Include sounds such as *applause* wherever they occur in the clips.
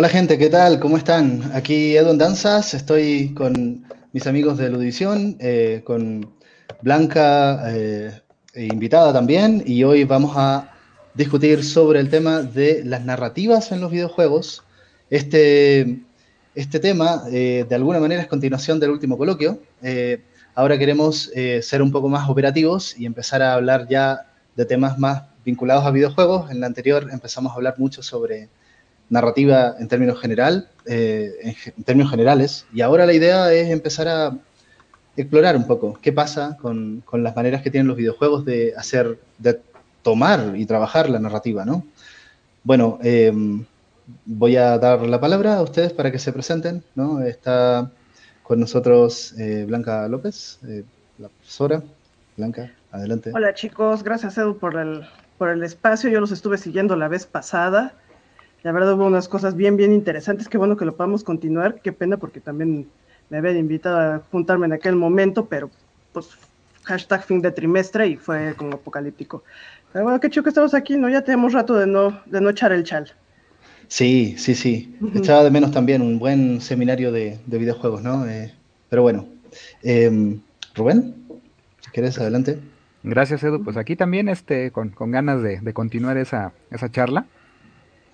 Hola gente, ¿qué tal? ¿Cómo están? Aquí Edwin Danzas, estoy con mis amigos de Ludivisión, eh, con Blanca, eh, invitada también, y hoy vamos a discutir sobre el tema de las narrativas en los videojuegos. Este, este tema, eh, de alguna manera, es continuación del último coloquio. Eh, ahora queremos eh, ser un poco más operativos y empezar a hablar ya de temas más vinculados a videojuegos. En la anterior empezamos a hablar mucho sobre narrativa en términos general, eh, en, términos generales, y ahora la idea es empezar a explorar un poco qué pasa con, las maneras que tienen los videojuegos de hacer, de tomar y trabajar la narrativa, ¿no? Bueno, eh, voy a dar la palabra a ustedes para que se presenten, ¿no? Está con nosotros eh, Blanca López, eh, la profesora. Blanca, adelante. Hola chicos, gracias Edu por el, por el espacio. Yo los estuve siguiendo la vez pasada. La verdad hubo unas cosas bien, bien interesantes. Qué bueno que lo podamos continuar. Qué pena porque también me habían invitado a juntarme en aquel momento, pero pues hashtag fin de trimestre y fue como apocalíptico. Pero bueno, qué chido que estamos aquí, ¿no? Ya tenemos rato de no, de no echar el chal. Sí, sí, sí. Uh -huh. Echaba de menos también un buen seminario de, de videojuegos, ¿no? Eh, pero bueno. Eh, Rubén, si quieres, adelante. Gracias, Edu. Pues aquí también este, con, con ganas de, de, continuar esa, esa charla.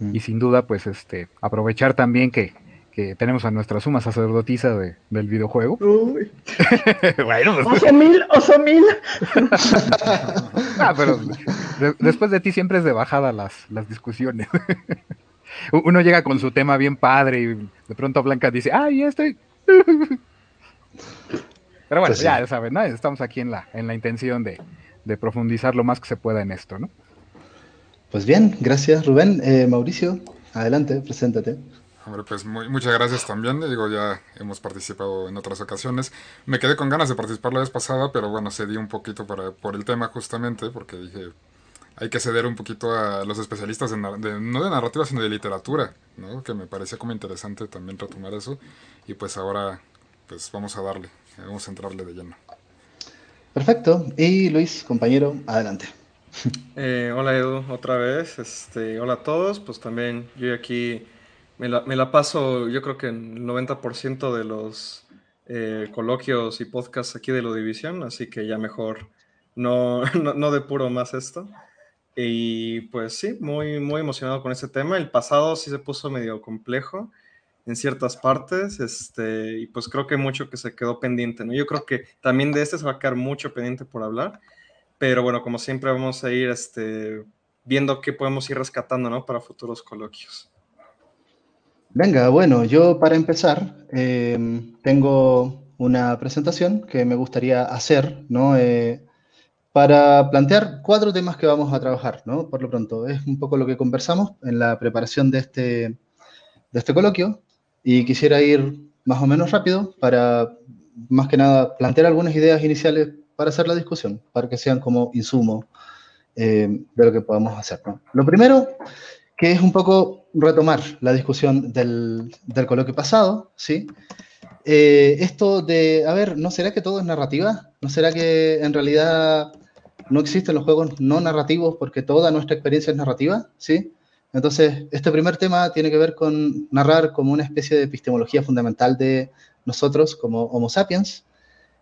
Y sin duda, pues este, aprovechar también que, que tenemos a nuestra suma sacerdotisa de, del videojuego. Uy. *laughs* bueno, pues, oso mil, oso mil. *laughs* ah, pero de, después de ti siempre es de bajada las, las discusiones. *laughs* Uno llega con su tema bien padre y de pronto Blanca dice, ay, ya estoy. Pero bueno, pues sí. ya saben, ¿no? Estamos aquí en la, en la intención de, de, profundizar lo más que se pueda en esto, ¿no? Pues bien, gracias Rubén. Eh, Mauricio, adelante, preséntate. Hombre, pues muy, muchas gracias también. Digo, ya hemos participado en otras ocasiones. Me quedé con ganas de participar la vez pasada, pero bueno, cedí un poquito para, por el tema justamente, porque dije, hay que ceder un poquito a los especialistas, de, de, no de narrativa, sino de literatura, ¿no? Que me parecía como interesante también retomar eso. Y pues ahora, pues vamos a darle, vamos a entrarle de lleno. Perfecto. Y Luis, compañero, adelante. *laughs* Eh, hola Edu, otra vez. Este, hola a todos. Pues también yo aquí me la, paso, yo creo que en el 90% de los eh, coloquios y podcasts aquí de la división, así que ya mejor no, *laughs* no, no depuro más esto. Y pues sí, muy, muy emocionado con este tema. El pasado sí se puso medio complejo en ciertas partes, este, y pues creo que mucho que se quedó pendiente, ¿no? Yo creo que también de este se va a quedar mucho pendiente por hablar, pero bueno, como siempre vamos a ir este, viendo qué podemos ir rescatando, ¿no? Para futuros coloquios. Venga, bueno, yo para empezar eh, tengo una presentación que me gustaría hacer, ¿no? Eh, para plantear cuatro temas que vamos a trabajar, ¿no? Por lo pronto, es un poco lo que conversamos en la preparación de este, de este coloquio y quisiera ir más o menos rápido para, más que nada, plantear algunas ideas iniciales para hacer la discusión, para que sean como insumo eh, de lo que podamos hacer. Lo primero, que es un poco retomar la discusión del, del coloquio pasado, ¿sí? Eh, esto de, a ver, ¿no será que todo es narrativa? ¿No será que en realidad no existen los juegos no narrativos porque toda nuestra experiencia es narrativa, ¿sí? Entonces, este primer tema tiene que ver con narrar como una especie de epistemología fundamental de nosotros como Homo sapiens.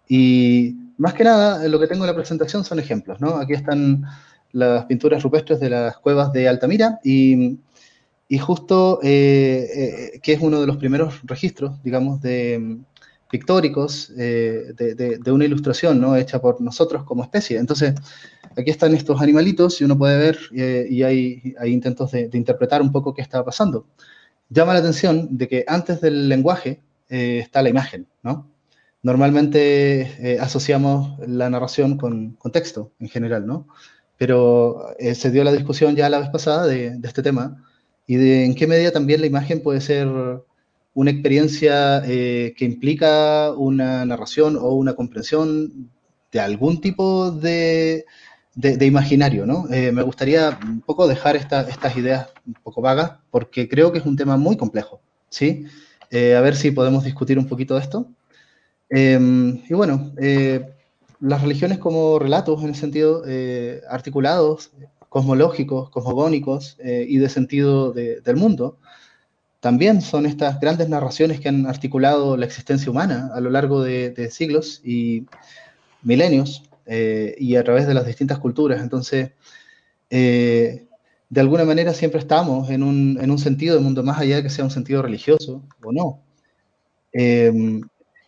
Y más que nada, lo que tengo en la presentación son ejemplos, ¿no? Aquí están las pinturas rupestres de las cuevas de Altamira y, y justo eh, eh, que es uno de los primeros registros, digamos, de, pictóricos eh, de, de, una ilustración ¿no? hecha por nosotros como especie. Entonces, aquí están estos animalitos y uno puede ver y hay, hay intentos de, de, interpretar un poco qué estaba pasando. Llama la atención de que antes del lenguaje está la imagen, ¿no? Normalmente asociamos la narración con, con, texto en general, ¿no? Pero se dio la discusión ya la vez pasada de, este tema y de en qué medida también la imagen puede ser una experiencia eh, que implica una narración o una comprensión de algún tipo de, de, imaginario, ¿no? Eh, me gustaría un poco dejar esta, estas ideas un poco vagas porque creo que es un tema muy complejo, ¿sí? Eh, a ver si podemos discutir un poquito de esto. Em, y bueno, eh, las religiones como relatos en el sentido articulados, cosmológicos, cosmogónicos y de sentido de, del mundo, también son estas grandes narraciones que han articulado la existencia humana a lo largo de, siglos y milenios eh, y a través de las distintas culturas. Entonces, eh, de alguna manera siempre estamos en un, en un, sentido de mundo más allá de que sea un sentido religioso o no.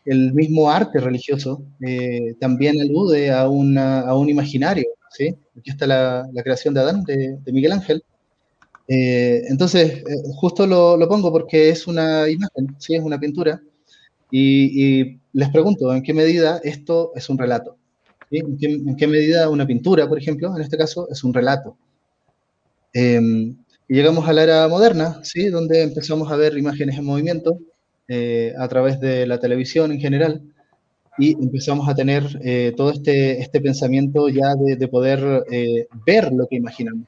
El mismo arte religioso eh, también alude a, a, un imaginario. ¿sí? Aquí está la, la creación de Adán, de, Miguel Ángel. Eh, entonces, eh, justo lo, lo, pongo porque es una imagen, ¿sí? es una pintura, y, les pregunto, ¿en qué medida esto es un relato? ¿En, qué, ¿En, qué, medida una pintura, por ejemplo, en este caso, es un relato? Llegamos a la era moderna, ¿sí? donde empezamos a ver imágenes en movimiento eh, a través de la televisión en general, y empezamos a tener eh, todo este, este pensamiento ya de, de poder ver lo que imaginamos.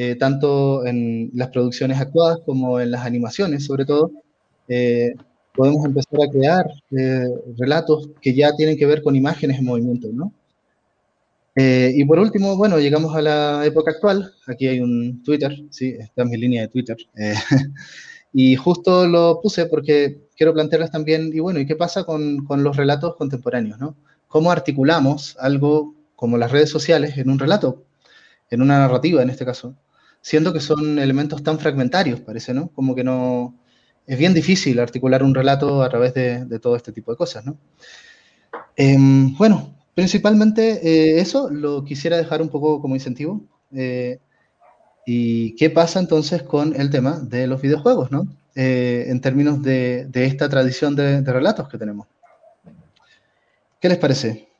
Eh, tanto en las producciones actuadas como en las animaciones, sobre todo, eh, podemos empezar a crear eh, relatos que ya tienen que ver con imágenes en movimiento, ¿no? y por último, bueno, llegamos a la época actual. Aquí hay un Twitter, sí, está en mi línea de Twitter. *laughs* y justo lo puse porque quiero plantearles también, y bueno, ¿y qué pasa con, con los relatos contemporáneos, ¿no? ¿Cómo articulamos algo como las redes sociales en un relato, en una narrativa en este caso? siendo que son elementos tan fragmentarios, parece, ¿no? Como que no... Es bien difícil articular un relato a través de, de todo este tipo de cosas, ¿no? Eh, bueno, principalmente eh, eso lo quisiera dejar un poco como incentivo. Eh, ¿Y qué pasa entonces con el tema de los videojuegos, ¿no? Eh, en términos de, esta tradición de, de relatos que tenemos. ¿Qué les parece?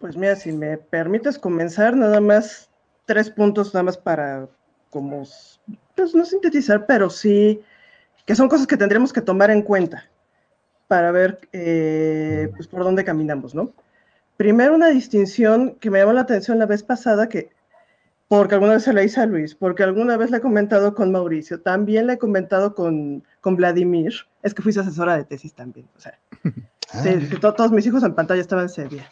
Pues mira, si me permites comenzar, nada más tres puntos nada más para como, pues no sintetizar, pero sí que son cosas que tendremos que tomar en cuenta para ver eh, pues, por dónde caminamos, ¿no? Primero, una distinción que me llamó la atención la vez pasada, que porque alguna vez se la hice a Luis, porque alguna vez la he comentado con Mauricio, también la he comentado con, con Vladimir, es que fuiste asesora de tesis también, o sea, *laughs* ah. sí, to, todos mis hijos en pantalla estaban seria.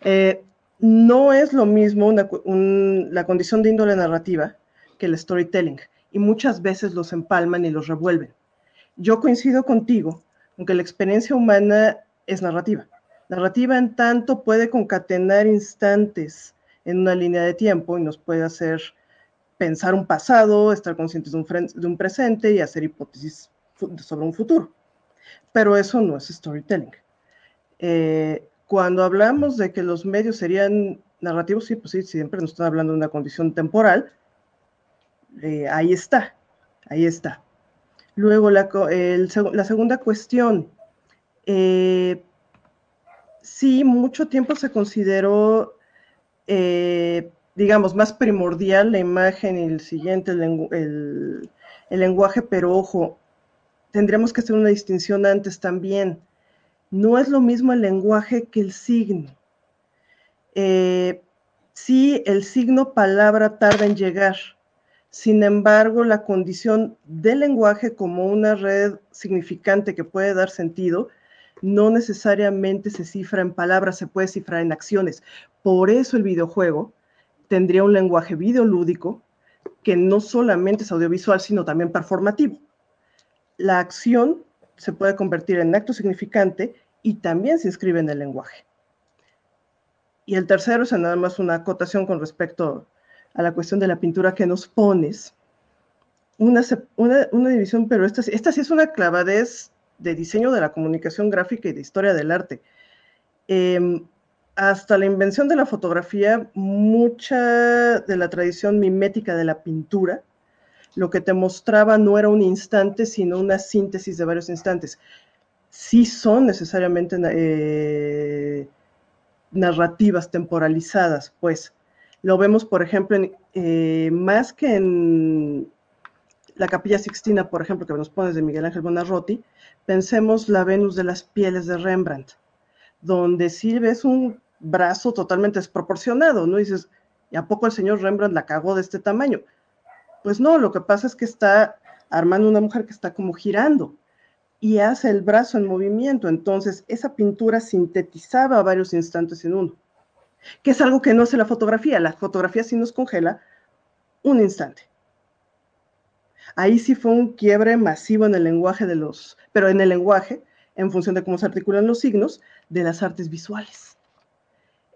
Eh, no es lo mismo una, un, la condición de índole narrativa que el storytelling, y muchas veces los empalman y los revuelven. Yo coincido contigo, aunque la experiencia humana es narrativa. Narrativa en tanto puede concatenar instantes en una línea de tiempo y nos puede hacer pensar un pasado, estar conscientes de un, de un presente y hacer hipótesis sobre un futuro. Pero eso no es storytelling. Eh, cuando hablamos de que los medios serían narrativos, sí, pues sí, siempre nos están hablando de una condición temporal. Eh, ahí está, ahí está. Luego, la, el, la segunda cuestión. Eh, sí, mucho tiempo se consideró, eh, digamos, más primordial la imagen y el siguiente, el, lenguaje, pero ojo, tendríamos que hacer una distinción antes también no es lo mismo el lenguaje que el signo. Eh, sí, el signo palabra tarda en llegar. Sin embargo, la condición del lenguaje como una red significante que puede dar sentido, no necesariamente se cifra en palabras, se puede cifrar en acciones. Por eso el videojuego tendría un lenguaje videolúdico que no solamente es audiovisual, sino también performativo. La acción se puede convertir en acto significante y también se inscribe en el lenguaje. Y el tercero es nada más una acotación con respecto a la cuestión de la pintura que nos pones. Una, una, una división, pero esta, esta sí es una clavadez de diseño de la comunicación gráfica y de historia del arte. Eh, hasta la invención de la fotografía, mucha de la tradición mimética de la pintura, lo que te mostraba no era un instante, sino una síntesis de varios instantes sí son necesariamente eh, narrativas temporalizadas, pues. Lo vemos, por ejemplo, en, eh, más que en la Capilla Sixtina, por ejemplo, que nos pones de Miguel Ángel Bonarroti, pensemos la Venus de las pieles de Rembrandt, donde sí ves un brazo totalmente desproporcionado, ¿no? Y dices, ¿y a poco el señor Rembrandt la cagó de este tamaño? Pues no, lo que pasa es que está armando una mujer que está como girando y hace el brazo en movimiento. Entonces, esa pintura sintetizaba varios instantes en uno, que es algo que no hace la fotografía. La fotografía sí nos congela un instante. Ahí sí fue un quiebre masivo en el lenguaje de los, pero en el lenguaje, en función de cómo se articulan los signos, de las artes visuales.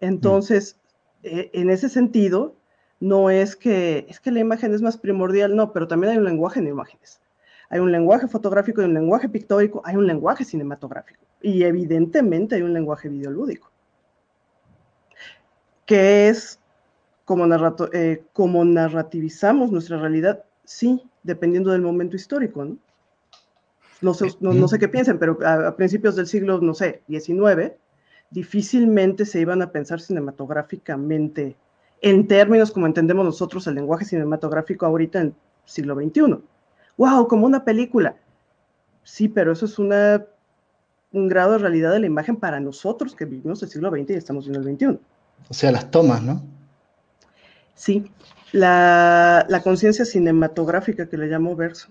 Entonces, eh, en ese sentido, no es que, es que la imagen es más primordial, no, pero también hay un lenguaje en imágenes. Hay un lenguaje fotográfico, hay un lenguaje pictórico, hay un lenguaje cinematográfico y evidentemente hay un lenguaje videolúdico, que es como, eh, como narrativizamos nuestra realidad, sí, dependiendo del momento histórico, ¿no? No sé, no, sé qué piensen, pero a, a, principios del siglo, no sé, XIX, difícilmente se iban a pensar cinematográficamente en términos como entendemos nosotros el lenguaje cinematográfico ahorita en siglo XXI. ¡Wow! Como una película. Sí, pero eso es una, un grado de realidad de la imagen para nosotros que vivimos el siglo XX y estamos en el XXI. O sea, las tomas, ¿no? Sí, la, la conciencia cinematográfica que le llamo verso.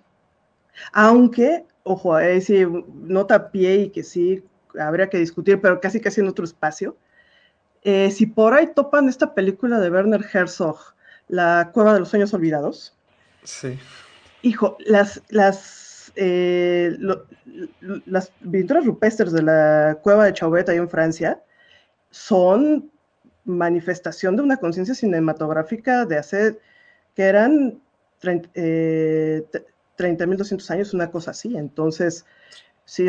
Aunque, ojo, ahí sí, nota pie y que sí habría que discutir, pero casi casi en otro espacio. Eh, si por ahí topan esta película de Werner Herzog, La Cueva de los Sueños Olvidados. Sí. Hijo, las, las, eh, las pinturas rupestres de la Cueva de Chauvet ahí en Francia son manifestación de una conciencia cinematográfica de hace, que eran 30.200 eh, años, una cosa así. Entonces, sí,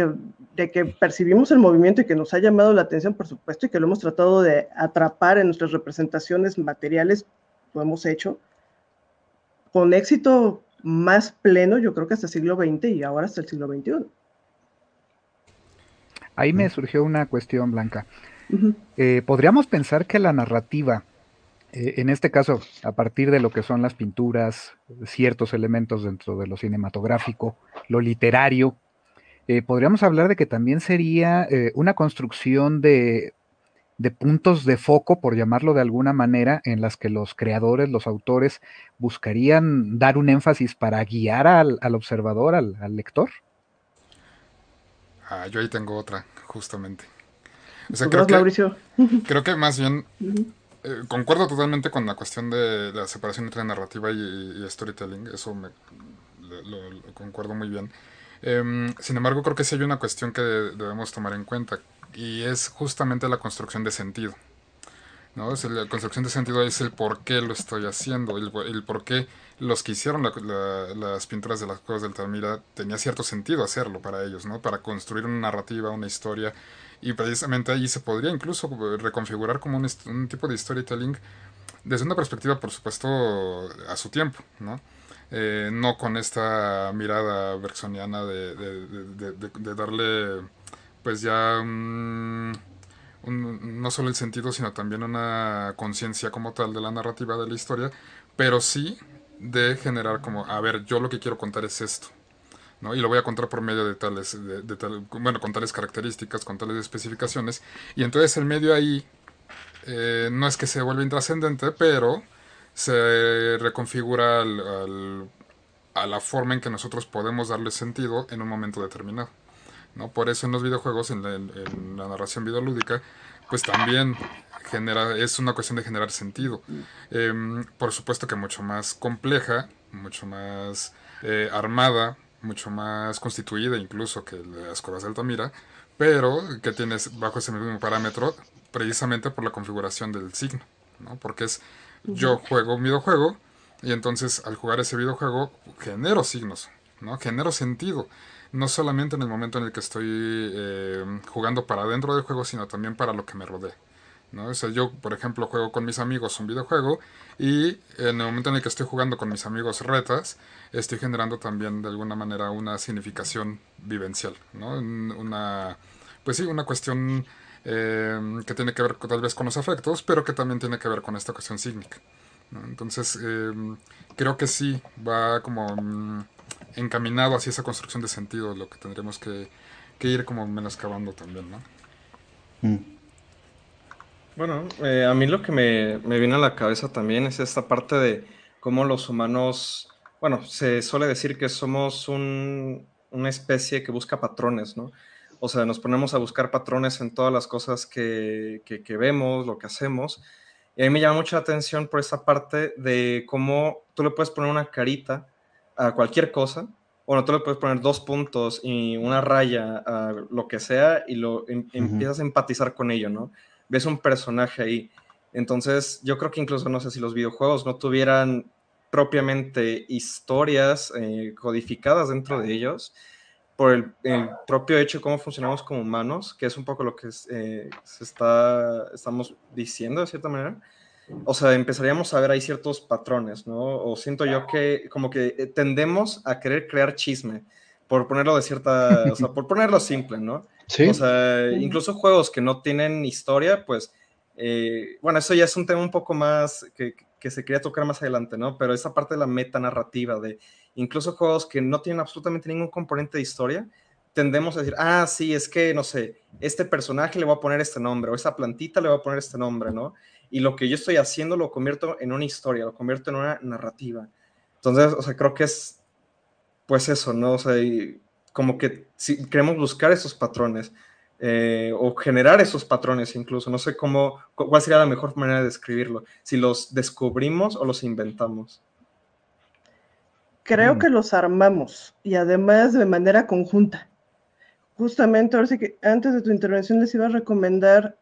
de que percibimos el movimiento y que nos ha llamado la atención, por supuesto, y que lo hemos tratado de atrapar en nuestras representaciones materiales, lo hemos hecho con éxito más pleno, yo creo que hasta el siglo XX y ahora hasta el siglo XXI. Ahí me surgió una cuestión, Blanca. Eh, ¿Podríamos pensar que la narrativa, eh, en este caso, a partir de lo que son las pinturas, ciertos elementos dentro de lo cinematográfico, lo literario, eh, podríamos hablar de que también sería eh, una construcción de, puntos de foco, por llamarlo de alguna manera, en las que los creadores, los autores, buscarían dar un énfasis para guiar al, observador, al, lector. Ah, yo ahí tengo otra, justamente. O sea, creo, que, creo que más bien eh, concuerdo totalmente con la cuestión de la separación entre narrativa y, storytelling. Eso me, lo, concuerdo muy bien. Em, sin embargo, creo que sí hay una cuestión que debemos tomar en cuenta y es justamente la construcción de sentido. ¿no? la construcción de sentido es el por qué lo estoy haciendo, el, por qué los que hicieron las pinturas de las cosas del Talmira tenía cierto sentido hacerlo para ellos, ¿no? para construir una narrativa, una historia y precisamente allí se podría incluso reconfigurar como un, tipo de storytelling desde una perspectiva, por supuesto, a su tiempo, ¿no? Eh, no con esta mirada bergsoniana de, de, darle pues ya no solo el sentido sino también una conciencia como tal de la narrativa de la historia pero sí de generar como a ver yo lo que quiero contar es esto y lo voy a contar por medio de tales bueno con tales características con tales especificaciones y entonces el medio ahí eh, no es que se vuelva intrascendente pero se reconfigura a la forma en que nosotros podemos darle sentido en un momento determinado. ¿no? Por eso en los videojuegos, en la, narración videolúdica, pues también genera, es una cuestión de generar sentido. Em, por supuesto que mucho más compleja, mucho más eh, armada, mucho más constituida incluso que las cuevas de Altamira, pero que tienes bajo ese mismo parámetro precisamente por la configuración del signo, ¿no? porque es yo juego un videojuego y entonces al jugar ese videojuego genero signos, ¿no? Genero sentido. No solamente en el momento en el que estoy eh, jugando para dentro del juego, sino también para lo que me rodea. ¿no? O sea, yo, por ejemplo, juego con mis amigos un videojuego y en el momento en el que estoy jugando con mis amigos retas, estoy generando también de alguna manera una significación vivencial, ¿no? Una, pues sí, una cuestión eh, que tiene que ver tal vez con los afectos, pero que también tiene que ver con esta cuestión sígnica. Entonces, eh, creo que sí va como mm, encaminado hacia esa construcción de sentido, lo que tendremos que, ir como menoscabando también, ¿no? Mm. Bueno, eh, a mí lo que me, me, viene a la cabeza también es esta parte de cómo los humanos, bueno, se suele decir que somos una especie que busca patrones, ¿no? O sea, nos ponemos a buscar patrones en todas las cosas que, vemos, lo que hacemos. Y a mí me llama mucha atención por esa parte de cómo tú le puedes poner una carita a cualquier cosa, bueno, tú le puedes poner dos puntos y una raya a lo que sea y lo em, empiezas a empatizar con ello, ¿no? Ves un personaje ahí. Entonces, yo creo que incluso, no sé si los videojuegos no tuvieran propiamente historias eh, codificadas dentro de ellos, por el, propio hecho de cómo funcionamos como humanos, que es un poco lo que eh, se está, estamos diciendo de cierta manera. O sea, empezaríamos a ver ahí ciertos patrones, ¿no? O siento yo que como que eh, tendemos a querer crear chisme, por ponerlo de cierta, o sea, por ponerlo simple, ¿no? Sí. O sea, incluso juegos que no tienen historia, pues, eh, bueno, eso ya es un tema un poco más que, que se quería tocar más adelante, ¿no? Pero esa parte de la meta narrativa, de incluso juegos que no tienen absolutamente ningún componente de historia, tendemos a decir, ah, sí, es que, no sé, este personaje le voy a poner este nombre, o esa plantita le voy a poner este nombre, ¿no? Y lo que yo estoy haciendo lo convierto en una historia, lo convierto en una narrativa. Entonces, o sea, creo que es, pues eso, ¿no? O sea, como que si queremos buscar esos patrones, eh, o generar esos patrones incluso. No sé cómo, cuál sería la mejor manera de describirlo. Si los descubrimos o los inventamos. Creo mm. que los armamos y además de manera conjunta. Justamente, ahora sí que antes de tu intervención les iba a recomendar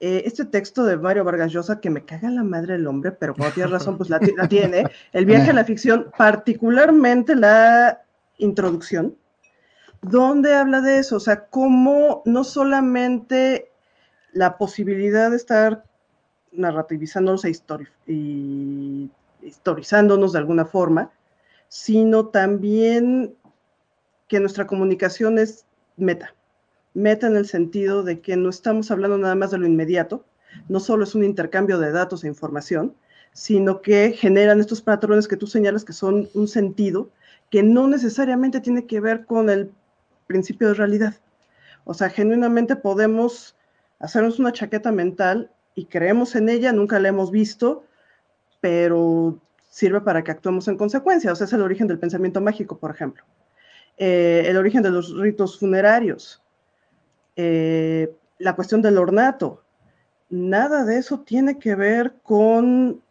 eh, este texto de Mario Vargas Llosa, que me caga la madre el hombre, pero tienes razón, pues la, la tiene. El viaje a la ficción, particularmente la introducción, donde habla de eso, o sea, cómo no solamente la posibilidad de estar narrativizándonos e historizándonos de alguna forma, sino también que nuestra comunicación es meta. Meta en el sentido de que no estamos hablando nada más de lo inmediato, no solo es un intercambio de datos e información, sino que generan estos patrones que tú señalas que son un sentido que no necesariamente tiene que ver con el principio de realidad. O sea, genuinamente podemos hacernos una chaqueta mental y creemos en ella, nunca la hemos visto, pero sirve para que actuemos en consecuencia. O sea, es el origen del pensamiento mágico, por ejemplo. Eh, el origen de los ritos funerarios. Eh, la cuestión del ornato. Nada de eso tiene que ver con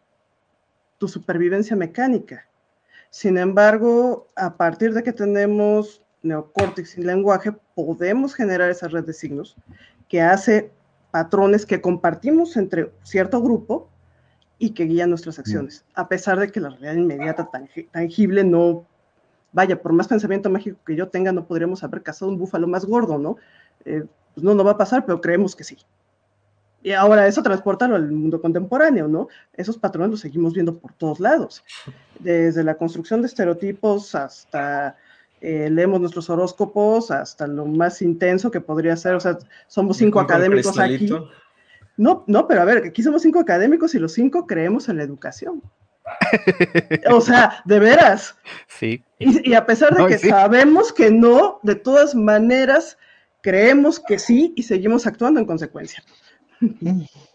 tu supervivencia mecánica. Sin embargo, a partir de que tenemos neocórtex y lenguaje, podemos generar esa red de signos que hace patrones que compartimos entre cierto grupo y que guían nuestras acciones, a pesar de que la realidad inmediata, tangible, no, vaya, por más pensamiento mágico que yo tenga, no podríamos haber cazado un búfalo más gordo, ¿no? Eh, pues no, no va a pasar, pero creemos que sí. Y ahora eso transportarlo al mundo contemporáneo, ¿no? Esos patrones los seguimos viendo por todos lados, desde la construcción de estereotipos hasta eh, leemos nuestros horóscopos hasta lo más intenso que podría ser, o sea, somos cinco académicos aquí. No, no, pero a ver, aquí somos cinco académicos y los cinco creemos en la educación. *laughs* o sea, de veras. Sí. Y, a pesar de que sabemos que no, de todas maneras creemos que sí y seguimos actuando en consecuencia.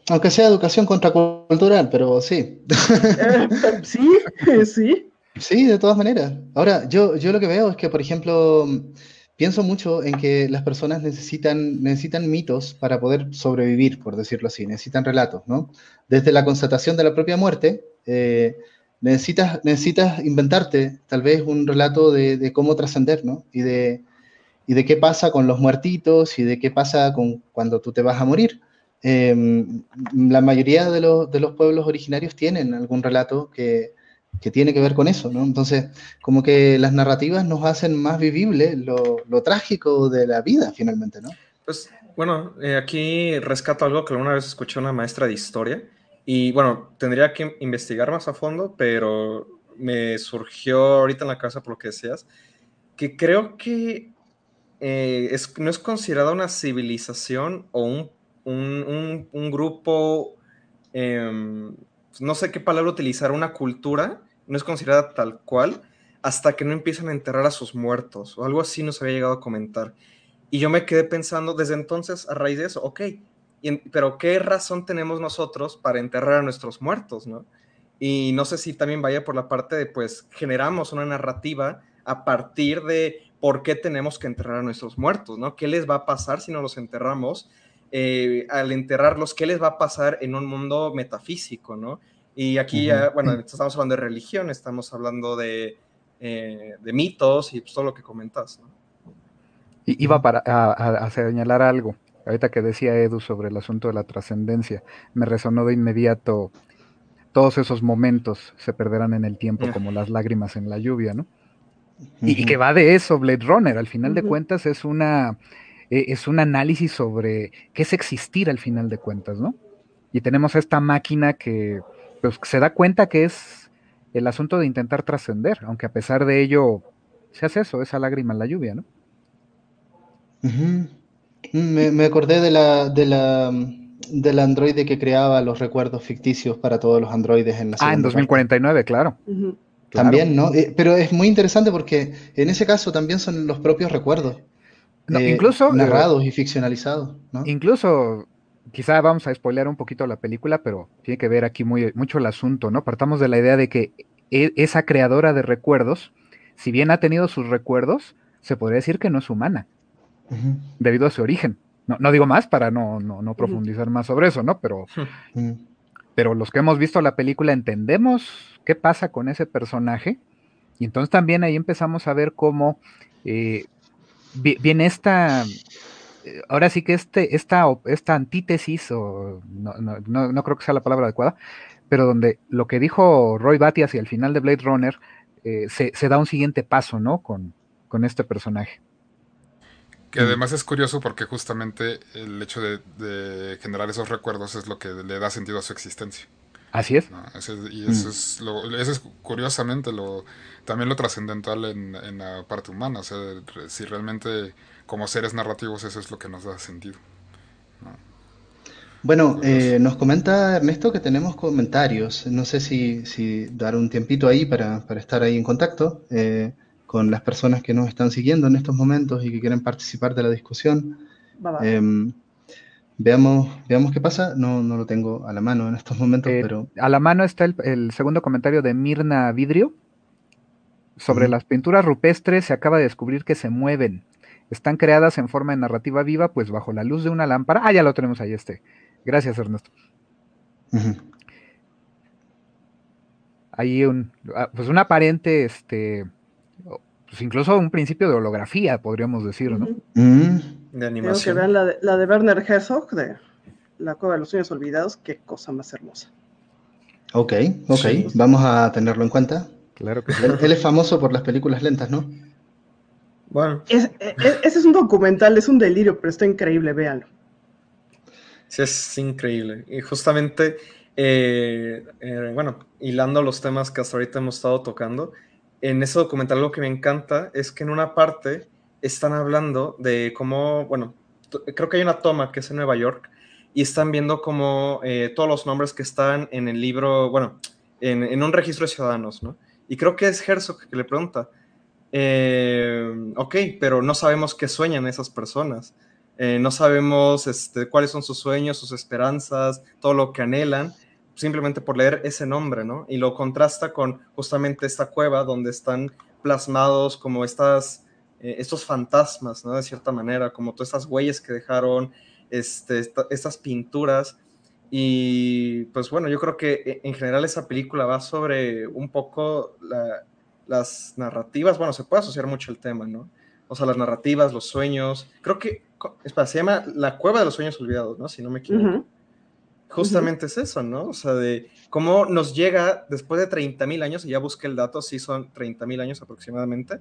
Aunque sea educación contracultural, pero sí. Eh, sí, *laughs* sí. Sí, de todas maneras. Ahora, yo, yo lo que veo es que, por ejemplo, pienso mucho en que las personas necesitan, necesitan mitos para poder sobrevivir, por decirlo así, necesitan relatos, ¿no? Desde la constatación de la propia muerte, eh, necesitas, necesitas inventarte tal vez un relato de, cómo trascender, ¿no? Y de, y de qué pasa con los muertitos y de qué pasa con cuando tú te vas a morir. Em, la mayoría de, de los pueblos originarios tienen algún relato que, que tiene que ver con eso, ¿no? Entonces, como que las narrativas nos hacen más vivible lo, lo trágico de la vida, finalmente, ¿no? Pues, bueno, eh, aquí rescato algo que alguna vez escuché una maestra de historia, y bueno, tendría que investigar más a fondo, pero me surgió ahorita en la casa por lo que decías, que creo que eh, es, no es considerada una civilización o un, un, un, grupo, no sé qué palabra utilizar, una cultura no es considerada tal cual hasta que no empiezan a enterrar a sus muertos o algo así nos había llegado a comentar. Y yo me quedé pensando desde entonces a raíz de eso, ok, pero ¿qué razón tenemos nosotros para enterrar a nuestros muertos, no? Y no sé si también vaya por la parte de, pues, generamos una narrativa a partir de por qué tenemos que enterrar a nuestros muertos, ¿no? ¿Qué les va a pasar si no los enterramos? Eh, al enterrarlos, ¿qué les va a pasar en un mundo metafísico, ¿no? Y aquí ya, bueno, estamos hablando de religión, estamos hablando de, eh, de mitos y pues, todo lo que comentas. ¿no? Iba para, a, señalar algo. Ahorita que decía Edu sobre el asunto de la trascendencia, me resonó de inmediato todos esos momentos se perderán en el tiempo como las lágrimas en la lluvia, ¿no? y, que va de eso, Blade Runner, al final de cuentas es una e, es un análisis sobre qué es existir al final de cuentas, ¿no? Y tenemos esta máquina que pues, se da cuenta que es el asunto de intentar trascender, aunque a pesar de ello se hace eso, esa lágrima en la lluvia, ¿no? me, acordé de la, de la del androide que creaba los recuerdos ficticios para todos los androides en la Ah, en 2049, claro. También, ¿no? Eh, pero es muy interesante porque en ese caso también son los propios recuerdos. Eh, incluso. Eh, narrados y ficcionalizados, ¿no? Incluso, quizá vamos a spoilear un poquito la película, pero tiene que ver aquí muy, mucho el asunto, ¿no? Partamos de la idea de que e, esa creadora de recuerdos, si bien ha tenido sus recuerdos, se podría decir que no es humana debido a su origen. No, no, digo más para no, no, profundizar más sobre eso, ¿no? Pero, pero los que hemos visto la película entendemos qué pasa con ese personaje. Y entonces también ahí empezamos a ver cómo eh, viene esta, ahora sí que este, esta, esta antítesis, o no, no, no, creo que sea la palabra adecuada, pero donde lo que dijo Roy Batty hacia el final de Blade Runner eh, se, da un siguiente paso, ¿no? Con, con este personaje. Que además es curioso porque justamente el hecho de, generar esos recuerdos es lo que le da sentido a su existencia. Así es. y eso, es eso es curiosamente lo también lo trascendental en, en, la parte humana. O sea, si realmente como seres narrativos eso es lo que nos da sentido. Bueno, eh, nos comenta Ernesto que tenemos comentarios. No sé si, si dar un tiempito ahí para, para estar ahí en contacto. Eh, con las personas que nos están siguiendo en estos momentos y que quieren participar de la discusión. Em, veamos, veamos qué pasa. No, no lo tengo a la mano en estos momentos, eh, pero... A la mano está el, segundo comentario de Mirna Vidrio. Sobre las pinturas rupestres se acaba de descubrir que se mueven. Están creadas en forma de narrativa viva, pues bajo la luz de una lámpara. Ah, ya lo tenemos ahí este. Gracias, Ernesto. Hay un, ah, pues un aparente, este, pues incluso un principio de holografía, podríamos decir, ¿no? De animación. que vean la de, la de Werner Herzog, de La Cueva de los Sueños Olvidados, qué cosa más hermosa. Ok, ok, vamos a tenerlo en cuenta. Claro que sí. Él, es famoso por las películas lentas, ¿no? Bueno. ese es un documental, es un delirio, pero está increíble, véanlo. Sí, es increíble. Y justamente, eh, eh, bueno, hilando los temas que hasta ahorita hemos estado tocando, en ese documental lo que me encanta es que en una parte están hablando de cómo, bueno, creo que hay una toma que es en Nueva York y están viendo como eh, todos los nombres que están en el libro, bueno, en, un registro de ciudadanos, ¿no? Y creo que es Herzog que le pregunta, eh, ok, pero no sabemos qué sueñan esas personas, eh, no sabemos este, cuáles son sus sueños, sus esperanzas, todo lo que anhelan, simplemente por leer ese nombre, ¿no? Y lo contrasta con justamente esta cueva donde están plasmados como estas, eh, estos fantasmas, ¿no? De cierta manera, como todas estas huellas que dejaron, este, estas pinturas. Y pues bueno, yo creo que eh, en general esa película va sobre un poco las narrativas, bueno, se puede asociar mucho el tema, ¿no? O sea, las narrativas, los sueños. Creo que, espera, se llama La Cueva de los Sueños Olvidados, ¿no? Si no me equivoco justamente es eso, ¿no? O sea, de cómo nos llega después de 30 mil años, y ya busqué el dato, sí son 30 mil años aproximadamente.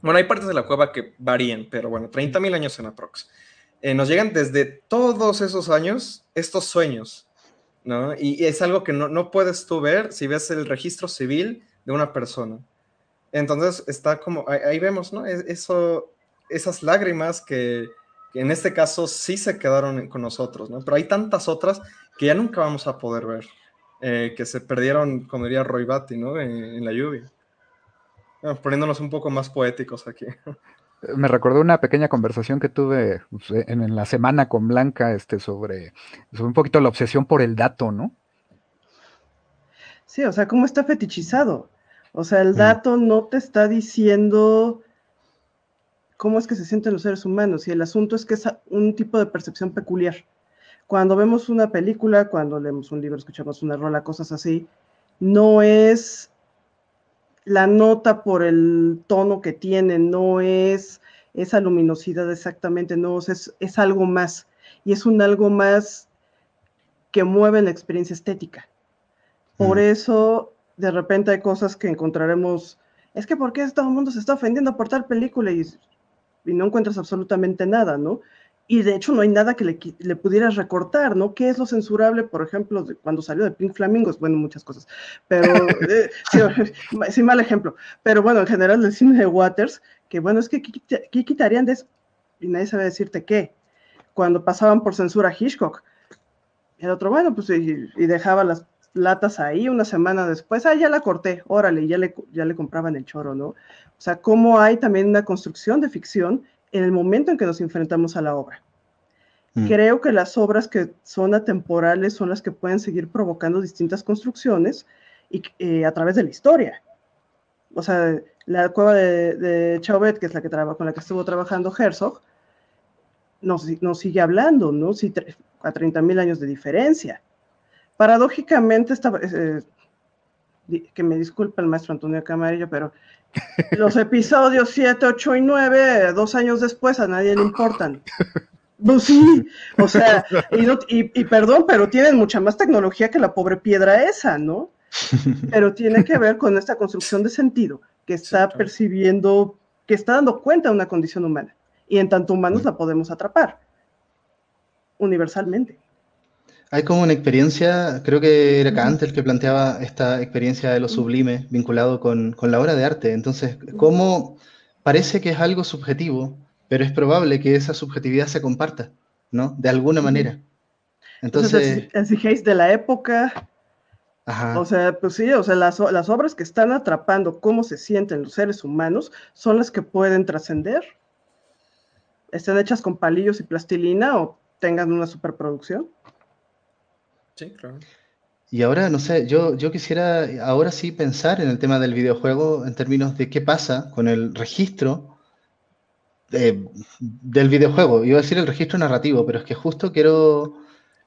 Bueno, hay partes de la cueva que varían, pero bueno, 30 mil años en aprox. Eh, nos llegan desde todos esos años estos sueños, ¿no? Y, es algo que no, no, puedes tú ver si ves el registro civil de una persona. Entonces está como, ahí, vemos, ¿no? Eso, esas lágrimas que, en este caso sí se quedaron con nosotros, ¿no? Pero hay tantas otras que ya nunca vamos a poder ver, eh, que se perdieron, como diría Roy Batty, ¿no? En, la lluvia. Poniéndonos un poco más poéticos aquí. Me recordó una pequeña conversación que tuve pues, en, la semana con Blanca este, sobre, sobre un poquito la obsesión por el dato, ¿no? Sí, o sea, cómo está fetichizado. O sea, el mm. dato no te está diciendo cómo es que se sienten los seres humanos y el asunto es que es un tipo de percepción peculiar. Cuando vemos una película, cuando leemos un libro, escuchamos una rola, cosas así, no es la nota por el tono que tiene, no es esa luminosidad exactamente, no, es, es algo más. Y es un algo más que mueve la experiencia estética. Por eso, de repente hay cosas que encontraremos, es que ¿por qué todo el mundo se está ofendiendo por tal película? Y, y no encuentras absolutamente nada, ¿no? Y de hecho no hay nada que le, le, pudieras recortar, ¿no? ¿Qué es lo censurable, por ejemplo, de cuando salió de Pink Flamingos? Bueno, muchas cosas, pero *laughs* eh, *laughs* sí, mal ejemplo, pero bueno, en general el cine de Waters, que bueno, es que ¿qué quitarían de eso? Y nadie sabe decirte qué. Cuando pasaban por censura a Hitchcock, el otro, bueno, pues y, y, dejaba las latas ahí una semana después, ah, ya la corté, órale, ya le, ya le compraban el choro, ¿no? O sea, cómo hay también una construcción de ficción en el momento en que nos enfrentamos a la obra. Mm. Creo que las obras que son atemporales son las que pueden seguir provocando distintas construcciones y, eh, a través de la historia. O sea, la cueva de, de Chauvet, que es la que con la que estuvo trabajando Herzog, nos, nos sigue hablando, ¿no? Si a 30.000 años de diferencia. Paradójicamente, esta, eh, que me disculpe el maestro Antonio Camarillo, pero los episodios 7, 8 y 9, dos años después, a nadie le importan. Pues sí, o sea, y, perdón, pero tienen mucha más tecnología que la pobre piedra esa, ¿no? Pero tiene que ver con esta construcción de sentido que está percibiendo, que está dando cuenta de una condición humana. Y en tanto humanos la podemos atrapar, universalmente. Hay como una experiencia, creo que era Kant el que planteaba esta experiencia de lo sublime vinculado con, la obra de arte. Entonces, ¿cómo parece que es algo subjetivo, pero es probable que esa subjetividad se comparta, ¿no? De alguna manera. Entonces, Entonces de la época, O sea, pues sí, o sea, las, las, obras que están atrapando cómo se sienten los seres humanos son las que pueden trascender. Estén hechas con palillos y plastilina o tengan una superproducción. Sí, claro. Y ahora, no sé, yo, yo quisiera ahora sí pensar en el tema del videojuego en términos de qué pasa con el registro del videojuego. Iba a decir el registro narrativo, pero es que justo quiero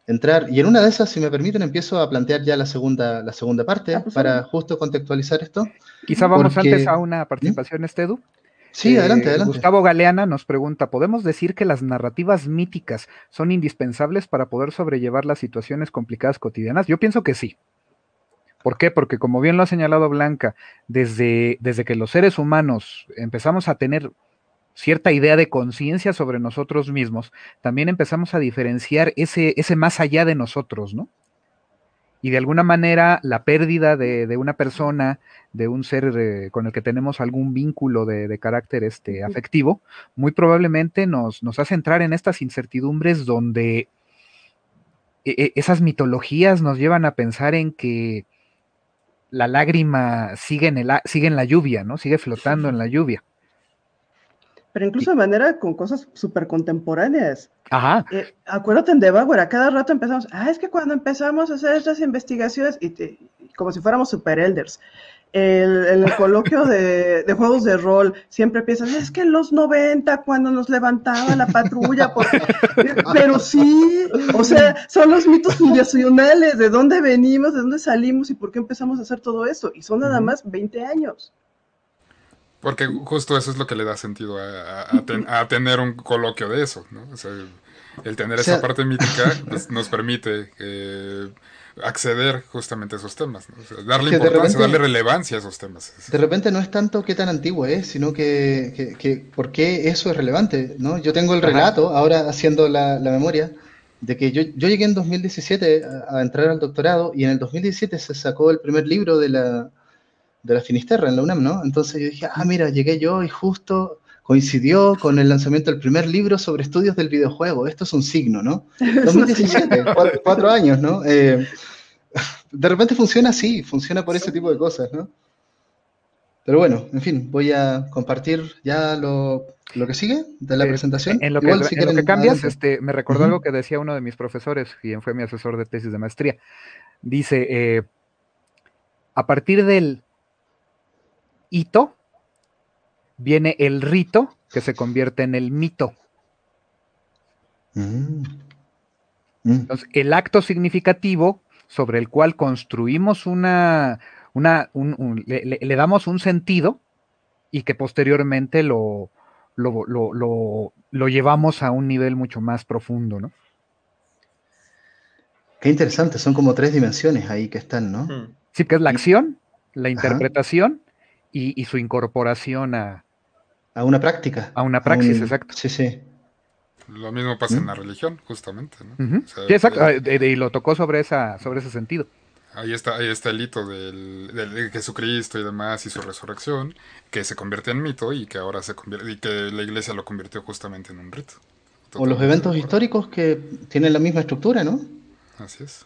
entrar, y en una de esas, si me permiten, empiezo a plantear ya la segunda, la segunda parte ah, pues para justo contextualizar esto. Quizá vamos antes a una participación, Estedu. Sí, adelante, eh, adelante. Gustavo Galeana nos pregunta, ¿podemos decir que las narrativas míticas son indispensables para poder sobrellevar las situaciones complicadas cotidianas? Yo pienso que sí. ¿Por qué? Porque como bien lo ha señalado Blanca, desde, desde que los seres humanos empezamos a tener cierta idea de conciencia sobre nosotros mismos, también empezamos a diferenciar ese, ese más allá de nosotros, ¿no? Y de alguna manera la pérdida de, una persona, de un ser eh, con el que tenemos algún vínculo de, carácter este, afectivo, muy probablemente nos, nos, hace entrar en estas incertidumbres donde e, e, esas mitologías nos llevan a pensar en que la lágrima sigue en, el, sigue en la lluvia, ¿no? Sigue flotando en la lluvia. Pero incluso de manera con cosas súper contemporáneas. Ajá. Eh, acuérdate en Devaguer, a cada rato empezamos, ah, es que cuando empezamos a hacer estas investigaciones, y como si fuéramos super elders, el, el *laughs* coloquio de, de, juegos de rol, siempre piensas, es que en los 90, cuando nos levantaba la patrulla, *laughs* pero sí, o sea, son los mitos *laughs* fundacionales, de dónde venimos, de dónde salimos y por qué empezamos a hacer todo eso, y son nada más 20 años. Porque justo eso es lo que le da sentido a, tener un coloquio de eso, ¿no? O sea, el tener esa parte mítica *laughs* pues, nos permite eh, acceder justamente a esos temas, ¿no? darle importancia, darle relevancia a esos temas. De repente no es tanto qué tan antiguo es, sino que, que, por qué eso es relevante, ¿no? Yo tengo el relato, ahora haciendo la, memoria, de que yo, yo llegué en 2017 a, a entrar al doctorado y en el 2017 se sacó el primer libro de la de la Finisterra en la UNAM, ¿no? Entonces yo dije, ah, mira, llegué yo y justo coincidió con el lanzamiento del primer libro sobre estudios del videojuego. Esto es un signo, ¿no? *laughs* 2017, cuatro, años, ¿no? Eh, de repente funciona así, funciona por ese tipo de cosas, ¿no? Pero bueno, en fin, voy a compartir ya lo, que sigue de la presentación. En lo que, cambias, este, me recordó algo que decía uno de mis profesores, quien fue mi asesor de tesis de maestría. Dice, eh, a partir del hito, viene el rito que se convierte en el mito. Mm. Mm. Entonces, el acto significativo sobre el cual construimos una, una, le, damos un sentido y que posteriormente lo, lo, llevamos a un nivel mucho más profundo, ¿no? Qué interesante, son como tres dimensiones ahí que están, ¿no? Sí, que es la acción, la interpretación y, su incorporación a... A una práctica. A una praxis, exacto. Sí, sí. Lo mismo pasa en la religión, justamente, ¿no? sí, exacto, eh, y lo tocó sobre, esa, sobre ese sentido. Ahí está, ahí está el hito del, de Jesucristo y demás y su resurrección, que se convierte en mito y que ahora se convierte, y que la iglesia lo convirtió justamente en un rito. o los eventos históricos que tienen la misma estructura, ¿no? Así es.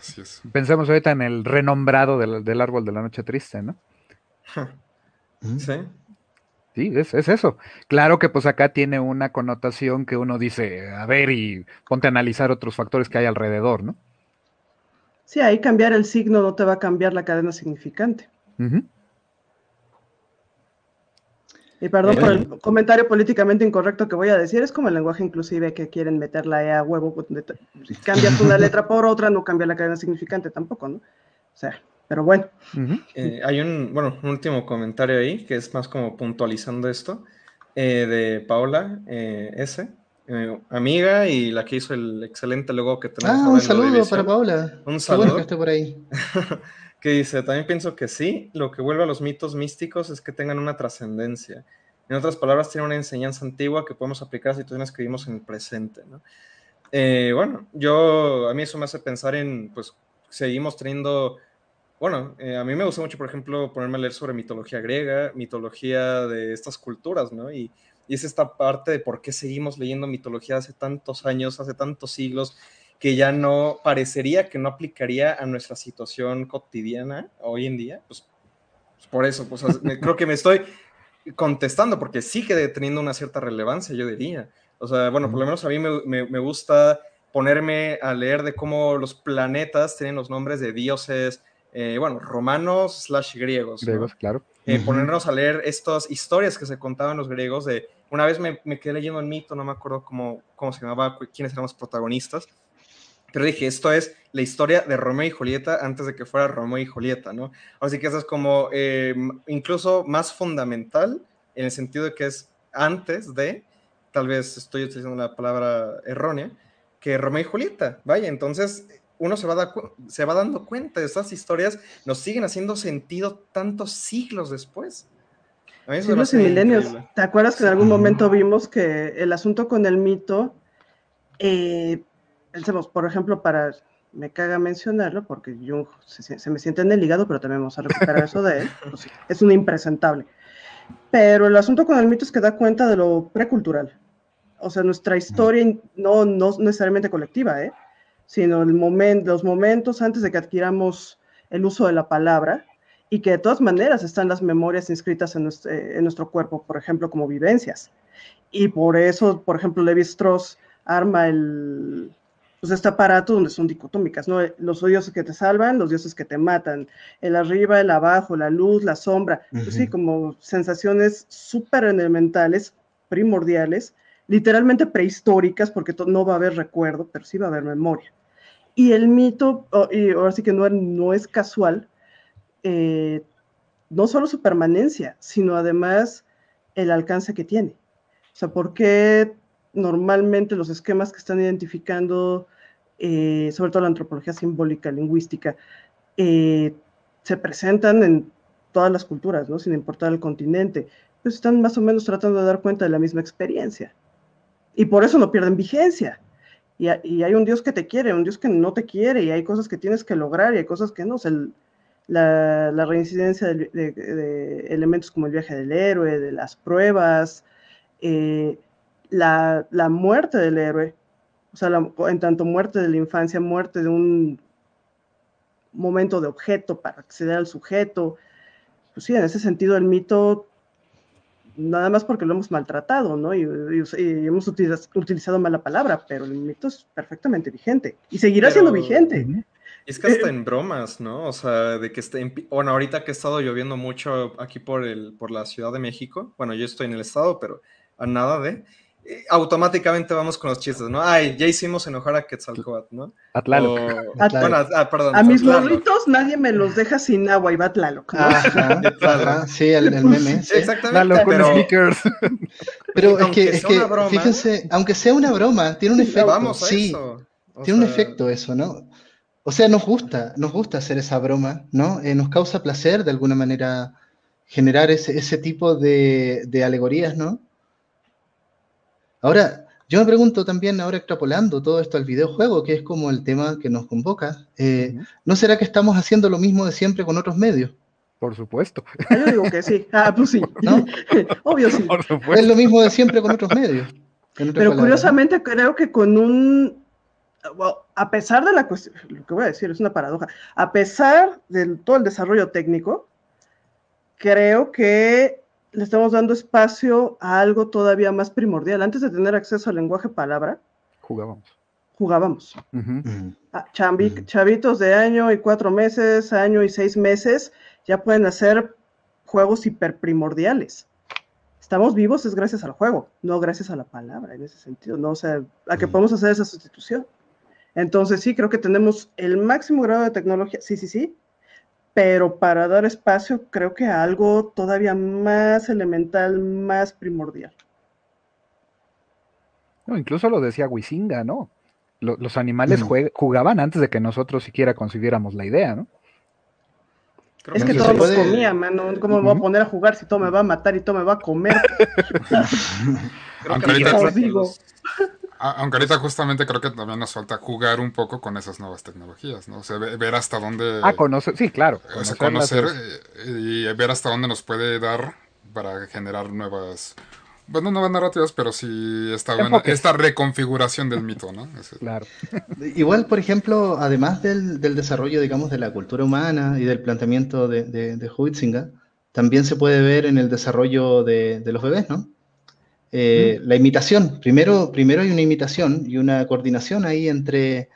Sí. Pensemos ahorita en el renombrado del, árbol de la noche triste, ¿no? Sí. Sí, es, es, eso. Claro que pues acá tiene una connotación que uno dice, a ver, y ponte a analizar otros factores que hay alrededor, ¿no? Sí, ahí cambiar el signo no te va a cambiar la cadena significante. Y perdón por el comentario políticamente incorrecto que voy a decir, es como el lenguaje inclusive que quieren meterla a huevo, si cambias una letra por otra, no cambia la cadena significante tampoco, ¿no? O sea, pero bueno. Eh, hay un, bueno, un último comentario ahí, que es más como puntualizando esto, eh, de Paola eh, S., amiga y la que hizo el excelente logo que tenemos. Ah, un saludo para Paola. Un saludo. que esté por ahí. *laughs* que dice, también pienso que sí, lo que vuelve a los mitos místicos es que tengan una trascendencia. En otras palabras, tienen una enseñanza antigua que podemos aplicar a situaciones que vivimos en el presente. ¿no? Eh, bueno, yo, a mí eso me hace pensar en, pues, seguimos teniendo, bueno, eh, a mí me gusta mucho, por ejemplo, ponerme a leer sobre mitología griega, mitología de estas culturas, ¿no? Y, y es esta parte de por qué seguimos leyendo mitología hace tantos años, hace tantos siglos, que ya no parecería que no aplicaría a nuestra situación cotidiana hoy en día, pues, pues por eso, pues creo que me estoy contestando, porque sigue teniendo una cierta relevancia, yo diría. O sea, bueno, por lo menos a mí me, gusta ponerme a leer de cómo los planetas tienen los nombres de dioses, eh, bueno, romanos slash griegos. Griegos, claro. Eh, ponernos a leer estas historias que se contaban los griegos de, una vez me, quedé leyendo el mito, no me acuerdo cómo, cómo se llamaba, quiénes eran los protagonistas, pero dije, esto es la historia de Romeo y Julieta antes de que fuera Romeo y Julieta, ¿no? Así que eso es como eh, incluso más fundamental en el sentido de que es antes de, tal vez estoy utilizando la palabra errónea, que Romeo y Julieta. Vaya, entonces uno se va, se va dando cuenta de estas historias, nos siguen haciendo sentido tantos siglos después. Siglos y milenios. ¿Te acuerdas que en algún momento vimos que el asunto con el mito eh, pensemos, por ejemplo, para, me caga mencionarlo porque Jung se, me siente en el hígado, pero también vamos a recuperar eso de él, *laughs* pues es un impresentable. Pero el asunto con el mito es que da cuenta de lo precultural. O sea, nuestra historia no, no necesariamente colectiva, ¿eh? sino el momento, los momentos antes de que adquiramos el uso de la palabra y que de todas maneras están las memorias inscritas en nuestro, en nuestro cuerpo, por ejemplo, como vivencias. Y por eso, por ejemplo, Levi Strauss arma el, pues este aparato donde son dicotómicas, ¿no? Los dioses que te salvan, los dioses que te matan, el arriba, el abajo, la luz, la sombra, pues sí, como sensaciones súper elementales, primordiales, literalmente prehistóricas, porque no va a haber recuerdo, pero sí va a haber memoria. Y el mito, y ahora sí que no, no es casual, eh, no solo su permanencia, sino además el alcance que tiene. O sea, ¿por qué normalmente los esquemas que están identificando, eh, sobre todo la antropología simbólica, lingüística, eh, se presentan en todas las culturas, ¿no? sin importar el continente, pues están más o menos tratando de dar cuenta de la misma experiencia. Y por eso no pierden vigencia. Y, hay un Dios que te quiere, un Dios que no te quiere, y hay cosas que tienes que lograr y hay cosas que no. la, reincidencia de, elementos como el viaje del héroe, de las pruebas, eh, la, muerte del héroe, o sea, en tanto muerte de la infancia, muerte de un momento de objeto para acceder al sujeto, pues sí, en ese sentido el mito, nada más porque lo hemos maltratado, ¿no? Y, hemos utilizado, mala palabra, pero el mito es perfectamente vigente y seguirá siendo vigente. Es que hasta en bromas, ¿no? O sea, de que esté, bueno, ahorita que ha estado lloviendo mucho aquí por, el, por la Ciudad de México, bueno, yo estoy en el estado, pero a nada de, automáticamente vamos con los chistes, ¿no? Ay, ya hicimos enojar a Quetzalcoatl, ¿no? Atlaloc. A, ah, perdón, a mis morritos nadie me los deja sin agua y va Tlaloc. ¿no? *laughs* sí, el, meme. Sí. Exactamente. pero, *laughs* pero es que, es que fíjense, aunque sea una broma, tiene un efecto. Vamos a sí, eso. tiene un efecto eso, ¿no? O sea, nos gusta, nos gusta hacer esa broma, ¿no? Eh, nos causa placer de alguna manera generar ese, ese tipo de, de alegorías, ¿no? Ahora, yo me pregunto también, ahora extrapolando todo esto al videojuego, que es como el tema que nos convoca, eh, ¿no será que estamos haciendo lo mismo de siempre con otros medios? Por supuesto. Ah, yo digo que sí. Ah, pues sí. *laughs* ¿No? *laughs* Obvio sí. Es lo mismo de siempre con otros medios. Pero curiosamente creo que con un... a pesar de la cuestión, lo que voy a decir es una paradoja, a pesar de todo el desarrollo técnico, creo que le estamos dando espacio a algo todavía más primordial. Antes de tener acceso al lenguaje palabra, jugábamos. Jugábamos. Ah, chavitos de año y cuatro meses, año y seis meses, ya pueden hacer juegos hiperprimordiales. Estamos vivos es gracias al juego, no gracias a la palabra en ese sentido, no o sea, a que podemos hacer esa sustitución. Entonces sí, creo que tenemos el máximo grado de tecnología, sí, sí, sí, pero para dar espacio creo que a algo todavía más elemental, más primordial. No, incluso lo decía Huizinga, ¿no? Los, animales jugaban antes de que nosotros siquiera concibiéramos la idea, ¿no? es que todos los comían, mano. ¿Cómo me voy a poner a jugar si todo me va a matar y todo me va a comer? *laughs* Aunque ahorita justamente creo que también nos falta jugar un poco con esas nuevas tecnologías, ¿no? O sea, ver hasta dónde... Ah, conocer, sí, claro. O sea, conocer eh, y ver hasta dónde nos puede dar para generar nuevas... Bueno, nuevas narrativas, pero sí esta, esta reconfiguración del mito, ¿no? Claro. *laughs* Igual, por ejemplo, además del, desarrollo, digamos, de la cultura humana y del planteamiento de, de, de Huitzinga, también se puede ver en el desarrollo de, de los bebés, ¿no? Eh, la imitación. Primero, primero hay una imitación y una coordinación ahí entre,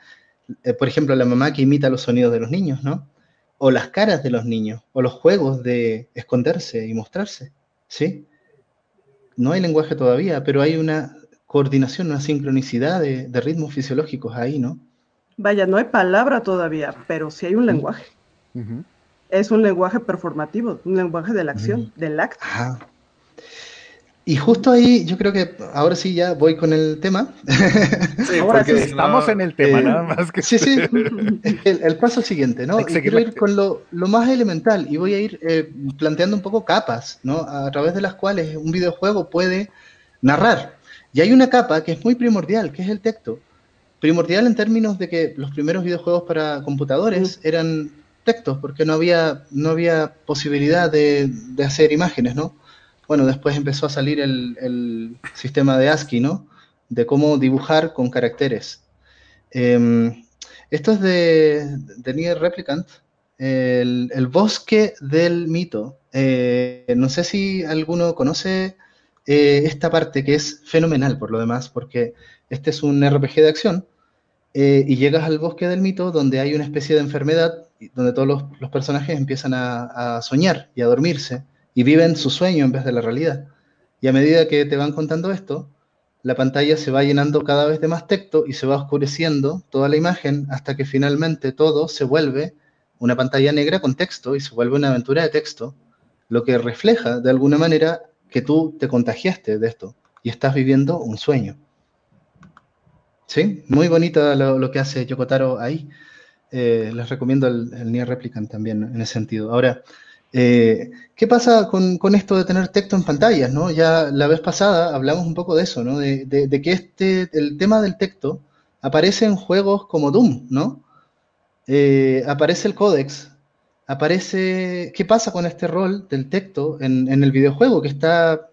eh, por ejemplo, la mamá que imita los sonidos de los niños, ¿no? O las caras de los niños, o los juegos de esconderse y mostrarse, ¿sí? No hay lenguaje todavía, pero hay una coordinación, una sincronicidad de, ritmos fisiológicos ahí, ¿no? Vaya, no hay palabra todavía, pero sí hay un lenguaje. Es un lenguaje performativo, un lenguaje de la acción, del acto. Y justo ahí, yo creo que ahora sí ya voy con el tema. Sí, ahora sí, estamos en el tema, eh, nada más que. Sí, sí. El, paso siguiente, ¿no? quiero ir con lo, más elemental y voy a ir eh, planteando un poco capas, ¿no? A través de las cuales un videojuego puede narrar. Y hay una capa que es muy primordial, que es el texto. Primordial en términos de que los primeros videojuegos para computadores eran textos, porque no había, no había posibilidad de, de hacer imágenes, ¿no? Bueno, después empezó a salir el, sistema de ASCII, ¿no? De cómo dibujar con caracteres. Em, esto es de, de Nier Replicant, el, bosque del mito. Eh, no sé si alguno conoce eh, esta parte que es fenomenal por lo demás, porque este es un RPG de acción eh, y llegas al bosque del mito donde hay una especie de enfermedad donde todos los, personajes empiezan a, soñar y a dormirse y viven su sueño en vez de la realidad. Y a medida que te van contando esto, la pantalla se va llenando cada vez de más texto y se va oscureciendo toda la imagen hasta que finalmente todo se vuelve una pantalla negra con texto y se vuelve una aventura de texto, lo que refleja de alguna manera que tú te contagiaste de esto y estás viviendo un sueño. ¿Sí? Muy bonito lo, que hace Yokotaro ahí. Eh, les recomiendo el, el Nier Replicant también en ese sentido. Ahora, eh, ¿Qué pasa con, esto de tener texto en pantallas? ¿no? Ya la vez pasada hablamos un poco de eso, ¿no? de, que este, el tema del texto aparece en juegos como Doom, ¿no? Eh, aparece el códex, aparece... ¿Qué pasa con este rol del texto en, el videojuego que está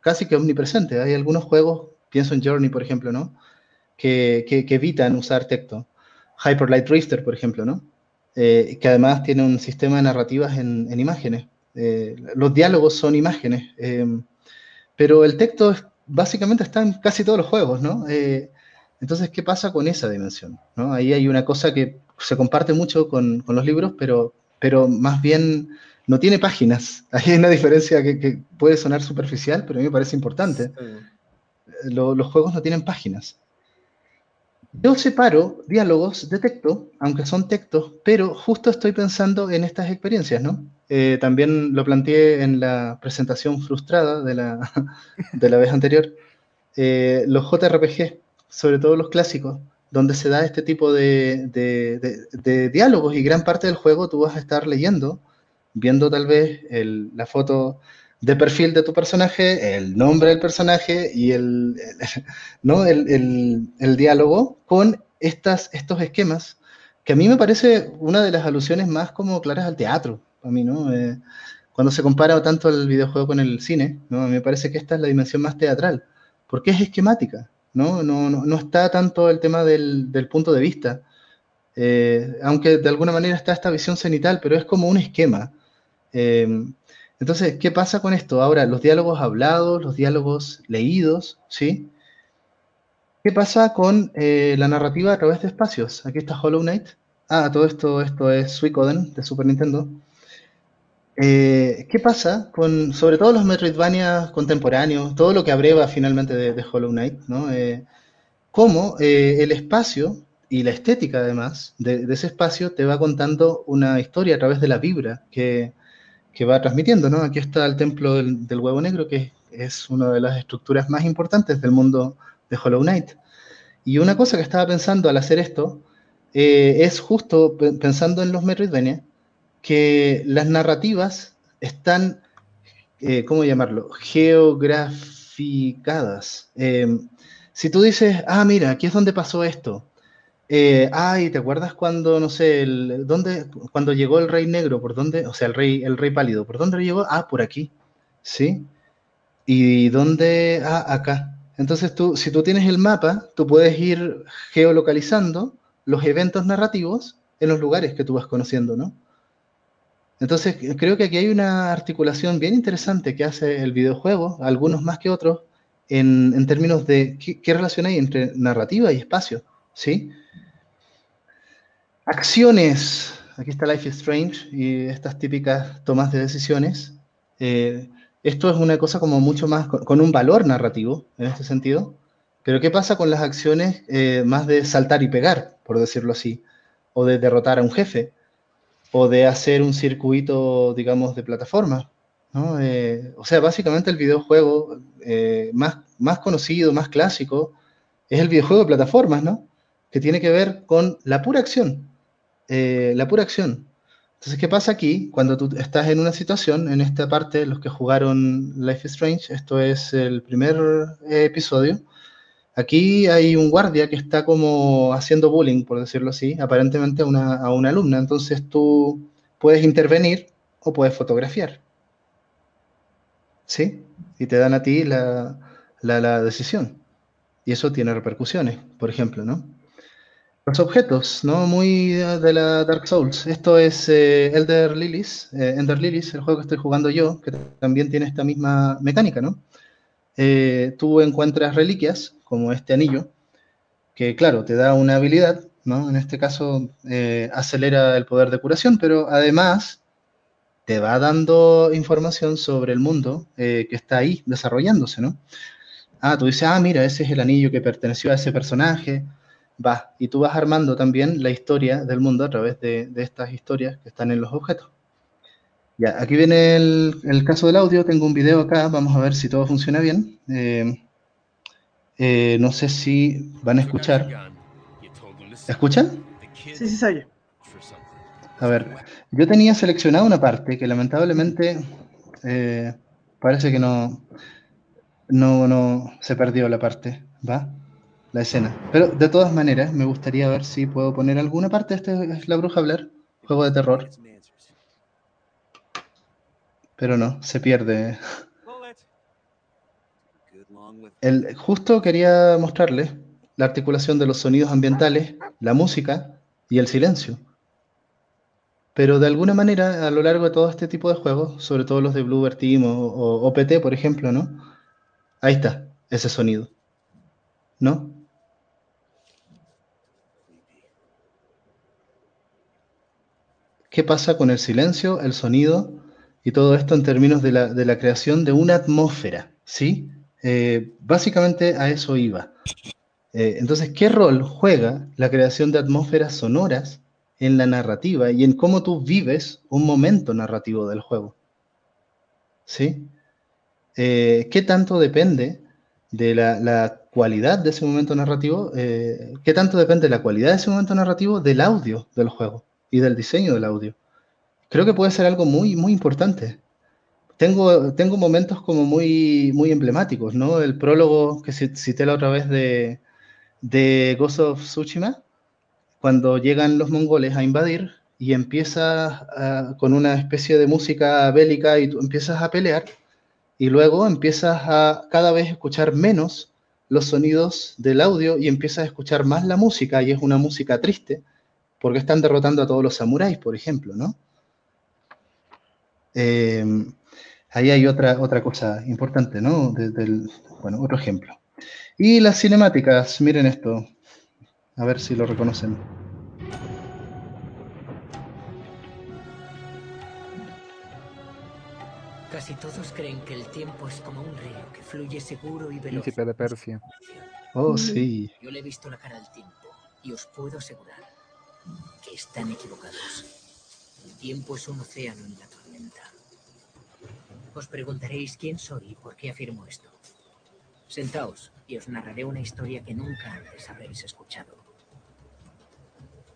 casi que omnipresente? Hay algunos juegos, pienso en Journey, por ejemplo, ¿no? Que, que evitan usar texto. Hyper Light Drifter, por ejemplo, ¿no? Eh, que además tiene un sistema de narrativas en, imágenes. Eh, los diálogos son imágenes, eh, pero el texto básicamente está en casi todos los juegos, ¿no? entonces, ¿qué pasa con esa dimensión? ¿no? Ahí hay una cosa que se comparte mucho con, los libros, pero, pero más bien no tiene páginas. *laughs* Hay una diferencia que, puede sonar superficial, pero a mí me parece importante. los juegos no tienen páginas. Yo separo diálogos de texto, aunque son textos, pero justo estoy pensando en estas experiencias, ¿no? Eh, también lo planteé en la presentación frustrada de la, *laughs* de la vez anterior. Eh, los JRPG, sobre todo los clásicos, donde se da este tipo de, de, diálogos y gran parte del juego tú vas a estar leyendo, viendo tal vez la foto de perfil de tu personaje, el nombre del personaje y el, *laughs* ¿no? el, el, diálogo con estas, estos esquemas, que a mí me parece una de las alusiones más como claras al teatro, a mí, ¿no? Eh, cuando se compara tanto el videojuego con el cine, ¿no? Me parece que esta es la dimensión más teatral, porque es esquemática, ¿no? No, no, no está tanto el tema del, del punto de vista, eh, aunque de alguna manera está esta visión cenital, pero es como un esquema. Eh, entonces, ¿qué pasa con esto? Ahora, los diálogos hablados, los diálogos leídos, ¿sí? ¿Qué pasa con eh, la narrativa a través de espacios? Aquí está Hollow Knight. Ah, todo esto, esto es Suicoden de Super Nintendo. Eh, ¿Qué pasa con, sobre todo los Metroidvania contemporáneos, todo lo que abreva finalmente de, Hollow Knight, ¿no? Eh, cómo el espacio y la estética además de, de, ese espacio te va contando una historia a través de la vibra que, que va transmitiendo, ¿no? Aquí está el templo del, huevo negro, que es una de las estructuras más importantes del mundo de Hollow Knight. Y una cosa que estaba pensando al hacer esto eh, es justo pensando en los Metroidvania, que las narrativas están, eh, ¿cómo llamarlo?, geograficadas. Eh, si tú dices, ah, mira, aquí es donde pasó esto, eh, ay, ¿te acuerdas cuando, no sé, el, ¿dónde, cuando llegó el rey negro? ¿Por dónde? O sea, el rey, el rey pálido. ¿Por dónde llegó? Ah, por aquí. ¿Sí? ¿Y dónde? Ah, acá. Entonces tú, si tú tienes el mapa, tú puedes ir geolocalizando los eventos narrativos en los lugares que tú vas conociendo, ¿no? Entonces creo que aquí hay una articulación bien interesante que hace el videojuego, algunos más que otros, en, en términos de qué, qué relación hay entre narrativa y espacio, ¿sí? Acciones. Aquí está Life is Strange y estas típicas tomas de decisiones. Eh, esto es una cosa como mucho más, con, un valor narrativo en este sentido. Pero ¿qué pasa con las acciones eh, más de saltar y pegar, por decirlo así? O de derrotar a un jefe, o de hacer un circuito, digamos, de plataforma. Eh, o sea, básicamente el videojuego más, más conocido, más clásico, es el videojuego de plataformas, ¿no? Que tiene que ver con la pura acción. Eh, la pura acción. Entonces, ¿qué pasa aquí? Cuando tú estás en una situación, en esta parte, los que jugaron Life is Strange, esto es el primer eh, episodio, aquí hay un guardia que está como haciendo bullying, por decirlo así, aparentemente a una, a una alumna. Entonces tú puedes intervenir o puedes fotografiar. ¿Sí? Y te dan a ti la, la, la decisión. Y eso tiene repercusiones, por ejemplo, ¿no? Los objetos, ¿no? Muy de la Dark Souls. Esto es eh, Elder Lilies, eh, Ender Lilies, el juego que estoy jugando yo, que también tiene esta misma mecánica, ¿no? Eh, tú encuentras reliquias, como este anillo, que claro, te da una habilidad, ¿no? En este caso acelera el poder de curación, pero además te va dando información sobre el mundo que está ahí desarrollándose, ¿no? Ah, tú dices, ah, mira, ese es el anillo que perteneció a ese personaje, va, y tú vas armando también la historia del mundo a través de, estas historias que están en los objetos. Ya, aquí viene el, caso del audio, tengo un video acá, vamos a ver si todo funciona bien. Eh, eh, no sé si van a escuchar. ¿Escuchan? Sí, sí, se. A ver, yo tenía seleccionado una parte que lamentablemente eh, parece que no, no, no, se perdió la parte, ¿va? La escena. Pero de todas maneras, me gustaría ver si puedo poner alguna parte de este es La Bruja Hablar, juego de terror. Pero no, se pierde. El, justo quería mostrarles la articulación de los sonidos ambientales, la música y el silencio. Pero de alguna manera, a lo largo de todo este tipo de juegos, sobre todo los de Bluebird Team o, o OPT, por ejemplo, ¿no? Ahí está, ese sonido. ¿No? Qué pasa con el silencio, el sonido y todo esto en términos de la, creación de una atmósfera, ¿sí? Eh, básicamente a eso iba. Eh, entonces, ¿qué rol juega la creación de atmósferas sonoras en la narrativa y en cómo tú vives un momento narrativo del juego? ¿Sí? Eh, ¿Qué tanto depende de la, cualidad de ese momento narrativo? ¿Qué tanto depende de la cualidad de ese momento narrativo del audio del juego y del diseño del audio? Creo que puede ser algo muy, muy importante tengo, tengo momentos como muy, muy emblemáticos, ¿no? El prólogo que cité la otra vez de, de Ghost of Tsushima, cuando llegan los mongoles a invadir y empieza ah, con una especie de música bélica y tú empiezas a pelear y luego empiezas a cada vez escuchar menos los sonidos del audio y empiezas a escuchar más la música y es una música triste porque están derrotando a todos los samuráis, por ejemplo, ¿no? Eh, Ahí hay otra, otra cosa importante, ¿no? bueno, otro ejemplo. Y las cinemáticas, miren esto. A ver si lo reconocen. Casi todos creen que el tiempo es como un río que fluye seguro y veloz. Príncipe de Persia. Oh, sí. Yo le he visto la cara al tiempo y os puedo asegurar que están equivocados. El tiempo es un océano en la tormenta. Os preguntaréis quién soy y por qué afirmo esto. Sentaos y os narraré una historia que nunca antes habréis escuchado.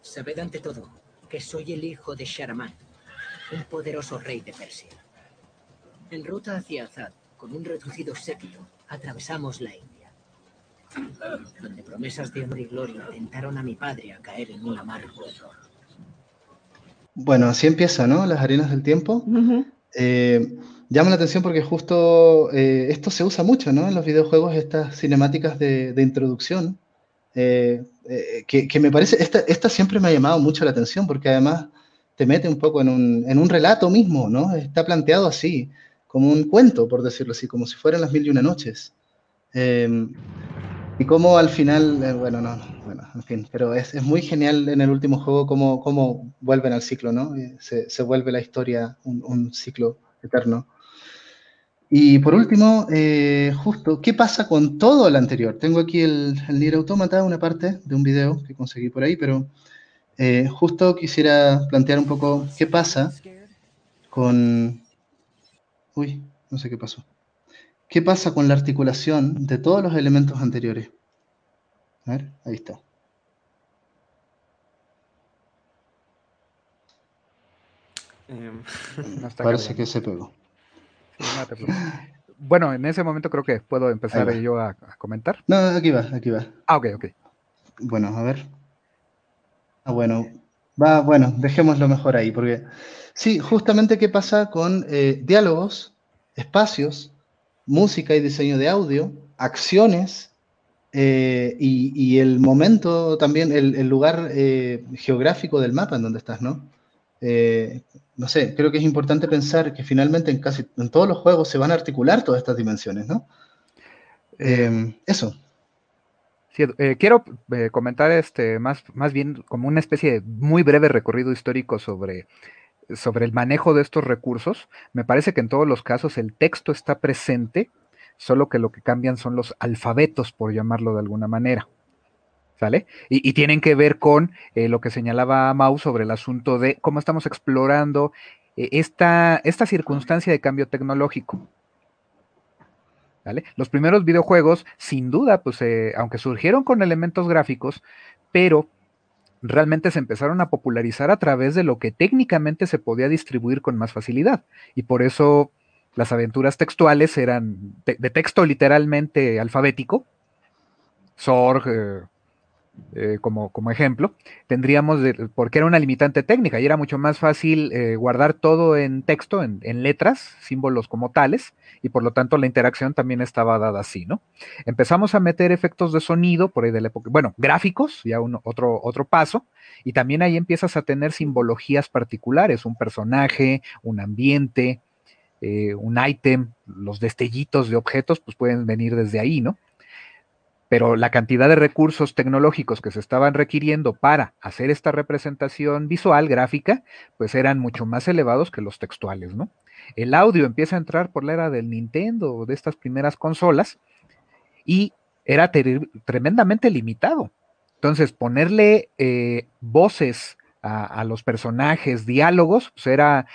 Sabed ante todo que soy el hijo de Sharaman, un poderoso rey de Persia. En ruta hacia Azad, con un reducido séquito, atravesamos la India, donde promesas de honor y gloria tentaron a mi padre a caer en un amargo error. Bueno, así empieza, ¿no? Las arenas del tiempo llama la atención porque justo eh, esto se usa mucho, ¿no? En los videojuegos, estas cinemáticas de, introducción, eh, eh, que, me parece, esta, siempre me ha llamado mucho la atención porque además te mete un poco en un, relato mismo, ¿no? Está planteado así, como un cuento, por decirlo así, como si fueran las mil y una noches. Y como al final, bueno, no, bueno, en fin, pero es, muy genial en el último juego cómo, cómo vuelven al ciclo, ¿no? Se, vuelve la historia un, un ciclo eterno. Y por último, eh, justo, ¿qué pasa con todo lo anterior? Tengo aquí el, el Nier Automata, una parte de un video que conseguí por ahí, pero eh, justo quisiera plantear un poco qué pasa con... Uy, no sé qué pasó. ¿Qué pasa con la articulación de todos los elementos anteriores? A ver, ahí está. Em, *laughs* Parece que se pegó bueno, en ese momento creo que puedo empezar yo a, comentar. No, aquí va, aquí va. Ah, ok, ok. Bueno, a ver. Ah, bueno, va, bueno, dejémoslo mejor ahí, porque sí, justamente qué pasa con eh, diálogos, espacios, música y diseño de audio, acciones eh, y, el momento también, el, lugar eh, geográfico del mapa en donde estás, ¿no? no sé, creo que es importante pensar que finalmente en casi en todos los juegos se van a articular todas estas dimensiones, ¿no? Eh, eso. Eh, quiero eh, comentar este más, más bien como una especie de muy breve recorrido histórico sobre, sobre el manejo de estos recursos. Me parece que en todos los casos el texto está presente, solo que lo que cambian son los alfabetos, por llamarlo de alguna manera. ¿Sale? Y, tienen que ver con eh, lo que señalaba Mau sobre el asunto de cómo estamos explorando eh, esta, esta circunstancia de cambio tecnológico. ¿Vale? Los primeros videojuegos, sin duda, pues eh, aunque surgieron con elementos gráficos, pero realmente se empezaron a popularizar a través de lo que técnicamente se podía distribuir con más facilidad. Y por eso las aventuras textuales eran de, texto literalmente alfabético. Sorg, eh, como, como, ejemplo, tendríamos, porque era una limitante técnica y era mucho más fácil eh, guardar todo en texto, en, letras, símbolos como tales, y por lo tanto la interacción también estaba dada así, ¿no? Empezamos a meter efectos de sonido por ahí de la época, bueno, gráficos, ya otro, otro paso, y también ahí empiezas a tener simbologías particulares, un personaje, un ambiente, eh, un ítem, los destellitos de objetos, pues pueden venir desde ahí, ¿no? Pero la cantidad de recursos tecnológicos que se estaban requiriendo para hacer esta representación visual, gráfica, pues eran mucho más elevados que los textuales, ¿no? El audio empieza a entrar por la era del Nintendo, de estas primeras consolas, y era tremendamente limitado. Entonces, ponerle eh, voces a, los personajes, diálogos, pues era,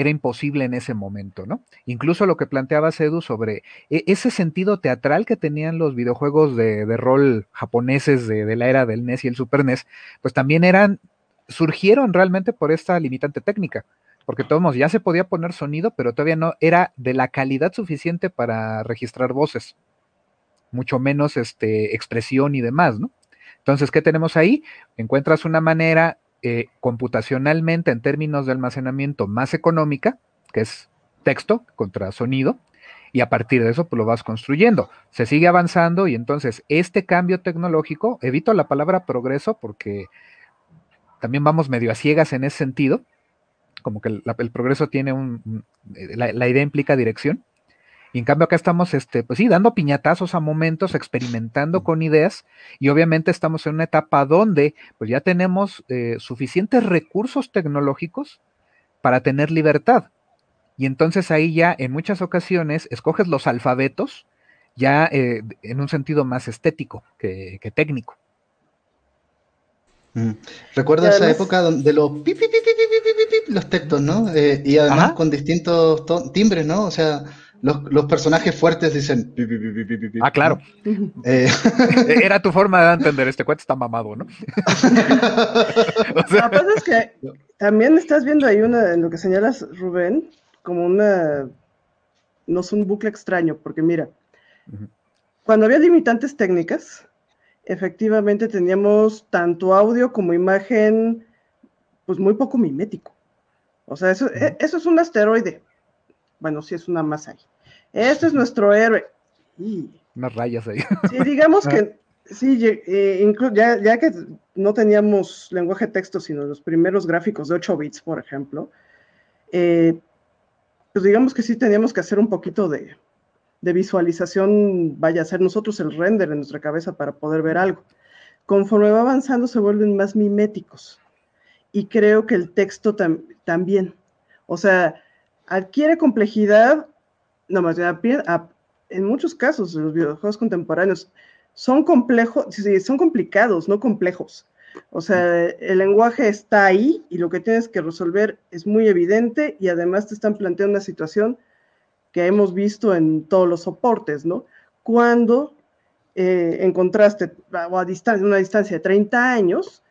era imposible en ese momento, ¿no? Incluso lo que planteaba Sedu sobre e, ese sentido teatral que tenían los videojuegos de, rol japoneses de, de, la era del NES y el Super NES, pues también eran, surgieron realmente por esta limitante técnica, porque todos ya se podía poner sonido, pero todavía no era de la calidad suficiente para registrar voces, mucho menos este, expresión y demás, ¿no? Entonces, ¿qué tenemos ahí? Encuentras una manera eh, computacionalmente en términos de almacenamiento más económica, que es texto contra sonido, y a partir de eso pues, lo vas construyendo. Se sigue avanzando y entonces este cambio tecnológico, evito la palabra progreso porque también vamos medio a ciegas en ese sentido, como que el, progreso tiene un, la idea implica dirección, y en cambio acá estamos, este, pues sí, dando piñatazos a momentos, experimentando con ideas y obviamente estamos en una etapa donde pues ya tenemos eh, suficientes recursos tecnológicos para tener libertad. Y entonces ahí ya en muchas ocasiones escoges los alfabetos ya eh, en un sentido más estético que, técnico. Recuerdo esa época de los los textos, ¿no? Eh, y además con distintos timbres, ¿no? O sea, los, personajes fuertes dicen. ah, claro. *laughs* Eh, *laughs* Era tu forma de entender. Este cuento está mamado, ¿no? Lo que pasa es que también estás viendo ahí una, en lo que señalas, Rubén, como una. No es un bucle extraño, porque mira, cuando había limitantes técnicas, efectivamente teníamos tanto audio como imagen, pues muy poco mimético. O sea, eso, e, eso es un asteroide bueno, sí es una masa ahí. Este es nuestro héroe. Y, Unas rayas ahí. Sí, digamos *laughs* que sí, eh, ya, que no teníamos lenguaje texto, sino los primeros gráficos de 8 bits, por ejemplo, eh, pues digamos que sí teníamos que hacer un poquito de, de visualización, vaya a ser nosotros el render en nuestra cabeza para poder ver algo. Conforme va avanzando se vuelven más miméticos y creo que el texto también. O sea, adquiere complejidad, no más en muchos casos los videojuegos contemporáneos son complejos, son complicados, no complejos. O sea, el lenguaje está ahí y lo que tienes que resolver es muy evidente y además te están planteando una situación que hemos visto en todos los soportes, ¿no? Cuando eh, en contraste o a distancia, una distancia de 30 años,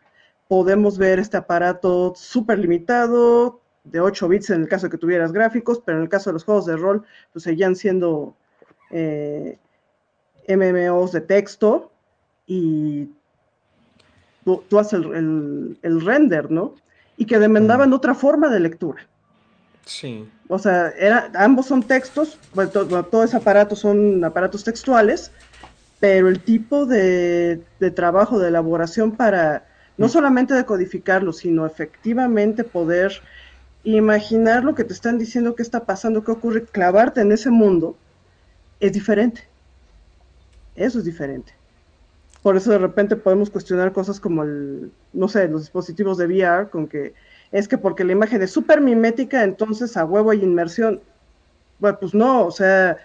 podemos ver este aparato súper limitado, de 8 bits en el caso de que tuvieras gráficos, pero en el caso de los juegos de rol, pues seguían siendo eh, MMOs de texto y tú, haces el, render, ¿no? Y que demandaban otra forma de lectura. Sí. O sea, era, ambos son textos, bueno, todo, ese aparato son aparatos textuales, pero el tipo de, de trabajo, de elaboración para no mm. solamente decodificarlo, sino efectivamente poder imaginar lo que te están diciendo, qué está pasando, qué ocurre, clavarte en ese mundo, es diferente. Eso es diferente. Por eso de repente podemos cuestionar cosas como el, no sé, los dispositivos de VR, con que es que porque la imagen es súper mimética, entonces a huevo hay inmersión. Bueno, pues no, o sea,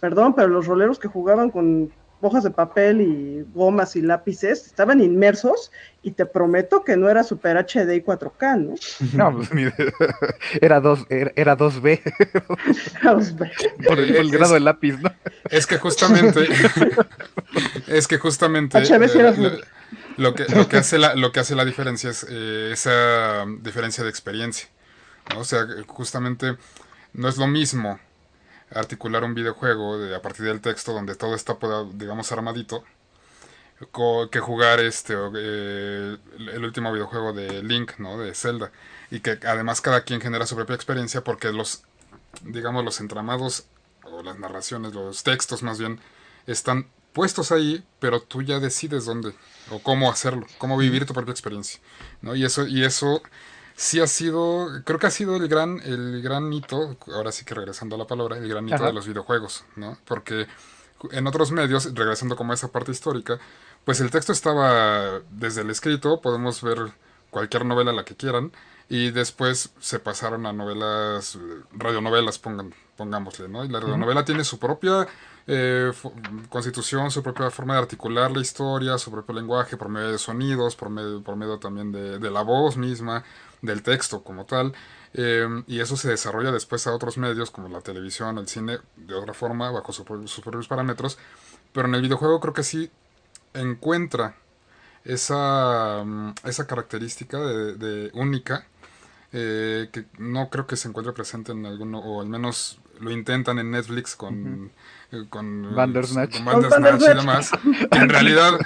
perdón, pero los roleros que jugaban con hojas de papel y gomas y lápices, estaban inmersos y te prometo que no era Super HD y 4K, ¿no? No, pues *laughs* era, dos, era, 2B. Por el, grado del lápiz, ¿no? Es que justamente, *laughs* es que justamente eh, lo, que, lo, que hace la, lo que hace la diferencia es eh, esa diferencia de experiencia. O sea, justamente no es lo mismo articular un videojuego de, a partir del texto donde todo está, digamos, armadito, que jugar este eh, el último videojuego de Link, ¿no? De Zelda. Y que además cada quien genera su propia experiencia porque los, digamos, los entramados o las narraciones, los textos más bien, están puestos ahí, pero tú ya decides dónde o cómo hacerlo, cómo vivir tu propia experiencia, ¿no? Y eso, y eso sí ha sido, creo que ha sido el gran, el gran hito, ahora sí que regresando a la palabra, el gran hito de los videojuegos, ¿no? Porque en otros medios, regresando como a esa parte histórica, pues el texto estaba desde el escrito, podemos ver cualquier novela la que quieran, y después se pasaron a novelas, eh, radionovelas, pongan, pongámosle, ¿no? Y la radionovela tiene su propia eh, constitución, su propia forma de articular la historia, su propio lenguaje, por medio de sonidos, por medio, por medio también de, de la voz misma, del texto como tal. Em, y eso se desarrolla después a otros medios como la televisión, el cine, de otra forma, bajo sus propios parámetros. Pero en el videojuego creo que sí encuentra esa, mm, esa característica de, única eh, que no creo que se encuentre presente en alguno, o al menos lo intentan en Netflix con, eh, con Bandersnatch, y demás, que en realidad,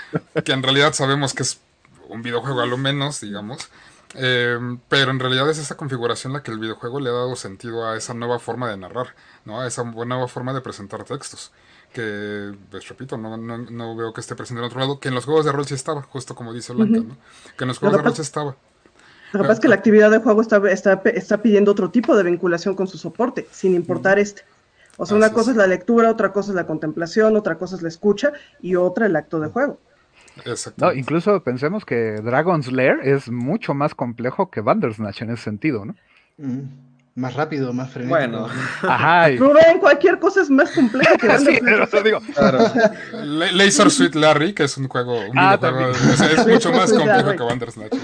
que en realidad sabemos que es un videojuego a lo menos, digamos, Em, pero en realidad es esa configuración la que el videojuego le ha dado sentido a esa nueva forma de narrar, ¿no? A esa nueva forma de presentar textos. Que, pues repito, no, no, no veo que esté presente en otro lado, que en los juegos de rol sí estaba, justo como dice Blanca, ¿no? Que en los juegos de rol sí estaba. Lo que pasa es que la actividad de juego está, está, está, pidiendo otro tipo de vinculación con su soporte, sin importar este. O sea, una cosa es la lectura, otra cosa es la contemplación, otra cosa es la escucha y otra el acto de juego. No, incluso pensemos que Dragon's Lair es mucho más complejo que Bandersnatch en ese sentido, ¿no? Mm, más rápido, más frenético. Bueno. Ajá. ven, cualquier cosa es más compleja que *laughs* sí, digo. Claro. Laser Sweet Larry, que es un juego, un ah, es, mucho *laughs* más complejo que Bandersnatch.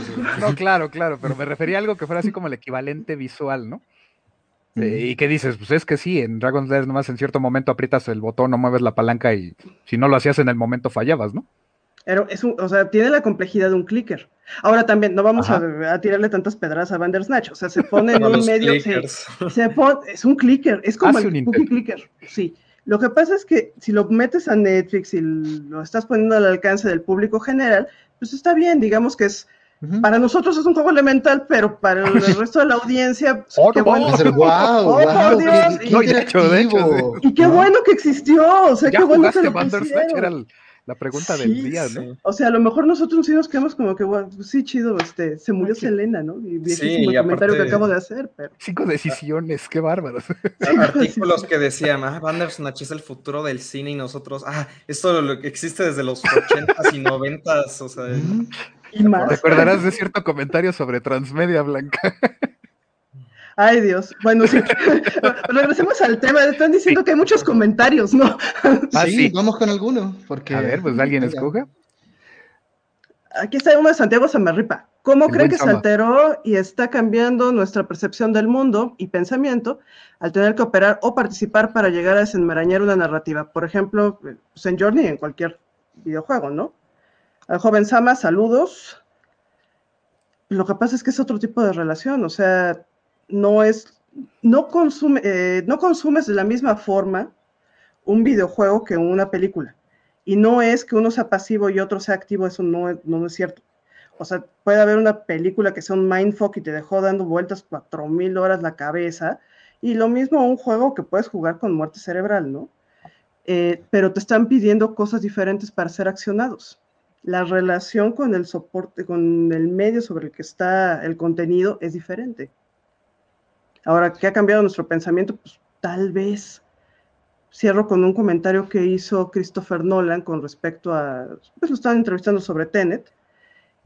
No, claro, claro, pero me refería a algo que fuera así como el equivalente visual, ¿no? ¿Y qué dices? Pues es que sí, en Dragon's Lair nomás en cierto momento aprietas el botón o mueves la palanca y si no lo hacías en el momento fallabas, ¿no? Pero es un, o sea, tiene la complejidad de un clicker. Ahora también, no vamos a, tirarle tantas pedras a Bandersnatch, o sea, se pone en *laughs* un medio, *laughs* se, pone, es un clicker, es como el cookie clicker, sí. Lo que pasa es que si lo metes a Netflix y lo estás poniendo al alcance del público general, pues está bien, digamos que es, Para nosotros es un juego elemental, pero para el *laughs* resto de la audiencia, oh, qué bueno. Wow, oh, wow, Dios, y, de hecho, de hecho, y qué bueno que existió, o sea, qué bueno que lo Era el, la pregunta del día, ¿no? O sea, a lo mejor nosotros sí nos quedamos como que, bueno, pues sí, chido, este, se murió Selena, ¿no? Y viejísimo el comentario que acabo de hacer, pero... Cinco decisiones, qué bárbaros. *laughs* Artículos que decían, ah, Bandersnatch es el futuro del cine y nosotros, ah, esto lo que existe desde los ochentas y noventas, o sea... Y más. ¿Te acordarás de cierto comentario sobre Transmedia Blanca? Ay, Dios. Bueno, sí. *laughs* *laughs* Regresemos al tema. Están diciendo que hay muchos comentarios, ¿no? Ah, sí, vamos con alguno. Porque... A ver, pues alguien escoge. Aquí está uno de Santiago Samarripa. ¿Cómo creen que se alteró y está cambiando nuestra percepción del mundo y pensamiento al tener que operar o participar para llegar a desenmarañar una narrativa? Por ejemplo, pues en Journey, en cualquier videojuego, ¿no? Al joven Sama, saludos. Lo que pasa es que es otro tipo de relación, o sea, no es, no, consume, eh, no consumes de la misma forma un videojuego que una película. Y no es que uno sea pasivo y otro sea activo, eso no, no es cierto. O sea, puede haber una película que sea un mindfuck y te dejó dando vueltas cuatro mil horas la cabeza, y lo mismo un juego que puedes jugar con muerte cerebral, ¿no? Eh, pero te están pidiendo cosas diferentes para ser accionados. La relación con el soporte, con el medio sobre el que está el contenido es diferente. Ahora, ¿qué ha cambiado nuestro pensamiento? Pues tal vez. Cierro con un comentario que hizo Christopher Nolan con respecto a, pues lo estaban entrevistando sobre Tenet,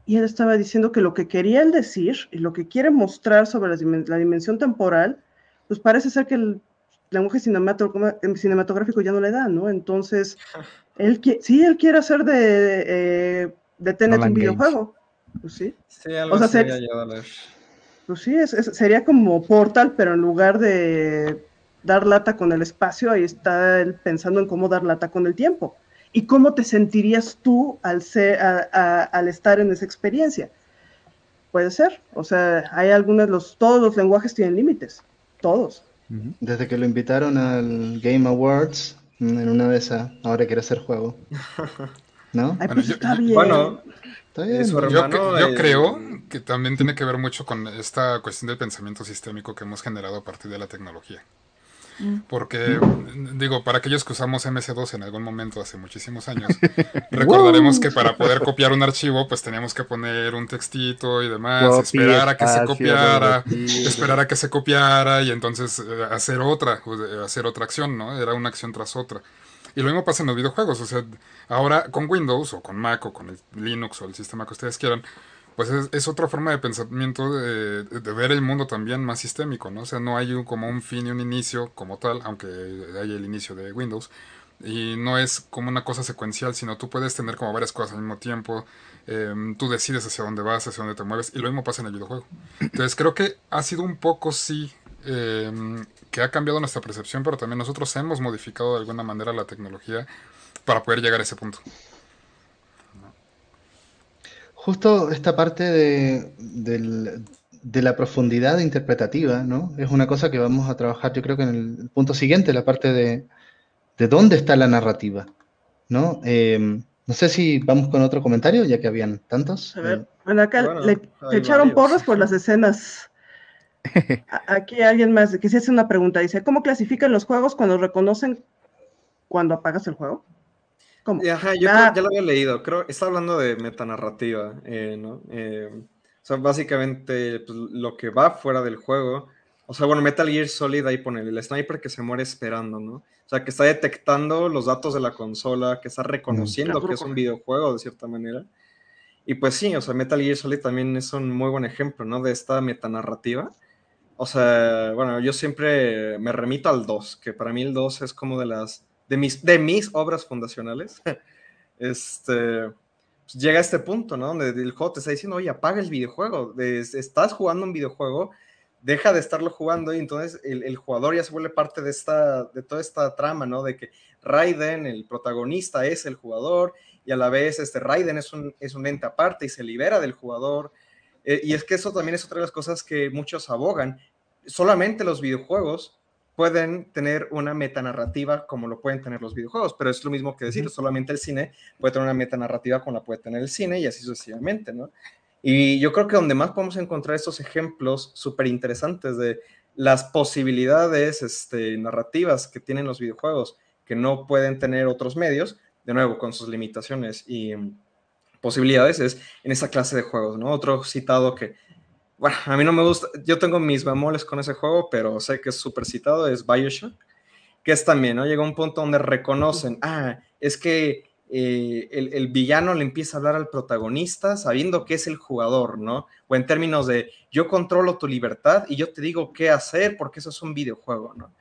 y él estaba diciendo que lo que quería él decir y lo que quiere mostrar sobre la, dimensión temporal, pues parece ser que el lenguaje cinematográfico ya no le da, ¿no? Entonces, *laughs* él sí, él quiere hacer de, eh, de Tenet un videojuego. Pues sí. Sí, algo o sea, pues sí, sería como Portal, pero en lugar de dar lata con el espacio, ahí está él pensando en cómo dar lata con el tiempo. ¿Y cómo te sentirías tú al, ser, al estar en esa experiencia? Puede ser. O sea, hay algunos, los, todos los lenguajes tienen límites. Todos. Desde que lo invitaron al Game Awards, en una vez a, ahora quiere hacer juego. *laughs* ¿No? Pues está bien. Bueno, yo, creo que también tiene que ver mucho con esta cuestión del pensamiento sistémico que hemos generado a partir de la tecnología. Mm. Porque, digo, para aquellos que usamos MS2 en algún momento hace muchísimos años, *laughs* recordaremos que para poder copiar un archivo, pues teníamos que poner un textito y demás, esperar a que se copiara, esperar a que se copiara y entonces eh, hacer otra, hacer otra acción, ¿no? Era una acción tras otra. Y lo mismo pasa en los videojuegos, o sea, ahora con Windows o con Mac o con el Linux o el sistema que ustedes quieran, pues es, otra forma de pensamiento de, ver el mundo también más sistémico, ¿no? O sea, no hay como un fin y un inicio como tal, aunque haya el inicio de Windows, y no es como una cosa secuencial, sino tú puedes tener como varias cosas al mismo tiempo, em, tú decides hacia dónde vas, hacia dónde te mueves, y lo mismo pasa en el videojuego. Entonces creo que ha sido un poco, sí, em, que ha cambiado nuestra percepción, pero también nosotros hemos modificado de alguna manera la tecnología para poder llegar a ese punto. Justo esta parte de, de la profundidad interpretativa, ¿no? Es una cosa que vamos a trabajar, yo creo que en el punto siguiente, la parte de, de dónde está la narrativa, ¿no? Eh, no sé si vamos con otro comentario, ya que habían tantos. A ver, eh, bueno, acá le, echaron porros por las escenas. *laughs* Aquí alguien más que se hace una pregunta, dice, ¿cómo clasifican los juegos cuando reconocen cuando apagas el juego? ¿Cómo? Ajá, yo ah. ya lo había leído, creo, está hablando de metanarrativa, eh, ¿no? o sea, básicamente pues, lo que va fuera del juego, o sea, bueno, Metal Gear Solid ahí pone el sniper que se muere esperando, ¿no? O sea, que está detectando los datos de la consola, que está reconociendo que es un videojuego de cierta manera. Y pues sí, o sea, Metal Gear Solid también es un muy buen ejemplo, ¿no? De esta metanarrativa. O sea, bueno, yo siempre me remito al 2, que para mí el 2 es como de las, de mis, de mis obras fundacionales. *laughs* este, pues llega a este punto, ¿no? Donde el juego te está diciendo, oye, apaga el videojuego, estás jugando un videojuego deja de estarlo jugando y entonces el, jugador ya se vuelve parte de, esta, de toda esta trama, ¿no? De que Raiden, el protagonista, es el jugador y a la vez este Raiden es un, es un ente aparte y se libera del jugador. Eh, y es que eso también es otra de las cosas que muchos abogan. Solamente los videojuegos pueden tener una metanarrativa como lo pueden tener los videojuegos, pero es lo mismo que decir, solamente el cine puede tener una metanarrativa como la puede tener el cine y así sucesivamente, ¿no? Y yo creo que donde más podemos encontrar estos ejemplos súper interesantes de las posibilidades este, narrativas que tienen los videojuegos que no pueden tener otros medios, de nuevo, con sus limitaciones y posibilidades, es en esa clase de juegos, ¿no? Otro citado que, bueno, a mí no me gusta, yo tengo mis bemoles con ese juego, pero sé que es súper citado, es Bioshock, que es también, ¿no? Llega un punto donde reconocen, ah, es que eh, el, villano le empieza a hablar al protagonista sabiendo que es el jugador, ¿no? O en términos de yo controlo tu libertad y yo te digo qué hacer porque eso es un videojuego, ¿no?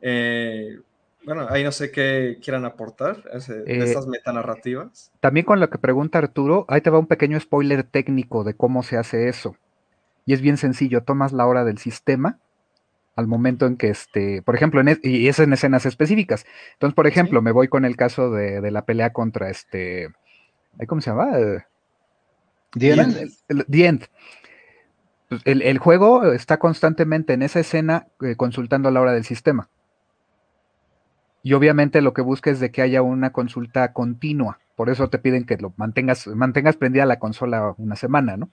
Eh, bueno, ahí no sé qué quieran aportar de eh, estas metanarrativas. También con lo que pregunta Arturo, ahí te va un pequeño spoiler técnico de cómo se hace eso. Y es bien sencillo, tomas la hora del sistema al momento en que, este, por ejemplo, en y es en escenas específicas. Entonces, por ejemplo, me voy con el caso de, la pelea contra este, ¿cómo se llama? The End. Pues, el, juego está constantemente en esa escena eh, consultando la hora del sistema. Y obviamente lo que busca es de que haya una consulta continua. Por eso te piden que lo mantengas, mantengas prendida la consola una semana, ¿no?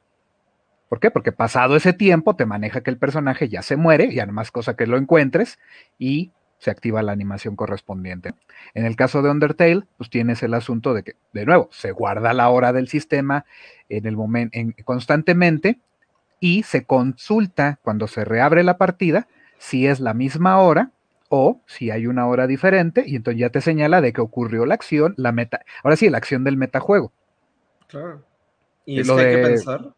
¿Por qué? Porque pasado ese tiempo te maneja que el personaje ya se muere, ya no más cosa que lo encuentres y se activa la animación correspondiente. En el caso de Undertale, pues tienes el asunto de que, de nuevo, se guarda la hora del sistema en el momento, constantemente y se consulta cuando se reabre la partida si es la misma hora o si hay una hora diferente y entonces ya te señala de que ocurrió la acción, la meta, ahora sí, la acción del metajuego. Claro. Y, es que hay que pensar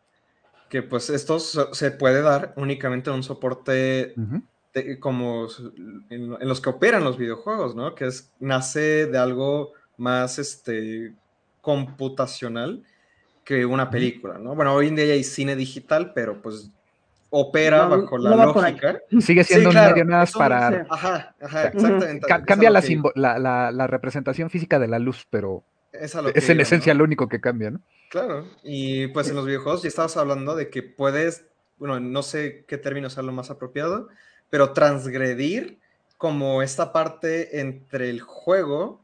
que pues esto se puede dar únicamente en un soporte como en, los que operan los videojuegos, ¿no? Que es, nace de algo más este, computacional que una película, ¿no? Bueno, hoy en día ya hay cine digital, pero pues opera bajo la lógica. Sigue siendo un medio más para... Ajá, ajá, exactamente. cambia la, la, representación física de la luz, pero es, en esencia lo único que cambia, ¿no? Claro, y pues en los videojuegos ya estabas hablando de que puedes, bueno, no sé qué término sea lo más apropiado, pero transgredir como esta parte entre el juego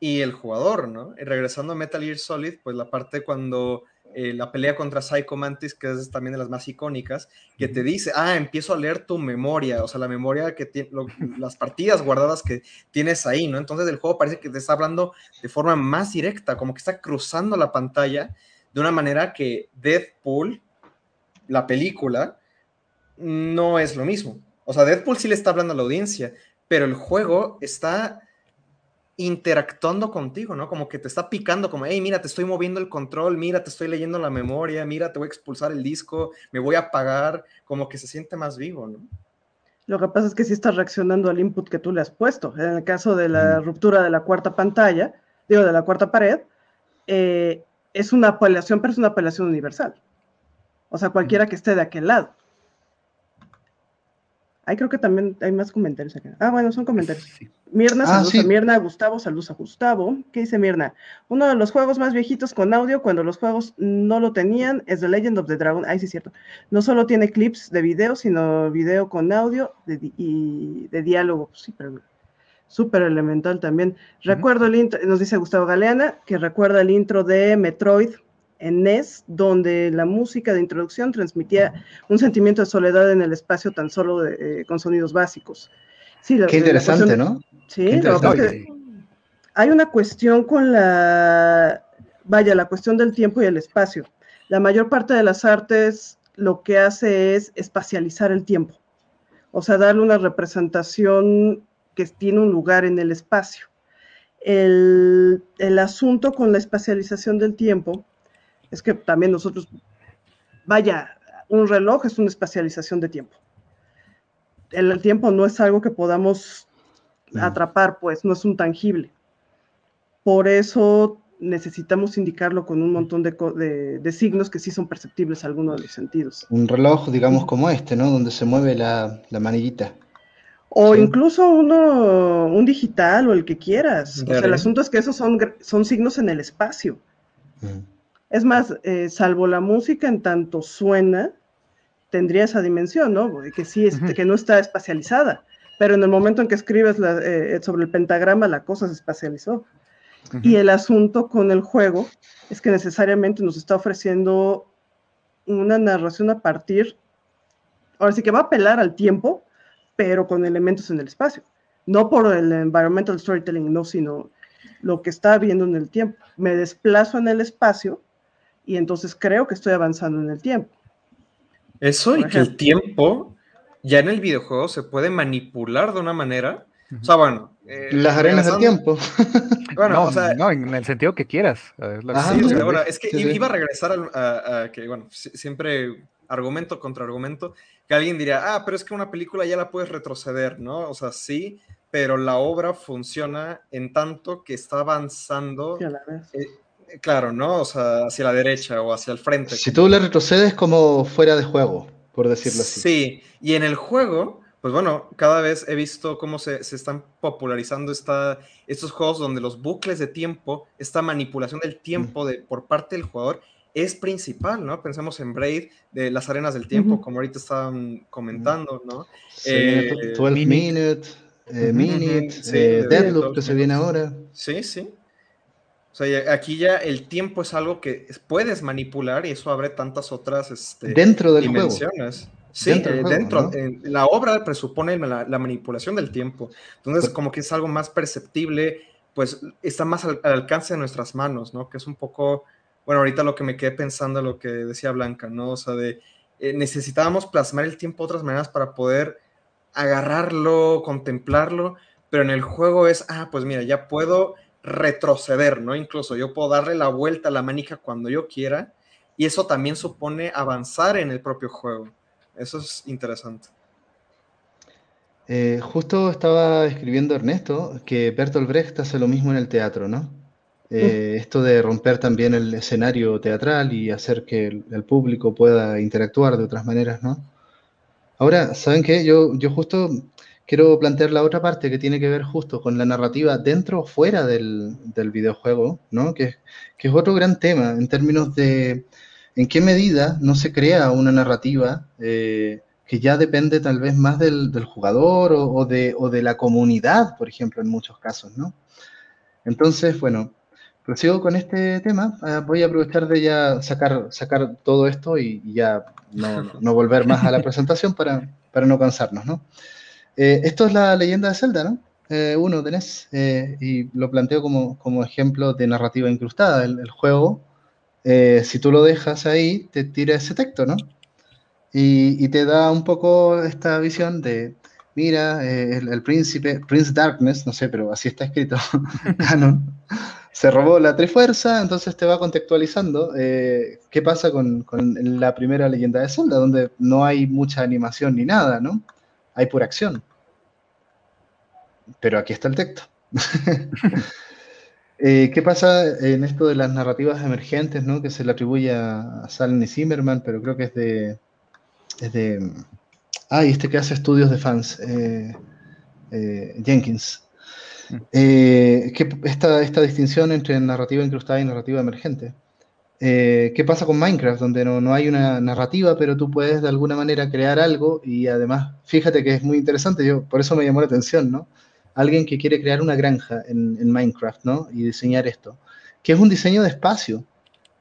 y el jugador, ¿no? Y regresando a Metal Gear Solid, pues la parte cuando eh, la pelea contra Psycho Mantis, que es también de las más icónicas, que te dice, ah, empiezo a leer tu memoria, o sea, la memoria que tiene, las partidas guardadas que tienes ahí, ¿no? Entonces el juego parece que te está hablando de forma más directa, como que está cruzando la pantalla de una manera que Deadpool, la película, no es lo mismo. O sea, Deadpool sí le está hablando a la audiencia, pero el juego está interactuando contigo, ¿no? Como que te está picando, como, hey, mira, te estoy moviendo el control, mira, te estoy leyendo la memoria, mira, te voy a expulsar el disco, me voy a apagar, como que se siente más vivo, ¿no? Lo que pasa es que sí estás reaccionando al input que tú le has puesto. En el caso de la ruptura de la cuarta pantalla, digo, de la cuarta pared, eh, es una apelación, pero es una apelación universal. O sea, cualquiera que esté de aquel lado. Ahí creo que también hay más comentarios acá. Ah, bueno, son comentarios. Mirna, ah, saludos a Mirna, Gustavo, saludos a Gustavo. ¿Qué dice Mirna? Uno de los juegos más viejitos con audio, cuando los juegos no lo tenían, es The Legend of the Dragon. Ahí sí es cierto. No solo tiene clips de video, sino video con audio y de diálogo. Sí, pero súper elemental también. Recuerdo el intro, nos dice Gustavo Galeana, que recuerda el intro de Metroid en NES, donde la música de introducción transmitía un sentimiento de soledad en el espacio tan solo eh, con sonidos básicos. Sí, Qué interesante, ¿no? Sí, hay una cuestión con la, vaya, la cuestión del tiempo y el espacio. La mayor parte de las artes lo que hace es espacializar el tiempo, o sea, darle una representación que tiene un lugar en el espacio. El, el asunto con la espacialización del tiempo es que también nosotros, vaya, un reloj es una espacialización de tiempo. El, tiempo no es algo que podamos atrapar, pues no es un tangible. Por eso necesitamos indicarlo con un montón de, signos que sí son perceptibles a alguno de los sentidos. Un reloj, digamos, como este, ¿no? Donde se mueve la, manillita. O incluso uno, un digital o el que quieras. O sea, el asunto es que esos son, son signos en el espacio. Es más, eh, salvo la música en tanto suena, tendría esa dimensión, ¿no? Que sí, este, que no está espacializada. Pero en el momento en que escribes eh, sobre el pentagrama, la cosa se espacializó. Y el asunto con el juego es que necesariamente nos está ofreciendo una narración a partir, ahora sí que va a apelar al tiempo, pero con elementos en el espacio. No por el environmental storytelling, no, sino lo que está viendo en el tiempo. Me desplazo en el espacio y entonces creo que estoy avanzando en el tiempo. Eso y que el tiempo ya en el videojuego se puede manipular de una manera. O sea, bueno. Eh, Las arenas del tiempo. *laughs* Bueno, no, o sea, no, en el sentido que quieras. Es, que iba a regresar a, que, bueno, siempre argumento contra argumento, que alguien diría, ah, pero es que una película ya la puedes retroceder, ¿no? O sea, sí, pero la obra funciona en tanto que está avanzando. Claro, ¿no? O sea, hacia la derecha o hacia el frente. Si tú le retrocedes como fuera de juego, por decirlo así. Sí, y en el juego, pues bueno, cada vez he visto cómo se, están popularizando esta, estos juegos donde los bucles de tiempo, esta manipulación del tiempo de, por parte del jugador es principal, ¿no? Pensemos en Braid, de las arenas del tiempo, como ahorita estaban comentando, ¿no? 12 eh, Minutes, eh, Minute, eh, Deadloop que se viene ahora. Sí, sí. O sea, aquí ya el tiempo es algo que puedes manipular y eso abre tantas otras este, dentro del dimensiones. Sí, dentro, eh, la obra presupone la, manipulación del tiempo. Entonces, pues como que es algo más perceptible, pues está más al, alcance de nuestras manos, ¿no? Que es un poco, bueno, ahorita lo que me quedé pensando, lo que decía Blanca, ¿no? O sea, de eh, necesitábamos plasmar el tiempo de otras maneras para poder agarrarlo, contemplarlo, pero en el juego es, ah, pues mira, ya puedo retroceder, ¿no? Incluso yo puedo darle la vuelta a la manija cuando yo quiera y eso también supone avanzar en el propio juego. Eso es interesante. Eh, justo estaba escribiendo Ernesto que Bertolt Brecht hace lo mismo en el teatro, ¿no? Eh, esto de romper también el escenario teatral y hacer que el, público pueda interactuar de otras maneras, ¿no? Ahora, ¿saben qué? Yo, yo justo quiero plantear la otra parte que tiene que ver justo con la narrativa dentro o fuera del, videojuego, ¿no? Que, es otro gran tema en términos de en qué medida no se crea una narrativa eh, que ya depende tal vez más del, jugador o, de, la comunidad, por ejemplo, en muchos casos, ¿no? Entonces, bueno, prosigo con este tema. Ah, voy a aprovechar de ya sacar, sacar todo esto y, ya *laughs* no, volver más a la presentación para, para no cansarnos, ¿no? Eh, esto es la leyenda de Zelda, ¿no? Eh, uno tenés, eh, y lo planteo como, como, ejemplo de narrativa incrustada. El, juego, si tú lo dejas ahí, te tira ese texto, ¿no? Y, te da un poco esta visión de, mira, eh, el, príncipe, Prince Darkness, no sé, pero así está escrito, *laughs* canon, se robó la Trifuerza, entonces te va contextualizando eh, qué pasa con, la primera leyenda de Zelda, donde no hay mucha animación ni nada, ¿no? Hay pura acción. Pero aquí está el texto. *laughs* Eh, ¿Qué pasa en esto de las narrativas emergentes, ¿no? que se le atribuye a Salen y Zimmerman, pero creo que es de, es de Ah, y este que hace estudios de fans, eh, eh, Jenkins. Mm. Eh, esta, esta, distinción entre narrativa incrustada y narrativa emergente. ¿Qué pasa con Minecraft? Donde no, hay una narrativa, pero tú puedes de alguna manera crear algo y además, fíjate que es muy interesante, yo por eso me llamó la atención, ¿no? Alguien que quiere crear una granja en, Minecraft, ¿no? Y diseñar esto, que es un diseño de espacio,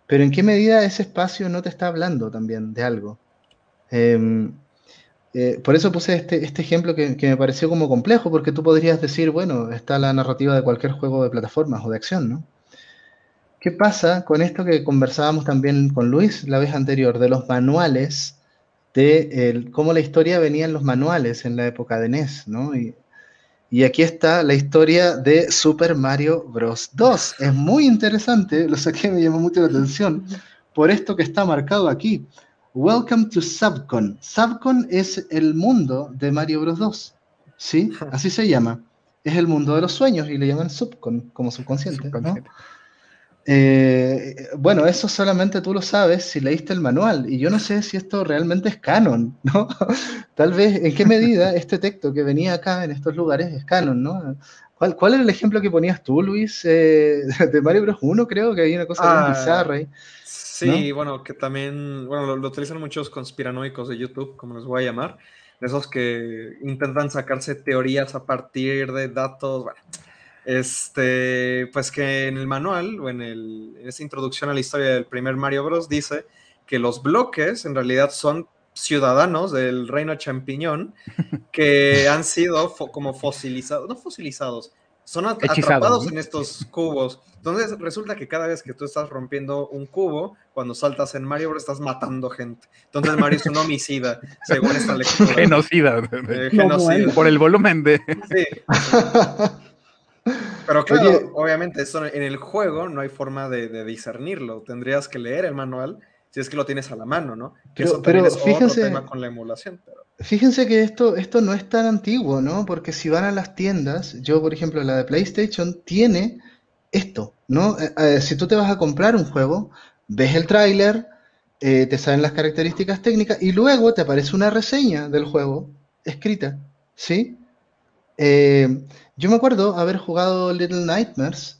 pero ¿en qué medida ese espacio no te está hablando también de algo? Em, eh, por eso puse este, este ejemplo que, me pareció como complejo, porque tú podrías decir, bueno, está la narrativa de cualquier juego de plataformas o de acción, ¿no? ¿Qué pasa con esto que conversábamos también con Luis la vez anterior, de los manuales, de cómo la historia venía en los manuales en la época de NES, ¿no? Y aquí está la historia de Super Mario Bros. 2. Es muy interesante, lo saqué, me llamó mucho la atención, por esto que está marcado aquí. Welcome to Subcon. Subcon es el mundo de Mario Bros 2. ¿Sí? *laughs* Así se llama. Es el mundo de los sueños y le llaman Subcon, como subconsciente. Eh, bueno, eso solamente tú lo sabes si leíste el manual. Y yo no sé si esto realmente es canon, ¿no? *laughs* Tal vez, ¿en qué medida este texto que venía acá en estos lugares es canon, ¿no? ¿Cuál, cuál era el ejemplo que ponías tú, Luis, eh, *laughs* de Mario Bros 1? Creo que hay una cosa ah, bizarra ahí. Sí, bueno, que también, bueno, lo, utilizan muchos conspiranoicos de YouTube, como les voy a llamar, de esos que intentan sacarse teorías a partir de datos, bueno, este, pues que en el manual o en, el, en esa introducción a la historia del primer Mario Bros. dice que los bloques en realidad son ciudadanos del reino champiñón *laughs* que han sido como fosilizados, no fosilizados, son atrapados en estos cubos. Entonces resulta que cada vez que tú estás rompiendo un cubo, cuando saltas en Mario Bros estás matando gente. Entonces Mario es un *laughs* homicida, según esta lectura. Genocida. Eh, genocida. Por el volumen de... Sí. *laughs* Pero claro, obviamente eso en el juego no hay forma de, discernirlo. Tendrías que leer el manual si es que lo tienes a la mano, ¿no? pero, pero fíjense, con la emulación. Fíjense que esto, esto no es tan antiguo, ¿no? Porque si van a las tiendas, yo por ejemplo la de PlayStation tiene esto, ¿no? Eh, eh, si tú te vas a comprar un juego, ves el tráiler, eh, te salen las características técnicas y luego te aparece una reseña del juego escrita, ¿sí? Yo me acuerdo haber jugado Little Nightmares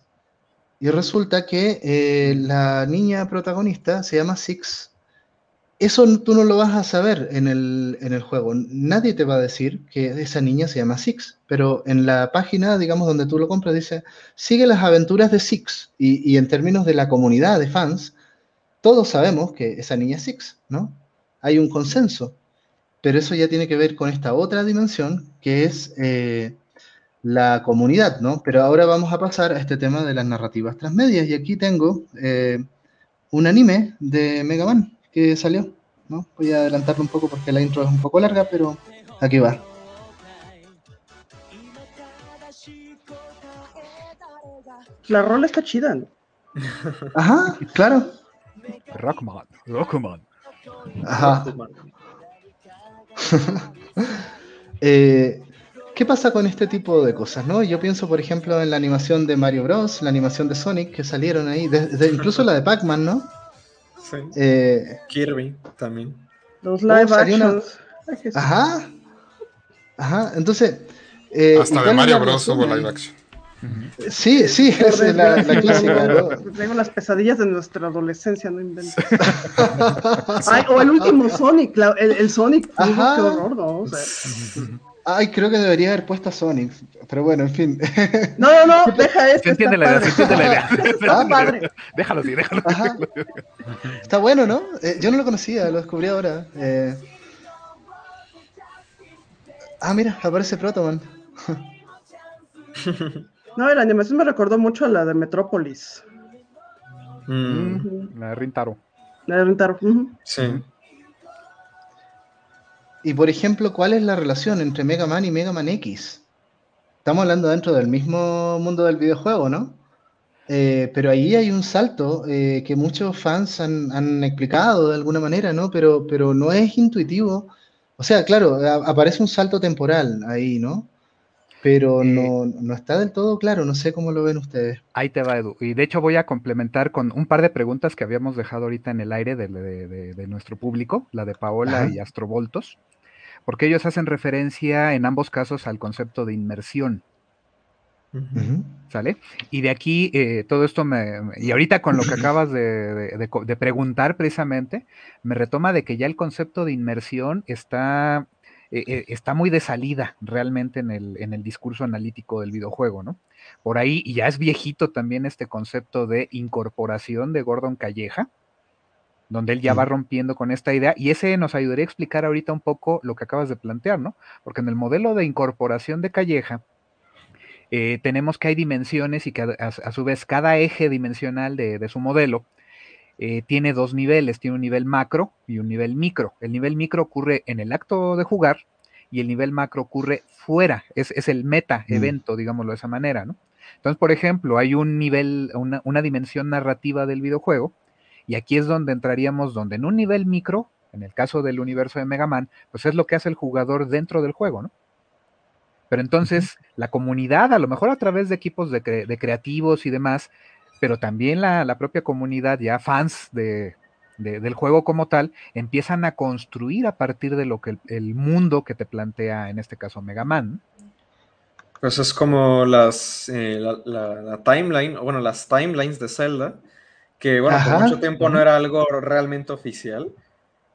y resulta que la niña protagonista se llama Six eso tú no lo vas a saber en el, juego. Nadie te va a decir que esa niña se llama Six, pero en la página, digamos, donde tú lo compras, dice, sigue las aventuras de Six. Y, en términos de la comunidad de fans, todos sabemos que esa niña es Six, ¿no? Hay un consenso. Pero eso ya tiene que ver con esta otra dimensión, que es eh, la comunidad, ¿no? Pero ahora vamos a pasar a este tema de las narrativas transmedias. Y aquí tengo eh, un anime de Mega Man que salió. ¿no? Voy a adelantarlo un poco porque la intro es un poco larga, pero aquí va. La rola está chida. *laughs* Ajá, claro. Rockman, Rockman. Ajá. *laughs* eh, ¿Qué pasa con este tipo de cosas? ¿no? Yo pienso, por ejemplo, en la animación de Mario Bros, la animación de Sonic, que salieron ahí, incluso la de Pac-Man, ¿no? Eh, Kirby también. Los live actions. Ajá. Ajá. Entonces. Eh, Hasta de Mario Bros. hubo live action. Sí, sí, es la, la clásica. Tengo las pesadillas de nuestra adolescencia, no inventes. *laughs* o el último Sonic, el, Sonic, qué horror, ¿no? O sea, Ay, creo que debería haber puesto a Sonic, pero bueno, en fin. No, no, no, deja *laughs* esto. Se entiende la idea, se entiende la idea. *laughs* Está padre. Déjalo así, déjalo así. Está bueno, ¿no? Eh, yo no lo conocía, lo descubrí ahora. Eh... Ah, mira, aparece Protoman. No, la animación me recordó mucho a la de Metrópolis. Mm, La de Rintaro. La de Rintaro. Sí. y por ejemplo, ¿cuál es la relación entre Mega Man y Mega Man X? Estamos hablando dentro del mismo mundo del videojuego, ¿no? Eh, pero ahí hay un salto eh, que muchos fans han, explicado de alguna manera, ¿no? Pero, pero no es intuitivo. O sea, claro, aparece un salto temporal ahí, ¿no? Pero no, no, está del todo claro, no sé cómo lo ven ustedes. Ahí te va, Edu. Y de hecho voy a complementar con un par de preguntas que habíamos dejado ahorita en el aire de, nuestro público, la de Paola y Astrovoltos, porque ellos hacen referencia en ambos casos al concepto de inmersión. ¿Sale? Y de aquí eh, todo esto me, Y ahorita con lo que acabas de, preguntar precisamente, me retoma de que ya el concepto de inmersión está, eh, eh, está muy de salida realmente en el, en el discurso analítico del videojuego, ¿no? Por ahí, y ya es viejito también este concepto de incorporación de Gordon Calleja, donde él ya va rompiendo con esta idea, y ese nos ayudaría a explicar ahorita un poco lo que acabas de plantear, ¿no? Porque en el modelo de incorporación de Calleja, eh, tenemos que hay dimensiones y que a, su vez cada eje dimensional de, su modelo eh, tiene dos niveles, tiene un nivel macro y un nivel micro. El nivel micro ocurre en el acto de jugar y el nivel macro ocurre fuera, es, el meta mm. evento, digámoslo de esa manera, ¿no? Entonces, por ejemplo, hay un nivel, una, una dimensión narrativa del videojuego, y aquí es donde entraríamos, donde en un nivel micro, en el caso del universo de Mega Man, pues es lo que hace el jugador dentro del juego, ¿no? Pero entonces la comunidad, a lo mejor a través de equipos de, creativos y demás, pero también la, propia comunidad, ya fans de, del juego como tal, empiezan a construir a partir de lo que el, mundo que te plantea, en este caso Mega Man. Pues es como las, eh, la, timeline, o bueno, las timelines de Zelda, que bueno, por mucho tiempo no era algo realmente oficial.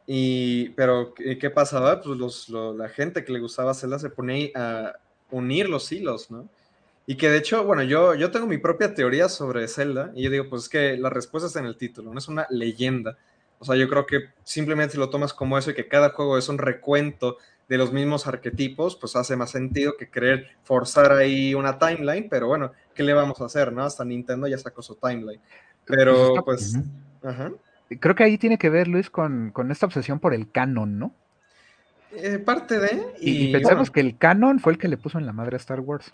Y, pero, ¿qué pasaba? Pues los, la gente que le gustaba Zelda se ponía a unir los hilos, ¿no? Y que de hecho, bueno, yo, yo tengo mi propia teoría sobre Zelda y yo digo, pues es que la respuesta está en el título, no es una leyenda. O sea, yo creo que simplemente si lo tomas como eso y que cada juego es un recuento de los mismos arquetipos, pues hace más sentido que querer forzar ahí una timeline, pero bueno, ¿qué le vamos a hacer, no? Hasta Nintendo ya sacó su timeline. Pero pues... Ajá. Creo que ahí tiene que ver, Luis, con, con esta obsesión por el canon, ¿no? Eh, parte de. Y, pensamos que el canon fue el que le puso en la madre a Star Wars.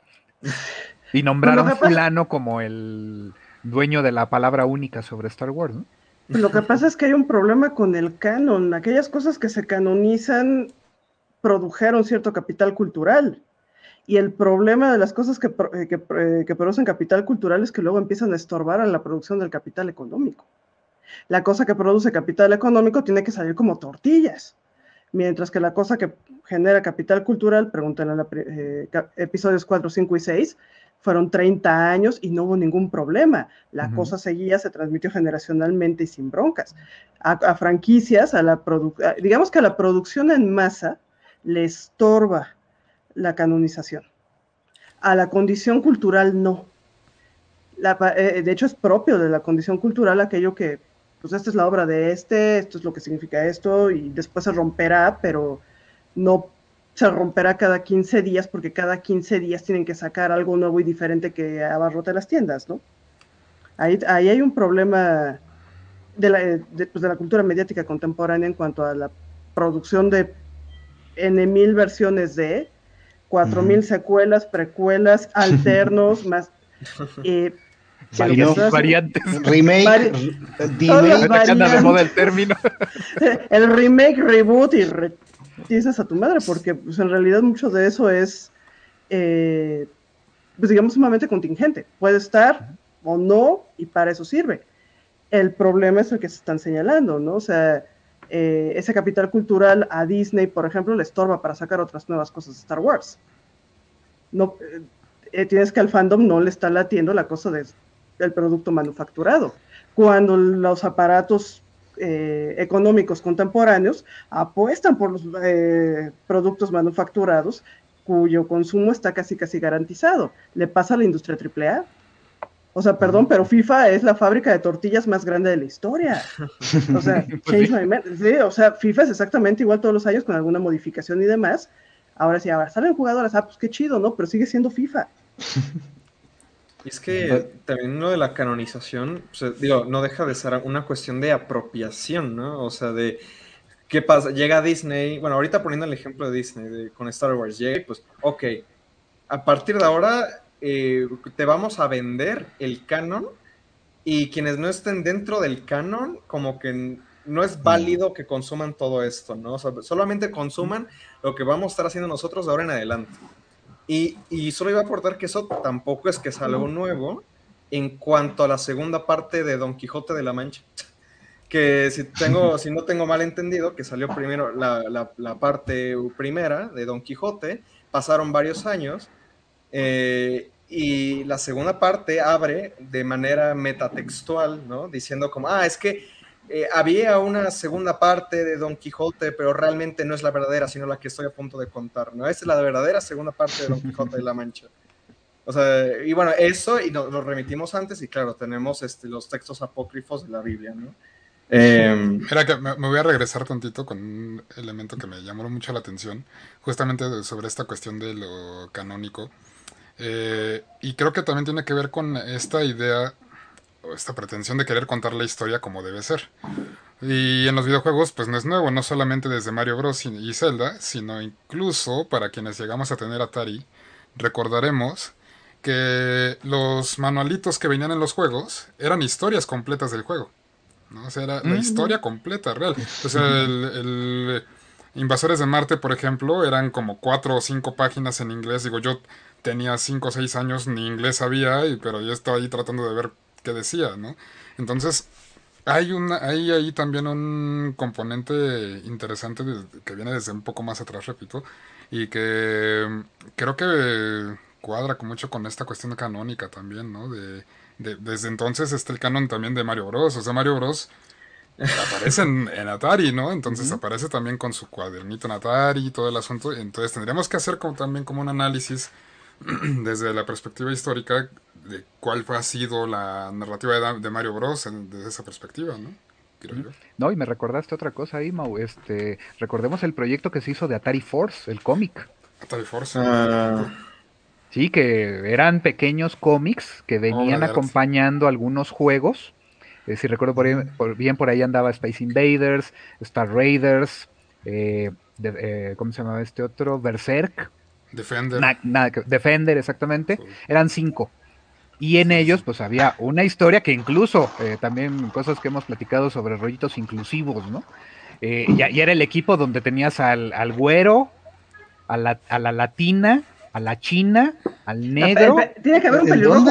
Y nombraron a fulano como el dueño de la palabra única sobre Star Wars, ¿no? Pues lo que pasa es que hay un problema con el canon. Aquellas cosas que se canonizan produjeron cierto capital cultural. Y el problema de las cosas que, eh, eh, que, producen capital cultural es que luego empiezan a estorbar a la producción del capital económico. La cosa que produce capital económico tiene que salir como tortillas mientras que la cosa que genera capital cultural, preguntan en eh, episodios 4, 5 y 6, fueron 30 años y no hubo ningún problema. La cosa seguía, se transmitió generacionalmente y sin broncas. A, franquicias, a la digamos que a la producción en masa le estorba la canonización. A la condición cultural no. Eh, de hecho, es propio de la condición cultural aquello que pues esta es la obra de este, esto es lo que significa esto, y después se romperá, pero no se romperá cada 15 días, porque cada 15 días tienen que sacar algo nuevo y diferente que abarrote las tiendas, ¿no? Ahí, ahí hay un problema de la, de, pues de la cultura mediática contemporánea en cuanto a la producción de N mil versiones de, cuatro mil secuelas, precuelas, *laughs* alternos, más... *laughs* Eh, variantes. Remake, remake. *laughs* el término. *laughs* el remake, reboot y dices a tu madre, porque pues, en realidad mucho de eso es, eh, pues digamos, sumamente contingente. Puede estar o no, y para eso sirve. El problema es el que se están señalando, ¿no? O sea, eh, ese capital cultural a Disney, por ejemplo, le estorba para sacar otras nuevas cosas de Star Wars. No, eh, tienes que al fandom no le está latiendo la cosa de el producto manufacturado. Cuando los aparatos eh, económicos contemporáneos apuestan por los eh, productos manufacturados cuyo consumo está casi casi garantizado. Le pasa a la industria AAA. O sea, perdón, pero FIFA es la fábrica de tortillas más grande de la historia. O sea, *laughs* pues o sea, FIFA es exactamente igual todos los años con alguna modificación y demás. Ahora sí, ahora salen jugadores, ah, pues qué chido, ¿no? Pero sigue siendo FIFA. *laughs* Y es que también lo de la canonización, digo, no deja de ser una cuestión de apropiación, ¿no? O sea, de ¿qué pasa? Llega Disney, bueno, ahorita poniendo el ejemplo de Disney con Star Wars, llega y pues, ok, a partir de ahora eh, te vamos a vender el canon y quienes no estén dentro del canon, como que no es válido que consuman todo esto, ¿no? O sea, solamente consuman lo que vamos a estar haciendo nosotros de ahora en adelante. Y, y solo iba a aportar que eso tampoco es que es algo nuevo en cuanto a la segunda parte de Don Quijote de la Mancha. *laughs* Que si, tengo, *laughs* si no tengo mal entendido, que salió primero la, la, la parte primera de Don Quijote, pasaron varios años eh, y la segunda parte abre de manera metatextual, ¿no? Diciendo como, ah, es que eh, había una segunda parte de Don Quijote, pero realmente no es la verdadera, sino la que estoy a punto de contar, ¿no? Esa es la verdadera segunda parte de Don Quijote de la Mancha. O sea, y bueno, eso, y nos lo remitimos antes, y claro, tenemos este, los textos apócrifos de la Biblia, ¿no? Eh, Mira que me, voy a regresar tantito con un elemento que me llamó mucho la atención, justamente sobre esta cuestión de lo canónico. Eh, y creo que también tiene que ver con esta idea esta pretensión de querer contar la historia como debe ser. Y en los videojuegos, pues no es nuevo, no solamente desde Mario Bros. y Zelda, sino incluso para quienes llegamos a tener Atari, recordaremos que los manualitos que venían en los juegos eran historias completas del juego. ¿no? O sea, era la historia completa, real. Sea, el, el Invasores de Marte, por ejemplo, eran como cuatro o cinco páginas en inglés. Digo, yo tenía 5 o 6 años, ni inglés sabía, y, pero yo estaba ahí tratando de ver qué decía, ¿no? Entonces, hay, una, hay ahí también un componente interesante que viene desde un poco más atrás, repito, y que creo que cuadra mucho con esta cuestión canónica también, ¿no? De, desde entonces está el canon también de Mario Bros. O sea, Mario Bros. aparece en, Atari, ¿no? Entonces aparece también con su cuadernito en Atari y todo el asunto. Entonces tendríamos que hacer como, también como un análisis *clears throat* desde la perspectiva histórica de cuál fue, ha sido la narrativa de, Mario Bros. desde esa perspectiva, ¿no? No, y me recordaste otra cosa ahí, Mau. Este, recordemos el proyecto que se hizo de Atari Force, el cómic. Atari Force. Ah. Sí, que eran pequeños cómics que venían acompañando algunos juegos. Eh, si recuerdo por, bien, por ahí andaba Space Invaders, Star Raiders, eh, eh, ¿cómo se llamaba este otro? Berserk. Defender. Defender, exactamente. Eran cinco. Y en ellos, pues había una historia que incluso, eh, también cosas que hemos platicado sobre rollitos inclusivos, ¿no? Eh, y, era el equipo donde tenías al, al güero, a la, a la, latina, a la china, al negro. Tiene que haber un pelirrojo.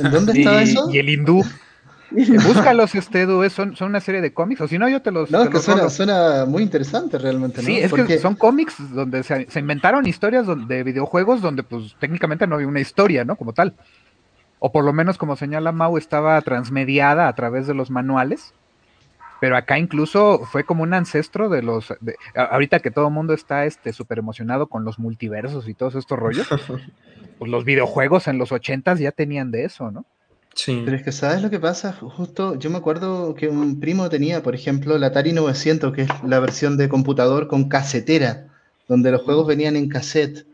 ¿En dónde estaba eso? Y el hindú. *laughs* Búscalos, *laughs* este, son, son una serie de cómics, o si no, yo te los. No, que suena, muy interesante realmente. Sí, es que son cómics donde se, inventaron historias de videojuegos donde, pues, técnicamente no había una historia, ¿no? Como tal. O por lo menos, como señala Mau, estaba transmediada a través de los manuales. Pero acá incluso fue como un ancestro de los. ahorita que todo el mundo está este súper emocionado con los multiversos y todos estos rollos, *laughs* pues los videojuegos en los ochentas ya tenían de eso, ¿no? Pero es que, ¿sabes lo que pasa? Justo, yo me acuerdo que un primo tenía, por ejemplo, la Atari 900, que es la versión de computador con casetera, donde los juegos venían en cassette.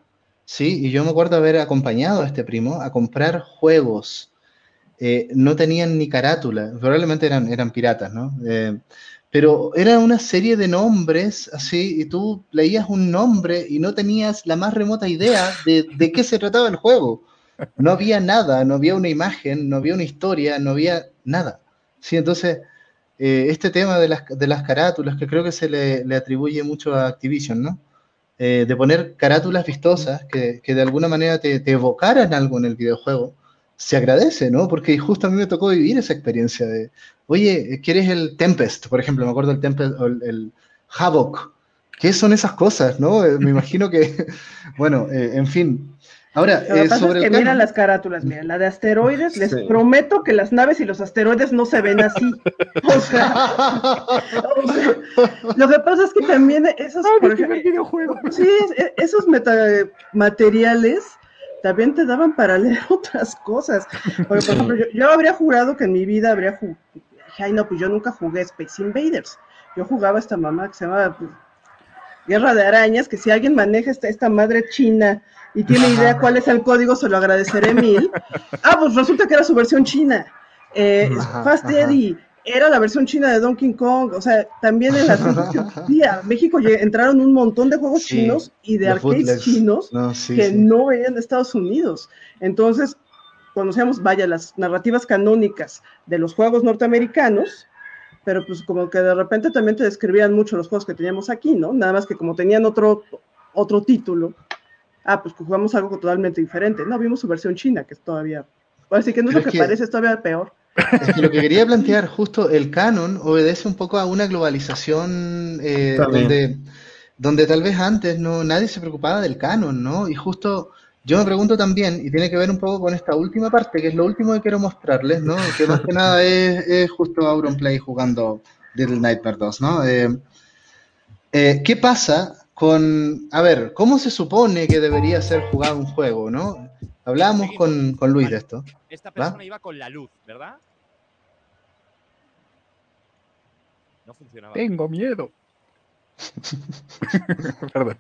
Sí, y yo me acuerdo haber acompañado a este primo a comprar juegos. Eh, no tenían ni carátula, probablemente eran, eran piratas, ¿no? Eh, pero era una serie de nombres, así, y tú leías un nombre y no tenías la más remota idea de, de qué se trataba el juego. No había nada, no había una imagen, no había una historia, no había nada. Sí, entonces, eh, este tema de las, de las, carátulas, que creo que se le, le atribuye mucho a Activision, ¿no? Eh, de poner carátulas vistosas que, que de alguna manera te, evocaran algo en el videojuego, se agradece, ¿no? Porque justo a mí me tocó vivir esa experiencia de, oye, ¿quieres el Tempest? Por ejemplo, me acuerdo del Tempest, el, el Havoc. ¿Qué son esas cosas, no? Eh, me imagino que, *laughs* bueno, en fin, Ahora, Lo que eh, pasa es que miran las carátulas, mira, la de asteroides, les prometo que las naves y los asteroides no se ven así. O sea, *laughs* lo que pasa es que también esos, por ejemplo, sí, e, esos materiales también te daban para leer *laughs* otras cosas. por ejemplo, yo, habría jurado que en mi vida habría jugado, ay no, pues yo nunca jugué Space Invaders. Yo jugaba esta mamá que se llama pues, Guerra de Arañas, que si alguien maneja esta, esta madre china y tiene idea cuál es el código, se lo agradeceré mil. Ah, pues resulta que era su versión china. Eh, Fast Eddie, era la versión china de Donkey Kong, o sea, también en las *laughs* México entraron un montón de juegos chinos y de arcades chinos que no venían de Estados Unidos. Entonces, conocíamos, vaya, las narrativas canónicas de los juegos norteamericanos, pero pues como que de repente también te describían mucho los juegos que teníamos aquí, ¿no? Nada más que como tenían otro, otro título, ah, pues jugamos algo totalmente diferente. No, vimos su versión china, que es todavía, así que no es lo que parece, es todavía peor. Es que lo que quería plantear, justo el canon obedece un poco a una globalización eh, donde, donde tal vez antes no nadie se preocupaba del canon, ¿no? Y justo yo me pregunto también, y tiene que ver un poco con esta última parte, que es lo último que quiero mostrarles, ¿no? Que más que nada es, es justo Auronplay jugando Little Nightmare 2, ¿no? Eh, eh, ¿Qué pasa con, a ver, cómo se supone que debería ser jugado un juego, ¿no? Hablamos con, con Luis de esto. Esta persona iba con la luz, ¿verdad? No funcionaba. Tengo miedo. *laughs* Perdón.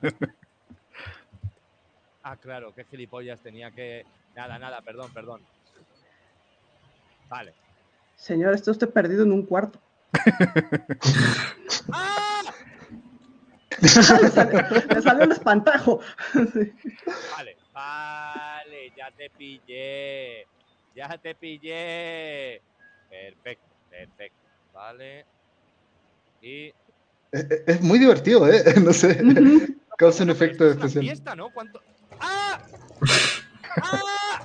Ah, claro, qué gilipollas tenía que. Nada, nada, perdón, perdón. Vale. Señor, está usted perdido en un cuarto. *laughs* *laughs* ¡Ah! *laughs* le, salió, el espantajo. vale, vale, ya te pillé. Ya te pillé. Perfecto, perfecto. Vale. Y. Es, muy divertido, ¿eh? *laughs* No sé. Causa un efecto especial. Fiesta, ¿no? ¿Cuánto? ¡Ah! ¡Ah!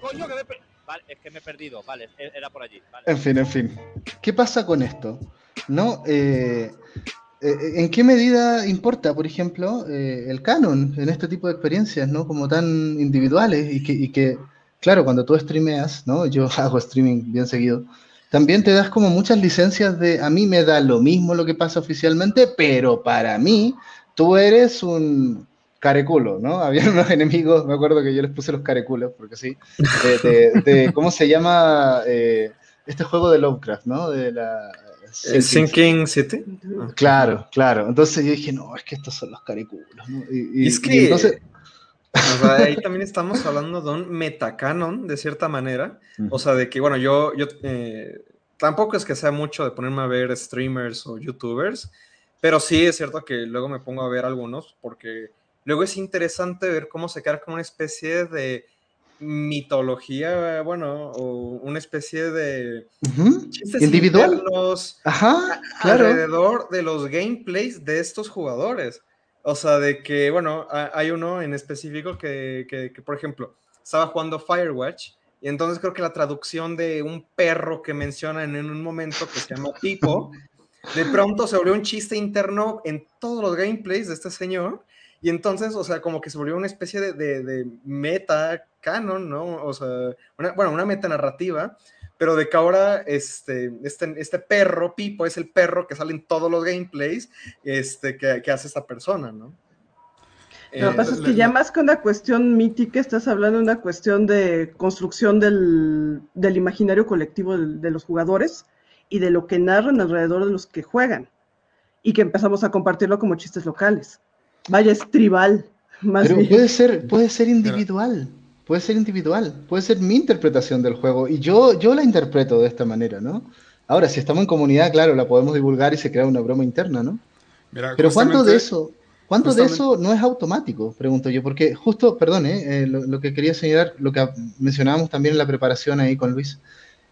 Coño, que me Vale, es que me he perdido. Vale, era por allí. En fin, en fin. ¿Qué pasa con esto? ¿No? Eh, eh, ¿En qué medida importa, por ejemplo, eh, el canon en este tipo de experiencias, ¿no? Como tan individuales y que, y que, claro, cuando tú streameas, ¿no? Yo *laughs* hago streaming bien seguido también te das como muchas licencias de a mí me da lo mismo lo que pasa oficialmente, pero para mí tú eres un careculo, ¿no? *laughs* Había unos enemigos, me acuerdo que yo les puse los careculos, porque sí, de, ¿cómo se llama eh, este juego de Lovecraft, ¿no? De la... Sinking, City. Claro, claro. Entonces yo dije, no, es que estos son los careculos, ¿no? Y, es que... entonces, ahí *laughs* también estamos hablando de un metacanon, de cierta manera. O sea, de que, bueno, yo, yo eh, tampoco es que sea mucho de ponerme a ver streamers o youtubers, pero sí es cierto que luego me pongo a ver algunos, porque luego es interesante ver cómo se queda como una especie de mitología, bueno, o una especie de individual Ajá, alrededor de los gameplays de estos jugadores. O sea, de que, bueno, hay uno en específico que, que, por ejemplo, estaba jugando Firewatch y entonces creo que la traducción de un perro que mencionan en un momento que se llama Pipo, de pronto se volvió un chiste interno en todos los gameplays de este señor. Y entonces, o sea, como que se volvió una especie de, de, de meta canon, ¿no? O sea, una, bueno, una meta narrativa pero de que ahora este, este, este perro, Pipo, es el perro que sale en todos los gameplays este, que, que hace esta persona, ¿no? Lo que pasa es que ya más que una cuestión mítica, estás hablando de una cuestión de construcción del, del imaginario colectivo de, los jugadores y de lo que narran alrededor de los que juegan. Y que empezamos a compartirlo como chistes locales. Vaya, es tribal. Más Pero puede ser, puede ser individual puede ser individual, puede ser mi interpretación del juego y yo, yo la interpreto de esta manera, ¿no? Ahora, si estamos en comunidad, claro, la podemos divulgar y se crea una broma interna, ¿no? Pero ¿cuánto de eso, cuánto de eso no es automático? Pregunto yo, porque justo, perdón, eh, lo, que quería señalar, lo que mencionábamos también en la preparación ahí con Luis,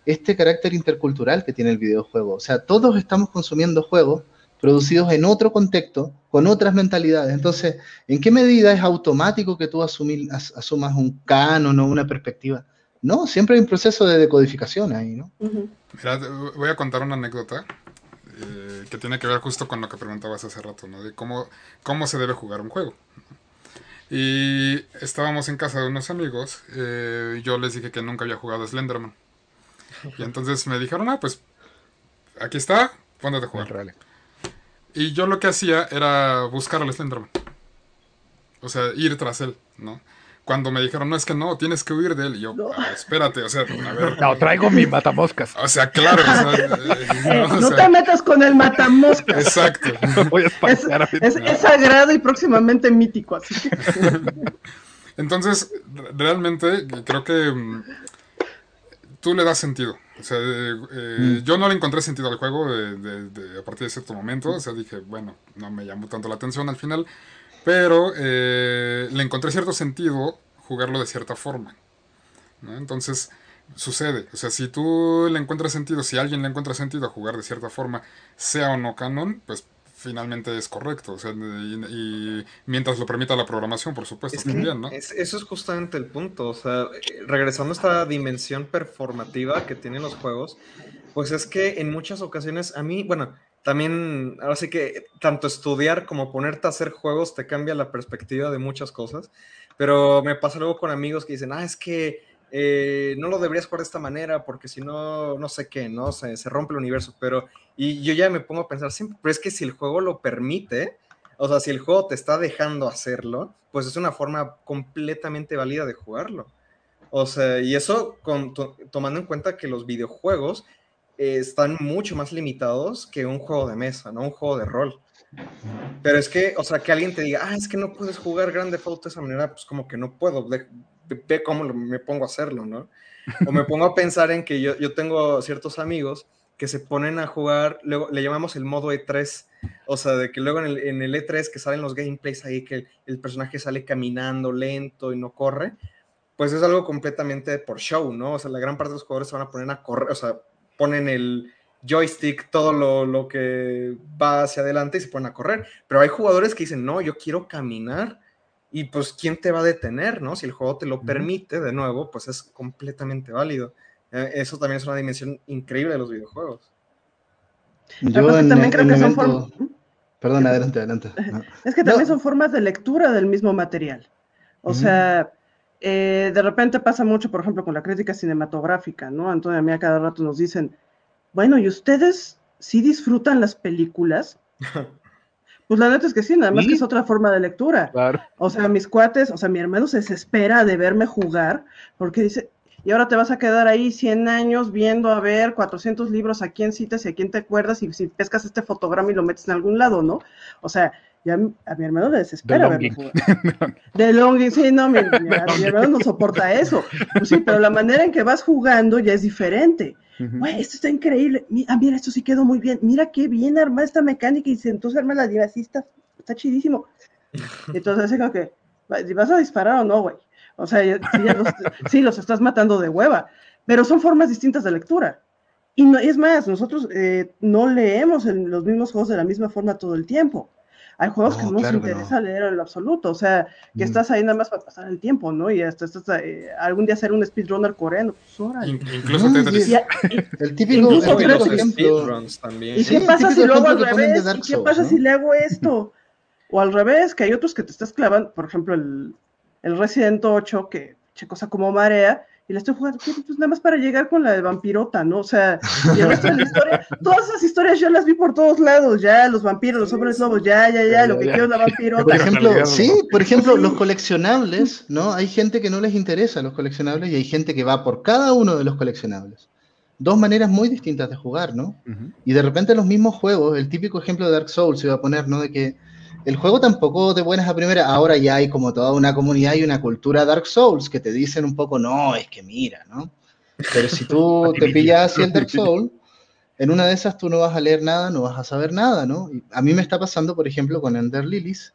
este carácter intercultural que tiene el videojuego. O sea, todos estamos consumiendo juegos producidos en otro contexto, con otras mentalidades. Entonces, ¿en qué medida es automático que tú asumas un canon o una perspectiva? No, siempre hay un proceso de decodificación ahí, ¿no? Mira, voy a contar una anécdota eh, que tiene que ver justo con lo que preguntabas hace rato, ¿no? De cómo, cómo se debe jugar un juego. Y estábamos en casa de unos amigos, eh, yo les dije que nunca había jugado Slenderman. Y entonces me dijeron, ah, pues aquí está, póndate a jugar. Y yo lo que hacía era buscar al Slenderman. O sea, ir tras él, ¿no? Cuando me dijeron, no, es que no, tienes que huir de él. Y yo, espérate, o sea, a ver. No, traigo mi matamoscas. O sea, claro. O sea, *laughs* eh, no, te metas con el matamoscas. Exacto. *laughs* Voy a es, es, es, sagrado y próximamente mítico, así *laughs* Entonces, realmente, creo que mm, tú le das sentido. O sea, eh, eh, Mm. yo no le encontré sentido al juego de- de- de- a partir de cierto momento. O sea, dije, bueno, no me llamó tanto la atención al final. Pero eh, le encontré cierto sentido jugarlo de cierta forma. ¿no? Entonces, sucede. O sea, si tú le encuentras sentido, si alguien le encuentra sentido a jugar de cierta forma, sea o no canon, pues finalmente es correcto. O sea, y, y mientras lo permita la programación, por supuesto, Es que también, ¿no? es- eso es justamente el punto. O sea, regresando a esta dimensión performativa que tienen los juegos, pues es que en muchas ocasiones a mí, bueno, también, ahora sí que tanto estudiar como ponerte a hacer juegos te cambia la perspectiva de muchas cosas. Pero me pasa luego con amigos que dicen, ah, es que eh, no lo deberías jugar de esta manera porque si no, no sé qué, ¿no? Se, se rompe el universo. Pero, y yo ya me pongo a pensar siempre, pero es que si el juego lo permite, o sea, si el juego te está dejando hacerlo, pues es una forma completamente válida de jugarlo. O sea, y eso con- to- tomando en cuenta que los videojuegos eh, están mucho más limitados que un juego de mesa, ¿no? Un juego de rol. Pero es que, o sea, que alguien te diga, ah, es que no puedes jugar Grande Auto de esa manera, pues como que no puedo, ve cómo me pongo a hacerlo, ¿no? O me pongo a pensar en que yo, yo tengo ciertos amigos que se ponen a jugar, luego le llamamos el modo E3, o sea, de que luego en el, en el E3 que salen los gameplays ahí, que el, el personaje sale caminando lento y no corre, pues es algo completamente por show, ¿no? O sea, la gran parte de los jugadores se van a poner a correr, o sea, ponen el joystick, todo lo, lo que va hacia adelante y se ponen a correr. Pero hay jugadores que dicen, no, yo quiero caminar. Y pues, ¿quién te va a detener, no? Si el juego te lo permite, de nuevo, pues es completamente válido. Eh, Eso también es una dimensión increíble de los videojuegos. Yo en, también creo en que son evento- form- Perdón, adelante, adelante. *laughs* No. Es que No. también son formas de lectura del mismo material. O sea, eh, de repente pasa mucho, por ejemplo, con la crítica cinematográfica, ¿no? Antonio, a mí a cada rato nos dicen, bueno, ¿y ustedes sí disfrutan las películas? *laughs* Pues la neta es que sí, nada más Sí. que es otra forma de lectura. Claro. O sea, mis cuates, o sea, mi hermano se desespera de verme jugar porque dice, y ahora te vas a quedar ahí 100 años viendo a ver 400 libros a quién citas y a quién te acuerdas y si pescas este fotograma y lo metes en algún lado, ¿no? O sea, ya a mi hermano le desespera verme jugar. *laughs* De longing, sí, no, mi, mi- mi hermano no soporta eso. Pues sí, pero la manera en que vas jugando ya es diferente. Güey, esto está increíble. Ah, mira, esto sí quedó muy bien. Mira qué bien armada esta mecánica y se entonces arma la diva, sí está, está chidísimo. *laughs* Entonces, así como que, "Va- ¿vas a disparar o no, güey? O sea, sí, los, *laughs* sí, los estás matando de hueva, pero son formas distintas de lectura. Y no, es más, nosotros eh, no leemos en los mismos juegos de la misma forma todo el tiempo. Hay juegos que No, no nos claro que interesa leer en lo absoluto, o sea, que Mm. estás ahí nada más para pasar el tiempo, ¿no? Y hasta estás eh, algún día hacer un speedrunner coreano, pues órale. In- incluso No, Tetris. y- Y, *laughs* El típico, Incluso el típico que- speedruns también. ¿Y Sí, qué pasa si hago al que revés? ¿Y qué pasa ¿no? si le hago esto? O al revés, que hay otros que te estás clavando, por ejemplo, el, el Resident 8, que che cosa como marea, y le estoy jugando, ¿qué? pues nada más para llegar con la de vampirota, ¿no? O sea, y el resto de la historia, *laughs* todas esas historias yo las vi por todos lados, ya, los vampiros, los hombres lobos, ya, ya, ya, Ya, lo ya, que ya. quiero es la vampirota. Por ejemplo, sí, por ejemplo, los coleccionables, ¿no? Hay gente que no les interesa los coleccionables y hay gente que va por cada uno de los coleccionables. Dos maneras muy distintas de jugar, ¿no? Y de repente los mismos juegos, el típico ejemplo de Dark Souls se iba a poner, ¿no? De que el juego tampoco de buenas a primeras, ahora ya hay como toda una comunidad y una cultura Dark Souls que te dicen un poco, no, es que mira, ¿no? Pero si tú *laughs* te pillas el Dark Souls, en una de esas tú no vas a leer nada, no vas a saber nada, ¿no? Y a mí me está pasando, por ejemplo, con Ender Lilies.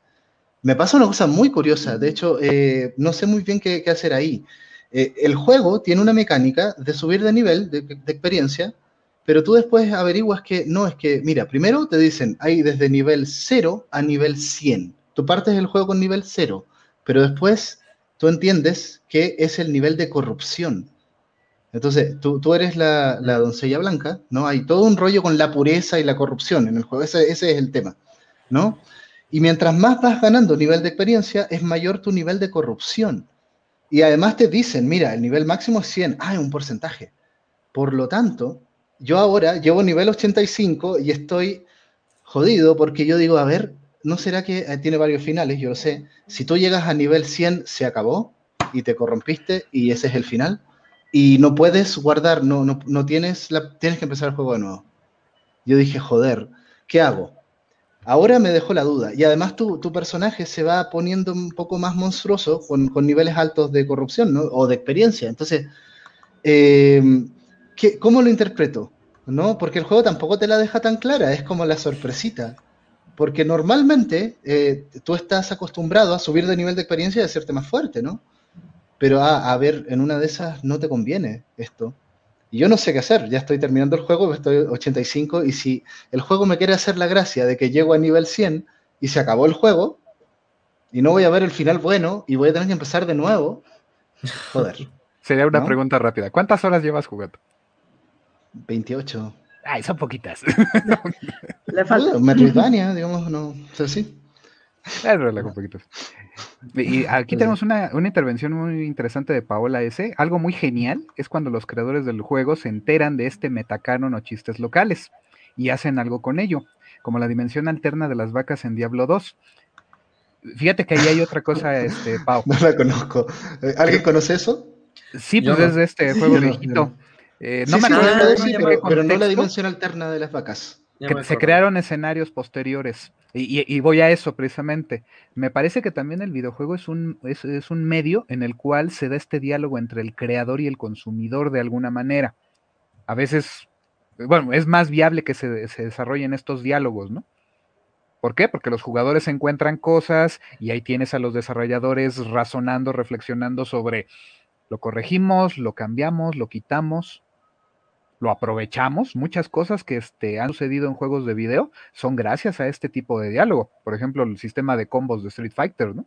Me pasa una cosa muy curiosa, de hecho, eh, no sé muy bien qué, qué hacer ahí. Eh, el juego tiene una mecánica de subir de nivel, de, de experiencia, pero tú después averiguas que no, es que, mira, primero te dicen, hay desde nivel 0 a nivel 100. Tú partes el juego con nivel 0, pero después tú entiendes que es el nivel de corrupción. Entonces, tú, tú eres la, la doncella blanca, ¿no? Hay todo un rollo con la pureza y la corrupción en el juego, ese, ese es el tema, ¿no? Y mientras más vas ganando nivel de experiencia, es mayor tu nivel de corrupción. Y además te dicen, mira, el nivel máximo es 100, ah, es un porcentaje. Por lo tanto, yo ahora llevo nivel 85 y estoy jodido porque yo digo, a ver, ¿no será que eh, tiene varios finales? Yo lo sé. Si tú llegas a nivel 100, se acabó y te corrompiste y ese es el final. Y no puedes guardar, no, no, no tienes, la, tienes que empezar el juego de nuevo. Yo dije, joder, ¿qué hago? Ahora me dejó la duda. Y además tu, tu personaje se va poniendo un poco más monstruoso con, con niveles altos de corrupción ¿no? o de experiencia. Entonces, eh, ¿qué, ¿cómo lo interpreto? ¿No? Porque el juego tampoco te la deja tan clara, es como la sorpresita. Porque normalmente eh, tú estás acostumbrado a subir de nivel de experiencia y a hacerte más fuerte, ¿no? Pero a, a ver, en una de esas no te conviene esto. Y yo no sé qué hacer, ya estoy terminando el juego, estoy 85, y si el juego me quiere hacer la gracia de que llego a nivel 100 y se acabó el juego, y no voy a ver el final bueno, y voy a tener que empezar de nuevo, joder. *laughs* Sería una ¿No? pregunta rápida. ¿Cuántas horas llevas jugando? 28. Ay, son poquitas. *laughs* Le falta. Metroidvania, digamos, no, o sea, sí. Es relajo, poquitos. Y aquí tenemos una, una intervención muy interesante de Paola S. Algo muy genial es cuando los creadores del juego se enteran de este metacanon o chistes locales y hacen algo con ello, como la dimensión alterna de las vacas en Diablo 2. Fíjate que ahí hay otra cosa, *laughs* este, Pau. No la conozco. ¿Alguien conoce eso? Sí, pues no. es de este juego no, viejito. no. Eh, Sí, no me acuerdo, de pero, no la dimensión alterna de las vacas. Que se crearon escenarios posteriores. Y, y- y voy a eso precisamente. Me parece que también el videojuego es un, es, es un medio en el cual se da este diálogo entre el creador y el consumidor de alguna manera. A veces, bueno, es más viable que se, se desarrollen estos diálogos, ¿no? ¿Por qué? Porque los jugadores encuentran cosas y ahí tienes a los desarrolladores razonando, reflexionando sobre lo corregimos, lo cambiamos, lo quitamos, lo aprovechamos. Muchas cosas que este, han sucedido en juegos de video son gracias a este tipo de diálogo. Por ejemplo, el sistema de combos de Street Fighter, ¿no?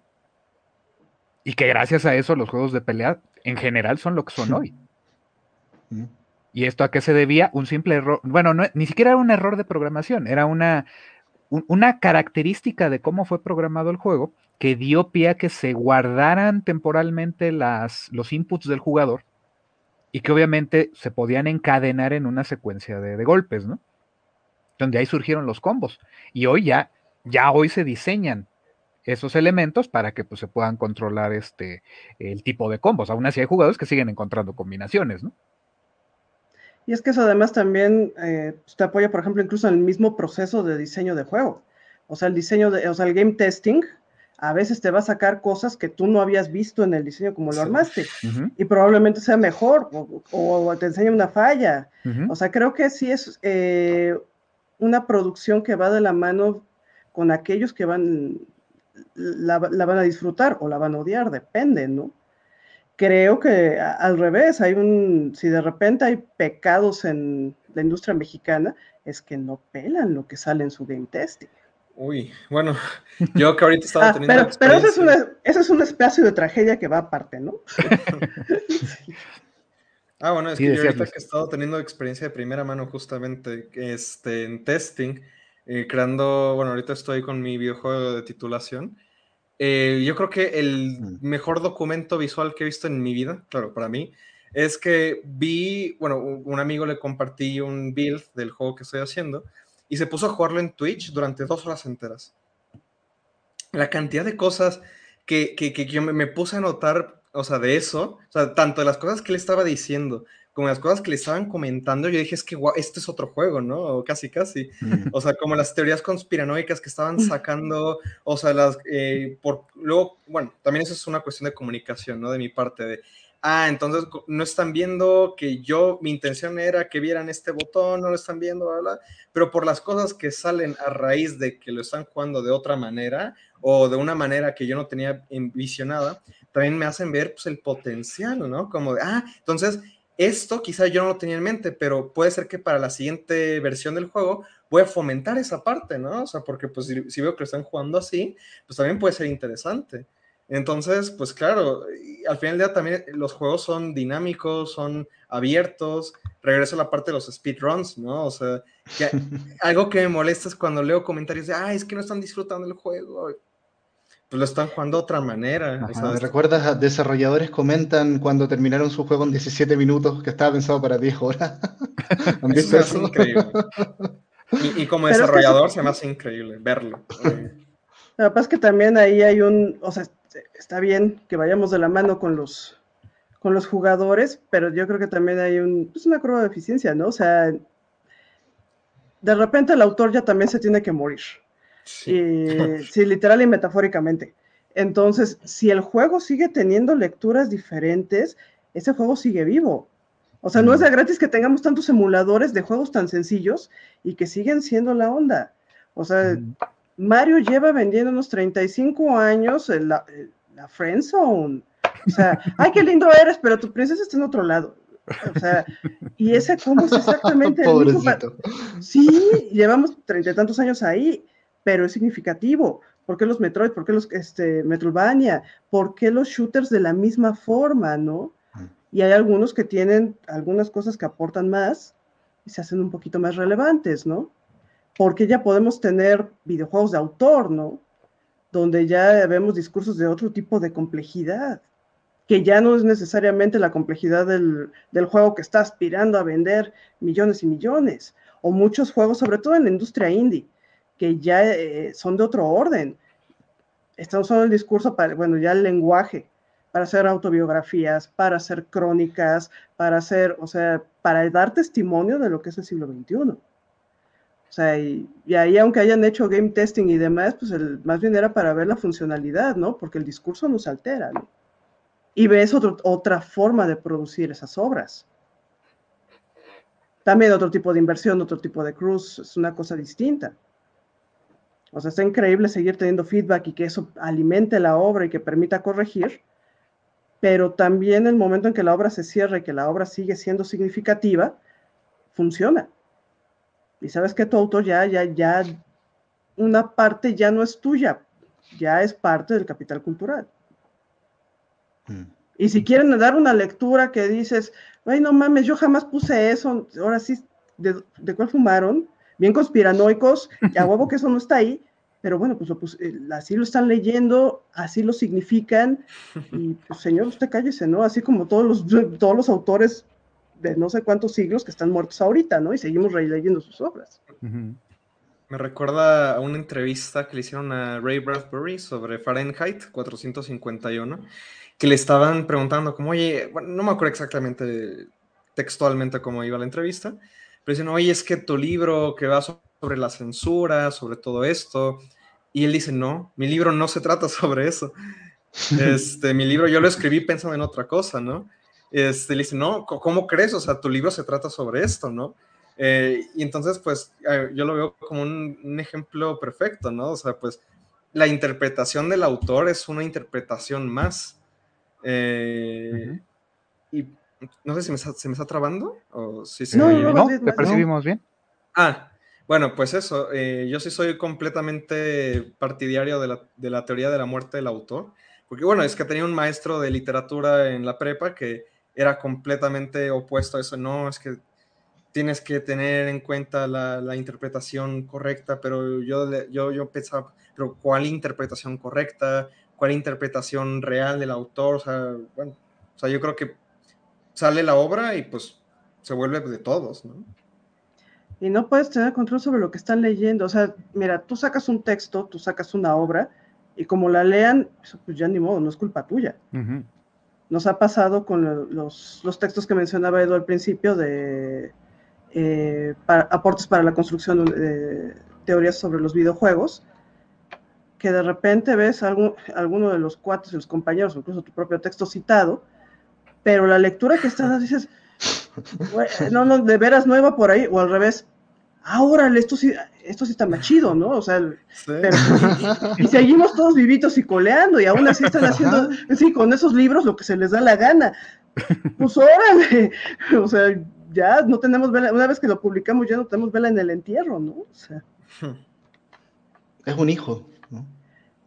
Y que gracias a eso los juegos de pelea en general son lo que son *laughs* hoy. Mm. ¿Y esto a qué se debía? Un simple error. Bueno, no, ni siquiera era un error de programación, era una, un- una característica de cómo fue programado el juego que dio pie a que se guardaran temporalmente las, los inputs del jugador y que obviamente se podían encadenar en una secuencia de, golpes, ¿no? Donde ahí surgieron los combos. Y hoy ya, ya hoy se diseñan esos elementos para que pues, se puedan controlar este, el tipo de combos. Aún así hay jugadores que siguen encontrando combinaciones, ¿no? Y es que eso además también eh, pues, te apoya, por ejemplo, incluso en el mismo proceso de diseño de juego. O sea, el diseño de, o sea, el game testing a veces te va a sacar cosas que tú no habías visto en el diseño como lo Sí. armaste. Y probablemente sea mejor o, o te enseña una falla. O sea, creo que sí es eh, una producción que va de la mano con aquellos que van, la, la van a disfrutar o la van a odiar, depende, ¿no? Creo que a- al revés, hay un, si de repente hay pecados en la industria mexicana, es que no pelan lo que sale en su game testing. Uy, bueno, *laughs* yo que ahorita estaba Ah, teniendo pero, pero ese, es una- ese es un espacio de tragedia que va aparte, ¿no? *laughs* Ah, bueno, es Sí, que yo ahorita que he estado teniendo experiencia de primera mano justamente este, en testing, eh, creando, bueno, ahorita estoy con mi videojuego de titulación. Eh, yo creo que el Mm. mejor documento visual que he visto en mi vida, claro, para mí, es que vi, bueno, un amigo le compartí un build del juego que estoy haciendo y se puso a jugarlo en Twitch durante dos horas enteras. La cantidad de cosas que, que, que yo me, me puse a notar, o sea, de eso, o sea, tanto de las cosas que le estaba diciendo como las cosas que le estaban comentando, yo dije, es que guau, este es otro juego, ¿no? O casi, casi. Mm. O sea, como las teorías conspiranoicas que estaban sacando, o sea, las, eh, por, luego, bueno, también eso es una cuestión de comunicación, ¿no? De mi parte, de, ah, entonces no están viendo que yo, mi intención era que vieran este botón, no lo están viendo, bla, bla, pero por las cosas que salen a raíz de que lo están jugando de otra manera, o de una manera que yo no tenía visionada, también me hacen ver, pues, el potencial, ¿no? Como de, ah, entonces esto quizá yo no lo tenía en mente, pero puede ser que para la siguiente versión del juego voy a fomentar esa parte, ¿no? O sea, porque pues si, si veo que lo están jugando así, pues también puede ser interesante. Entonces, pues claro, al final del día también los juegos son dinámicos, son abiertos. Regreso a la parte de los speedruns, ¿no? O sea, que *laughs* algo que me molesta es cuando leo comentarios de, ah, es que no están disfrutando el juego. Pues lo están jugando de otra manera. o Ajá, sea, ¿Me es- recuerdas? a Desarrolladores comentan cuando terminaron su juego en 17 minutos que estaba pensado para 10 horas. *laughs* ¿Han Eso eso? increíble. Y, y como Pero es que desarrollador se me hace increíble verlo. Lo que pasa es que también ahí hay un, o sea, está bien que vayamos de la mano con los, con los jugadores, pero yo creo que también hay un, pues una curva de eficiencia, ¿no? O sea, de repente el autor ya también se tiene que morir. sí. Y, *laughs* sí, literal y metafóricamente. Entonces, si el juego sigue teniendo lecturas diferentes, ese juego sigue vivo. O sea, no es de gratis que tengamos tantos emuladores de juegos tan sencillos y que siguen siendo la onda. O sea, Mario lleva vendiendo unos 35 años la, la Friendzone. O sea, ay, qué lindo eres, pero tu princesa está en otro lado. O sea, y ese cómo es exactamente el mismo. Sí, llevamos treinta y tantos años ahí, pero es significativo. ¿Por qué los Metroid? ¿Por qué los este, Metroidvania? ¿Por qué los shooters de la misma forma, no? y hay algunos que tienen algunas cosas que aportan más y se hacen un poquito más relevantes, ¿no? Porque ya podemos tener videojuegos de autor, ¿no? Donde ya vemos discursos de otro tipo de complejidad, que ya no es necesariamente la complejidad del, juego que está aspirando a vender millones y millones, o muchos juegos, sobre todo en la industria indie, que ya eh, son de otro orden. Estamos usando el discurso para, bueno, ya el lenguaje, para hacer autobiografías, para hacer crónicas, para hacer, o sea, para dar testimonio de lo que es el siglo XXI. O sea, y, ahí aunque hayan hecho game testing y demás, pues el, más bien era para ver la funcionalidad, ¿no? Porque el discurso nos altera, ¿no? Y ves otra forma de producir esas obras. También otro tipo de inversión, otro tipo de cruz, es una cosa distinta. O sea, está increíble seguir teniendo feedback y que eso alimente la obra y que permita corregir, pero también el momento en que la obra se cierra y que la obra sigue siendo significativa, funciona. Y sabes que tu autor ya, ya, ya, una parte ya no es tuya, ya es parte del capital cultural. Mm. Y si quieren dar una lectura que dices, ay, no mames, yo jamás puse eso, ahora sí, ¿de, de cuál fumaron? Bien conspiranoicos, ya huevo que eso no está ahí, pero bueno, pues, pues eh, así lo están leyendo, así lo significan, y pues señor, usted cállese, ¿no? Así como todos los, todos los autores de no sé cuántos siglos que están muertos ahorita, ¿no? Y seguimos releyendo sus obras. Me recuerda a una entrevista que le hicieron a Ray Bradbury sobre Fahrenheit 451, que le estaban preguntando como, oye, bueno, no me acuerdo exactamente textualmente cómo iba la entrevista, pero dicen, oye, es que tu libro que va sobre la censura, sobre todo esto. Y él dice, no, mi libro no se trata *laughs* sobre eso. *laughs* Este, mi libro yo lo escribí pensando en otra cosa, ¿no? Este, le dice, no, ¿cómo crees? O sea, tu libro se trata sobre esto, ¿no? Eh, y entonces, pues, eh, yo lo veo como un, ejemplo perfecto, ¿no? O sea, pues, la interpretación del autor es una interpretación más. Eh, y no sé si me está, se me está trabando o si se no, no, ¿te percibimos bien? Ah, bueno, pues eso, eh, yo sí soy completamente partidario de la, de la, teoría de la muerte del autor, porque bueno, es que tenía un maestro de literatura en la prepa que era completamente opuesto a eso, no, es que tienes que tener en cuenta la, la interpretación correcta, pero yo, yo, yo pensaba, pero ¿cuál interpretación correcta? ¿Cuál interpretación real del autor? O sea, bueno, o sea, yo creo que sale la obra y pues se vuelve de todos, ¿no? y no puedes tener control sobre lo que están leyendo. O sea, mira, tú sacas un texto, tú sacas una obra, y como la lean, pues ya ni modo, no es culpa tuya. Nos ha pasado con los, textos que mencionaba Edu al principio de eh, aportes para la construcción de teorías sobre los videojuegos, que de repente ves algún, alguno de los cuatro de los compañeros, incluso tu propio texto citado, pero la lectura que estás dices, no, no, de veras no iba por ahí, o al revés, ah, órale, esto sí, esto sí está más chido, ¿no? O sea, pero, *laughs* y, seguimos todos vivitos y coleando, y aún así están haciendo, sí, con esos libros lo que se les da la gana. Pues órale, o sea, ya no tenemos vela, una vez que lo publicamos ya no tenemos vela en el entierro, ¿no? O sea. *laughs* Es un hijo, ¿no?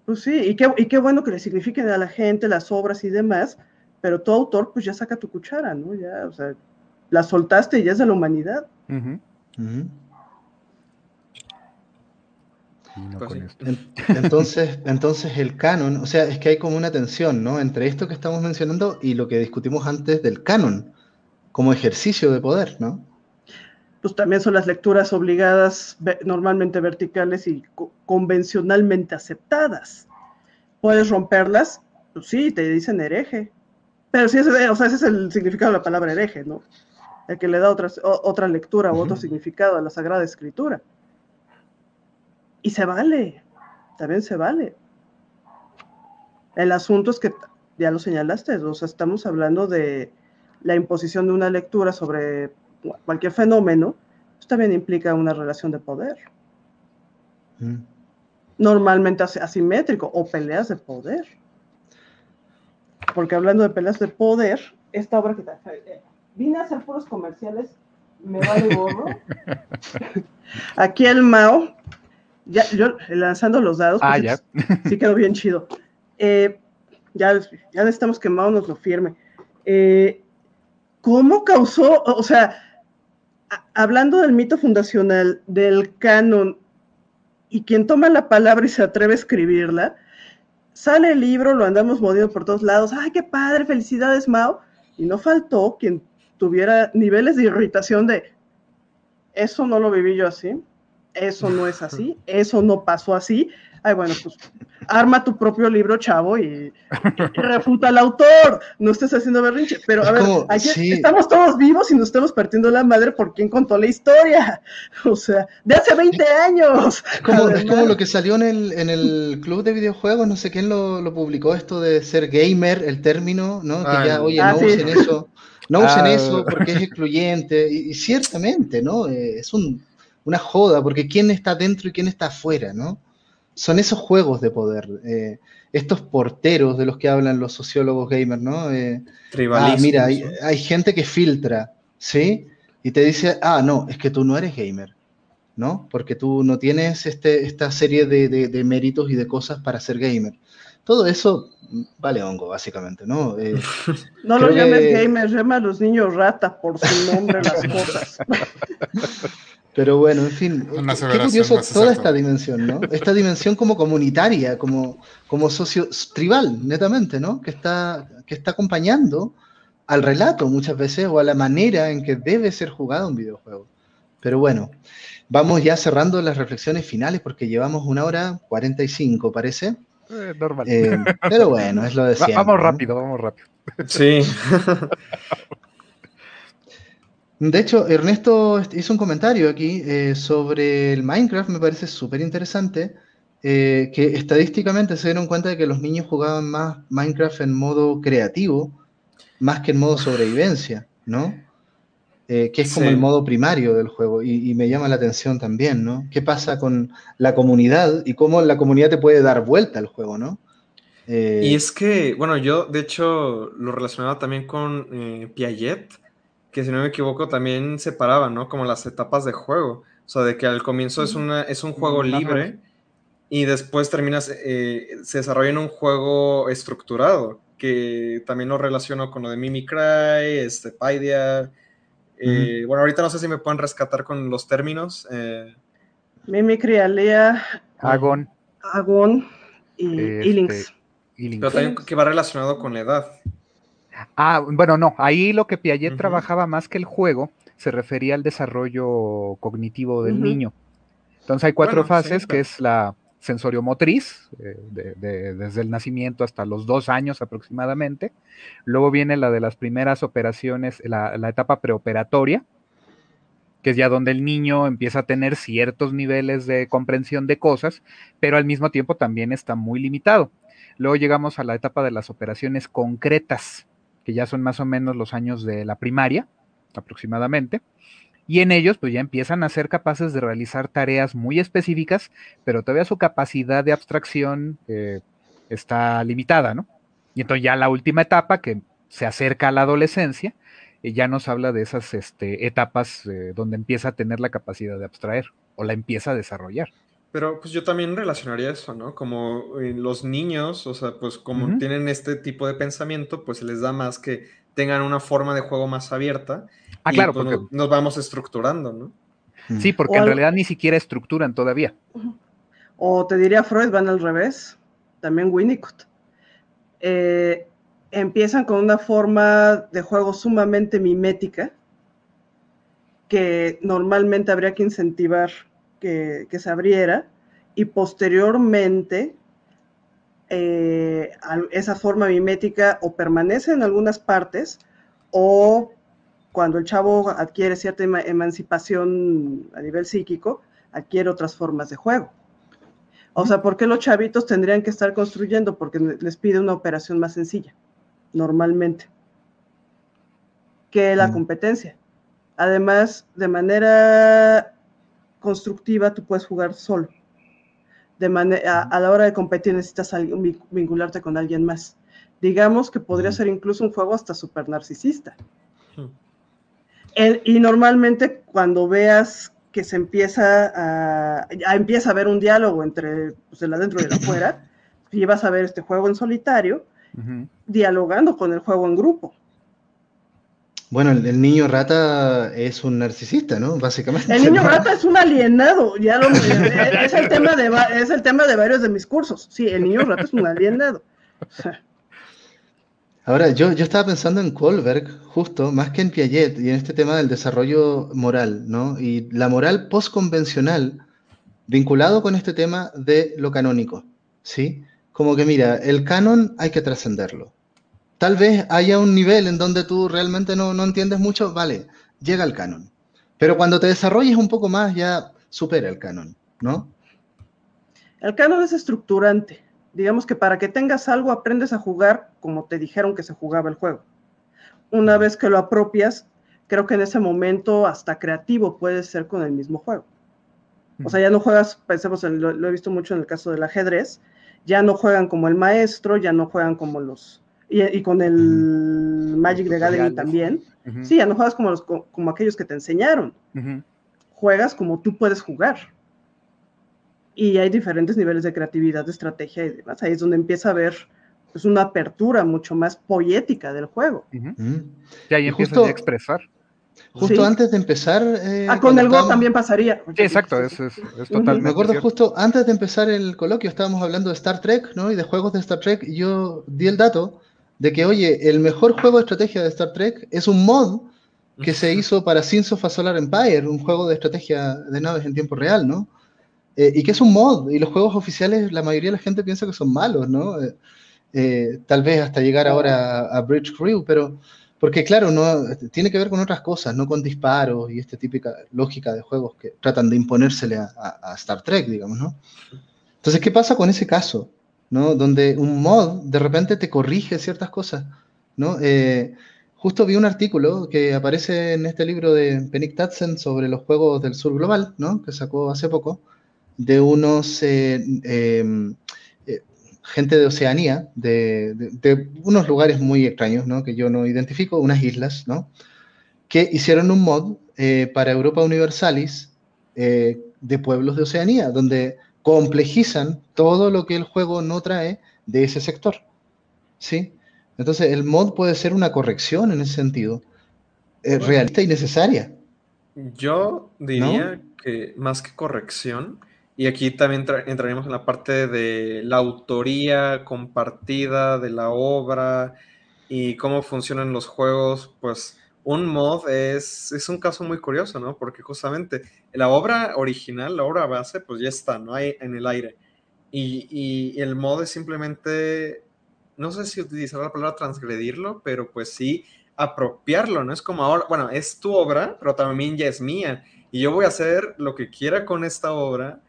Pues sí, y qué, y qué bueno que le signifiquen a la gente las obras y demás, pero tu autor pues ya saca tu cuchara, ¿no? Ya, o sea, la soltaste y ya es de la humanidad. Pues entonces, entonces el canon, o sea, es que hay como una tensión, ¿no? Entre esto que estamos mencionando y lo que discutimos antes del canon, como ejercicio de poder, ¿no? Pues también son las lecturas obligadas, normalmente verticales y convencionalmente aceptadas. Puedes romperlas, pues sí, te dicen hereje. Pero sí, ese, o sea, ese es el significado de la palabra hereje, ¿no? El que le da otra, otra lectura u otro significado a la Sagrada Escritura. Y se vale, también se vale. El asunto es que, ya lo señalaste, o sea, estamos hablando de la imposición de una lectura sobre cualquier fenómeno, pues también implica una relación de poder. Mm. Normalmente asimétrico o peleas de poder. Porque hablando de peleas de poder, esta obra que. Eh, vine a hacer puros comerciales, me vale gorro. *laughs* Aquí el Mao, ya, yo lanzando los dados, ah, ya. sí quedó bien chido. Eh, ya, ya necesitamos que Mao nos lo firme. Eh, ¿Cómo causó, o sea, hablando del mito fundacional, del canon, y quien toma la palabra y se atreve a escribirla, sale el libro, lo andamos moviendo por todos lados, ¡ay, qué padre! ¡Felicidades, Mao! Y no faltó quien tuviera niveles de irritación de, eso no lo viví yo así, eso no es así, *laughs* eso no pasó así. Ay, bueno, pues arma tu propio libro, chavo, y, refuta al autor. No estés haciendo berrinche. Pero a ver, estamos todos vivos y nos estamos partiendo la madre por quien contó la historia. *laughs* O sea, de hace 20 años. Como, es como lo que salió en el, en el club de videojuegos, no sé quién lo, lo publicó, esto de ser gamer, el término, ¿no? Que ya, oye, ah, no usen eso. No usen ah. eso porque es excluyente. Y, ciertamente, ¿no? Eh, es un, una joda, porque quién está dentro y quién está afuera, ¿no? son esos juegos de poder, eh, estos porteros de los que hablan los sociólogos gamers, ¿no? Eh, ah, mira, hay, gente que filtra, ¿sí? Y te dice, ah, no, es que tú no eres gamer, ¿no? Porque tú no tienes este, esta serie de, méritos y de cosas para ser gamer. Todo eso vale hongo, básicamente, ¿no? Eh, *laughs* no lo llames gamer, llama a los niños rata por su nombre las *laughs* cosas. Pero bueno, en fin, qué curioso toda esta dimensión, ¿no? Esta dimensión como comunitaria, como, como socio tribal, netamente, ¿no? Que está, que está acompañando al relato muchas veces o a la manera en que debe ser jugado un videojuego. Pero bueno, vamos ya cerrando las reflexiones finales porque llevamos una hora 45, parece. Eh, normal. Eh, pero bueno, es lo de siempre. vamos rápido, vamos rápido. Sí. *laughs* De hecho, Ernesto hizo un comentario aquí eh, sobre el Minecraft, me parece súper interesante, eh, que estadísticamente se dieron cuenta de que los niños jugaban más Minecraft en modo creativo, más que en modo sobrevivencia, ¿no? Eh, que es como el modo primario del juego, y, y, me llama la atención también, ¿no? ¿Qué pasa con la comunidad y cómo la comunidad te puede dar vuelta al juego, ¿no? y es que, bueno, yo de hecho lo relacionaba también con Piaget, que si no me equivoco también separaban, ¿no? Como las etapas de juego. O sea, de que al comienzo es, una, es un juego libre y después terminas, eh, se desarrolla en un juego estructurado, que también lo relaciono con lo de Mimicry, este, Paidia. Eh, bueno, ahorita no sé si me pueden rescatar con los términos. Eh. Mimicry, Alea, Agon. Agon y, este, Links. Pero también que va relacionado con la edad. Ah, bueno, no, ahí lo que Piaget trabajaba más que el juego se refería al desarrollo cognitivo del niño. Entonces hay cuatro fases, que es la sensoriomotriz, eh, desde el nacimiento hasta los dos años aproximadamente. Luego viene la de las primeras operaciones, la, la etapa preoperatoria, que es ya donde el niño empieza a tener ciertos niveles de comprensión de cosas, pero al mismo tiempo también está muy limitado. Luego llegamos a la etapa de las operaciones concretas, que ya son más o menos los años de la primaria, aproximadamente, y en ellos pues ya empiezan a ser capaces de realizar tareas muy específicas, pero todavía su capacidad de abstracción eh, está limitada, ¿no? Y entonces ya la última etapa que se acerca a la adolescencia, eh, ya nos habla de esas este, etapas eh, donde empieza a tener la capacidad de abstraer o la empieza a desarrollar. Pero pues yo también relacionaría eso, ¿no? Como eh, los niños, o sea, pues como tienen este tipo de pensamiento, pues se les da más que tengan una forma de juego más abierta. Ah, claro, pues, porque... nos, vamos estructurando, ¿no? Sí, porque en realidad ni siquiera estructuran todavía. O te diría Freud, van al revés, también Winnicott. Eh, empiezan con una forma de juego sumamente mimética que normalmente habría que incentivar que, se abriera y posteriormente eh, esa forma mimética o permanece en algunas partes o cuando el chavo adquiere cierta emancipación a nivel psíquico, adquiere otras formas de juego. O sea, ¿por qué los chavitos tendrían que estar construyendo? Porque les pide una operación más sencilla, normalmente. que la Mm. competencia. Además, de manera constructiva, tú puedes jugar solo. De manera, a, a la hora de competir necesitas vincularte con alguien más. Digamos que podría ser incluso un juego hasta super narcisista. El- y normalmente cuando veas que se empieza a, ya empieza a haber un diálogo entre pues, el adentro y el afuera, *coughs* y vas a ver este juego en solitario, dialogando con el juego en grupo. Bueno, el, el niño rata es un narcisista, ¿no? Básicamente. El niño *laughs* rata es un alienado, ya lo, *laughs* es, el tema de, es el tema de varios de mis cursos. Sí, el niño rata es un alienado. *laughs* Ahora, yo, yo estaba pensando en Kohlberg, justo, más que en Piaget, y en este tema del desarrollo moral, ¿no? Y la moral postconvencional vinculado con este tema de lo canónico, ¿sí? Como que, mira, el canon hay que trascenderlo. Tal vez haya un nivel en donde tú realmente no, no entiendes mucho, vale, llega al canon. Pero cuando te desarrolles un poco más, ya supera el canon, ¿no? El canon es estructurante. Digamos que para que tengas algo aprendes a jugar como te dijeron que se jugaba el juego. Una vez que lo apropias, creo que en ese momento hasta creativo puedes ser con el mismo juego. O sea, ya no juegas, pensemos, en- lo, lo he visto mucho en el caso del ajedrez, ya no juegan como el maestro, ya no juegan como los... Y, y con el Magic the Gathering también. Ujú. Sí, ya no juegas como, los, co- como aquellos que te enseñaron. Ujú. Juegas como tú puedes jugar. Y hay diferentes niveles de creatividad, de estrategia y demás. Ahí es donde empieza a haber pues, una apertura mucho más poética del juego. Ujú. Mm. Y ahí Y empiezas a expresar. Justo Sí. antes de empezar... eh, ah, con el Go también pasaría. Sí, exacto, es, es, es totalmente Me acuerdo cierto. justo antes de empezar el coloquio, estábamos hablando de Star Trek, ¿no? Y de juegos de Star Trek, y yo di el dato de que, oye, el mejor juego de estrategia de Star Trek es un mod que se hizo para Sins of a Solar Empire, un juego de estrategia de naves en tiempo real, ¿no? Eh, y que es un mod, y los juegos oficiales, la mayoría de la gente piensa que son malos, ¿no? Eh, eh, tal vez hasta llegar ahora a, a Bridge Crew, pero porque claro, no tiene que ver con otras cosas, no con disparos y esta típica lógica de juegos que tratan de imponérsele a, a- a Star Trek, digamos, ¿no? Entonces, ¿qué pasa con ese caso? ¿No? Donde un mod de repente te corrige ciertas cosas, ¿no? Eh, justo vi un artículo que aparece en este libro de Penick Tatsen sobre los juegos del sur global, ¿no? Que sacó hace poco, de unos eh, eh, eh, gente de Oceanía, de, de- de unos lugares muy extraños, ¿no? Que yo no identifico, unas islas, ¿no? Que hicieron un mod eh, para Europa Universalis eh, de pueblos de Oceanía, donde complejizan todo lo que el juego no trae de ese sector, ¿sí? Entonces, el mod puede ser una corrección en ese sentido, eh, realista y necesaria. Yo diría que más que corrección, y aquí también tra- entraríamos en la parte de la autoría compartida de la obra y cómo funcionan los juegos, pues un mod es, es un caso muy curioso, ¿no? Porque justamente la obra original, la obra base, pues ya está, ¿no? Hay en el aire. Y, y el mod es simplemente, no sé si utilizar la palabra transgredirlo, pero pues sí apropiarlo, ¿no? Es como ahora, bueno, es tu obra, pero también ya es mía. Y yo voy a hacer lo que quiera con esta obra,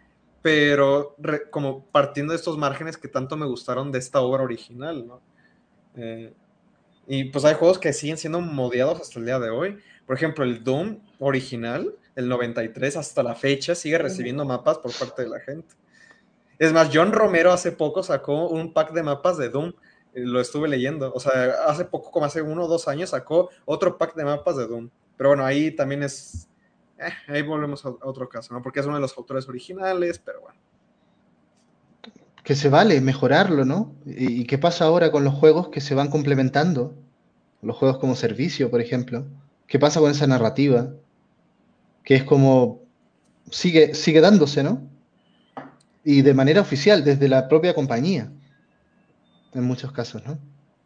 pero como partiendo de estos márgenes que tanto me gustaron de esta obra original, ¿no? Eh, y pues hay juegos que siguen siendo modiados hasta el día de hoy. Por ejemplo, el Doom original, el 93 hasta la fecha, sigue recibiendo mapas por parte de la gente. Es más, John Romero hace poco sacó un pack de mapas de Doom. eh, Lo estuve leyendo. O sea, hace poco, como hace uno o dos años, sacó otro pack de mapas de Doom. Pero bueno, ahí también es. eh, ahí volvemos a a otro caso, ¿no? Porque es uno de los autores originales, pero bueno. que se vale mejorarlo, ¿no? ¿Y, y qué pasa ahora con los juegos que se van complementando? Los juegos como servicio, por ejemplo. ¿Qué pasa con esa narrativa? Que es como sigue, sigue dándose, ¿no? Y de manera oficial, desde la propia compañía. En muchos casos, ¿no?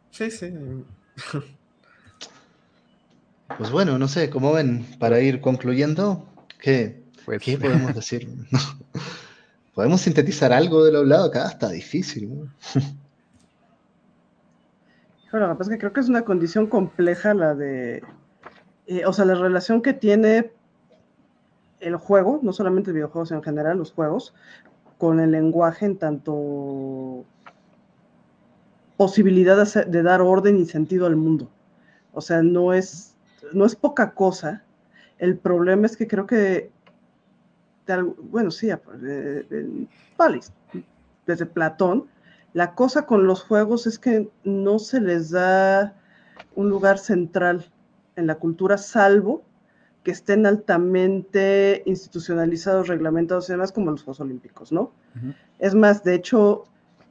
Sí, sí. Pues bueno, no sé, como ven, para ir concluyendo, ¿qué, Pues, qué podemos decir? *laughs* ¿Podemos sintetizar algo de lo hablado acá? Está difícil, ¿no? *laughs* Bueno, lo que pasa es que creo que es una condición compleja la de, eh, o sea, la relación que tiene el juego, no solamente videojuegos, en general los juegos, con el lenguaje en tanto posibilidad de, de dar orden y sentido al mundo. O sea, no es, no es poca cosa. El problema es que creo que, bueno, sí, desde Platón, la cosa con los juegos es que no se les da un lugar central en la cultura, salvo que estén altamente institucionalizados, reglamentados y demás, como los Juegos Olímpicos, ¿no? Es más, de hecho,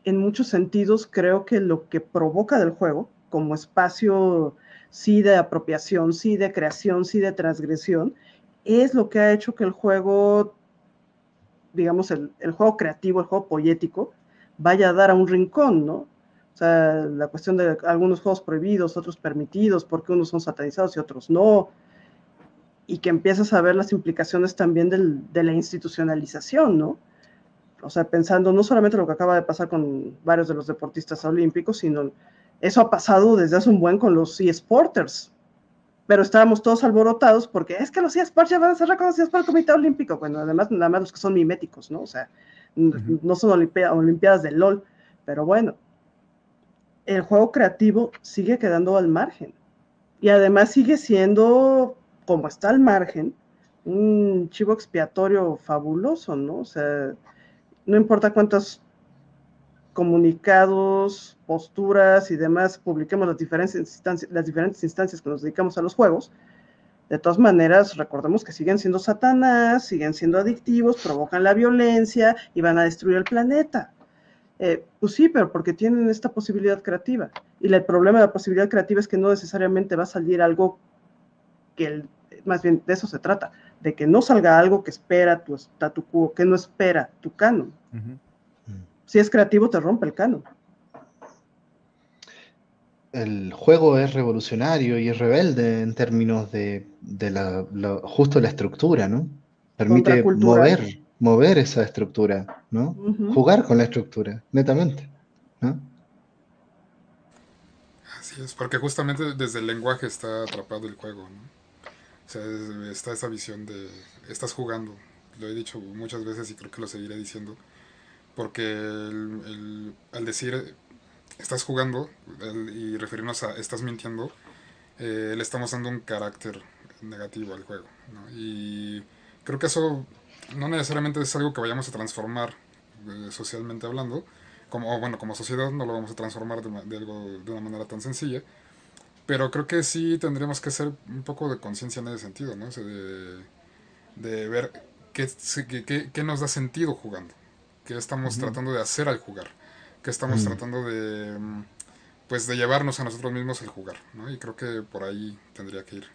en muchos sentidos, creo que lo que provoca del juego, como espacio sí de apropiación, sí de creación, sí de transgresión, es lo que ha hecho que el juego, digamos, el, el juego creativo, el juego poético, vaya a dar a un rincón, ¿no? O sea, la cuestión de algunos juegos prohibidos, otros permitidos, porque unos son satanizados y otros no, y que empiezas a ver las implicaciones también del, de la institucionalización, ¿no? O sea, pensando no solamente lo que acaba de pasar con varios de los deportistas olímpicos, sino eso ha pasado desde hace un buen con los eSporters. Pero estábamos todos alborotados porque es que los eSports ya van a ser reconocidos por el Comité Olímpico. Bueno, además, nada más los que son miméticos, ¿no? O sea, no son olimpiadas de LOL, pero bueno, el juego creativo sigue quedando al margen. Y además sigue siendo, como está al margen, un chivo expiatorio fabuloso, ¿no? O sea, no importa cuántos comunicados, posturas y demás publiquemos las diferentes, instancias, las diferentes instancias que nos dedicamos a los juegos, de todas maneras, recordemos que siguen siendo Satanás, siguen siendo adictivos, provocan la violencia y van a destruir el planeta. Eh, pues sí, pero porque tienen esta posibilidad creativa. Y el problema de la posibilidad creativa es que no necesariamente va a salir algo que, más bien de eso se trata, de que no salga algo que espera tu statu quo, que no espera tu canon. Si es creativo, te rompe el canon el juego es revolucionario y es rebelde en términos de, la, justo la estructura, ¿no? Permite mover, mover esa estructura, ¿no? Jugar con la estructura, netamente, ¿no? Así es, porque justamente desde el lenguaje está atrapado el juego, ¿no? O sea, está esa visión de, estás jugando, lo he dicho muchas veces y creo que lo seguiré diciendo, porque al decir estás jugando y referirnos a estás mintiendo, eh, le estamos dando un carácter negativo al juego. Y creo que eso no necesariamente es algo que vayamos a transformar eh, socialmente hablando, como, bueno, como sociedad no lo vamos a transformar de, algo, de una manera tan sencilla, pero creo que sí tendríamos que hacer un poco de conciencia en ese sentido, ¿no? de, de, ver qué, qué, qué, nos da sentido jugando, qué estamos tratando de hacer al jugar que estamos mm. tratando de pues de llevarnos a nosotros mismos el jugar, ¿no? Y creo que por ahí tendría que ir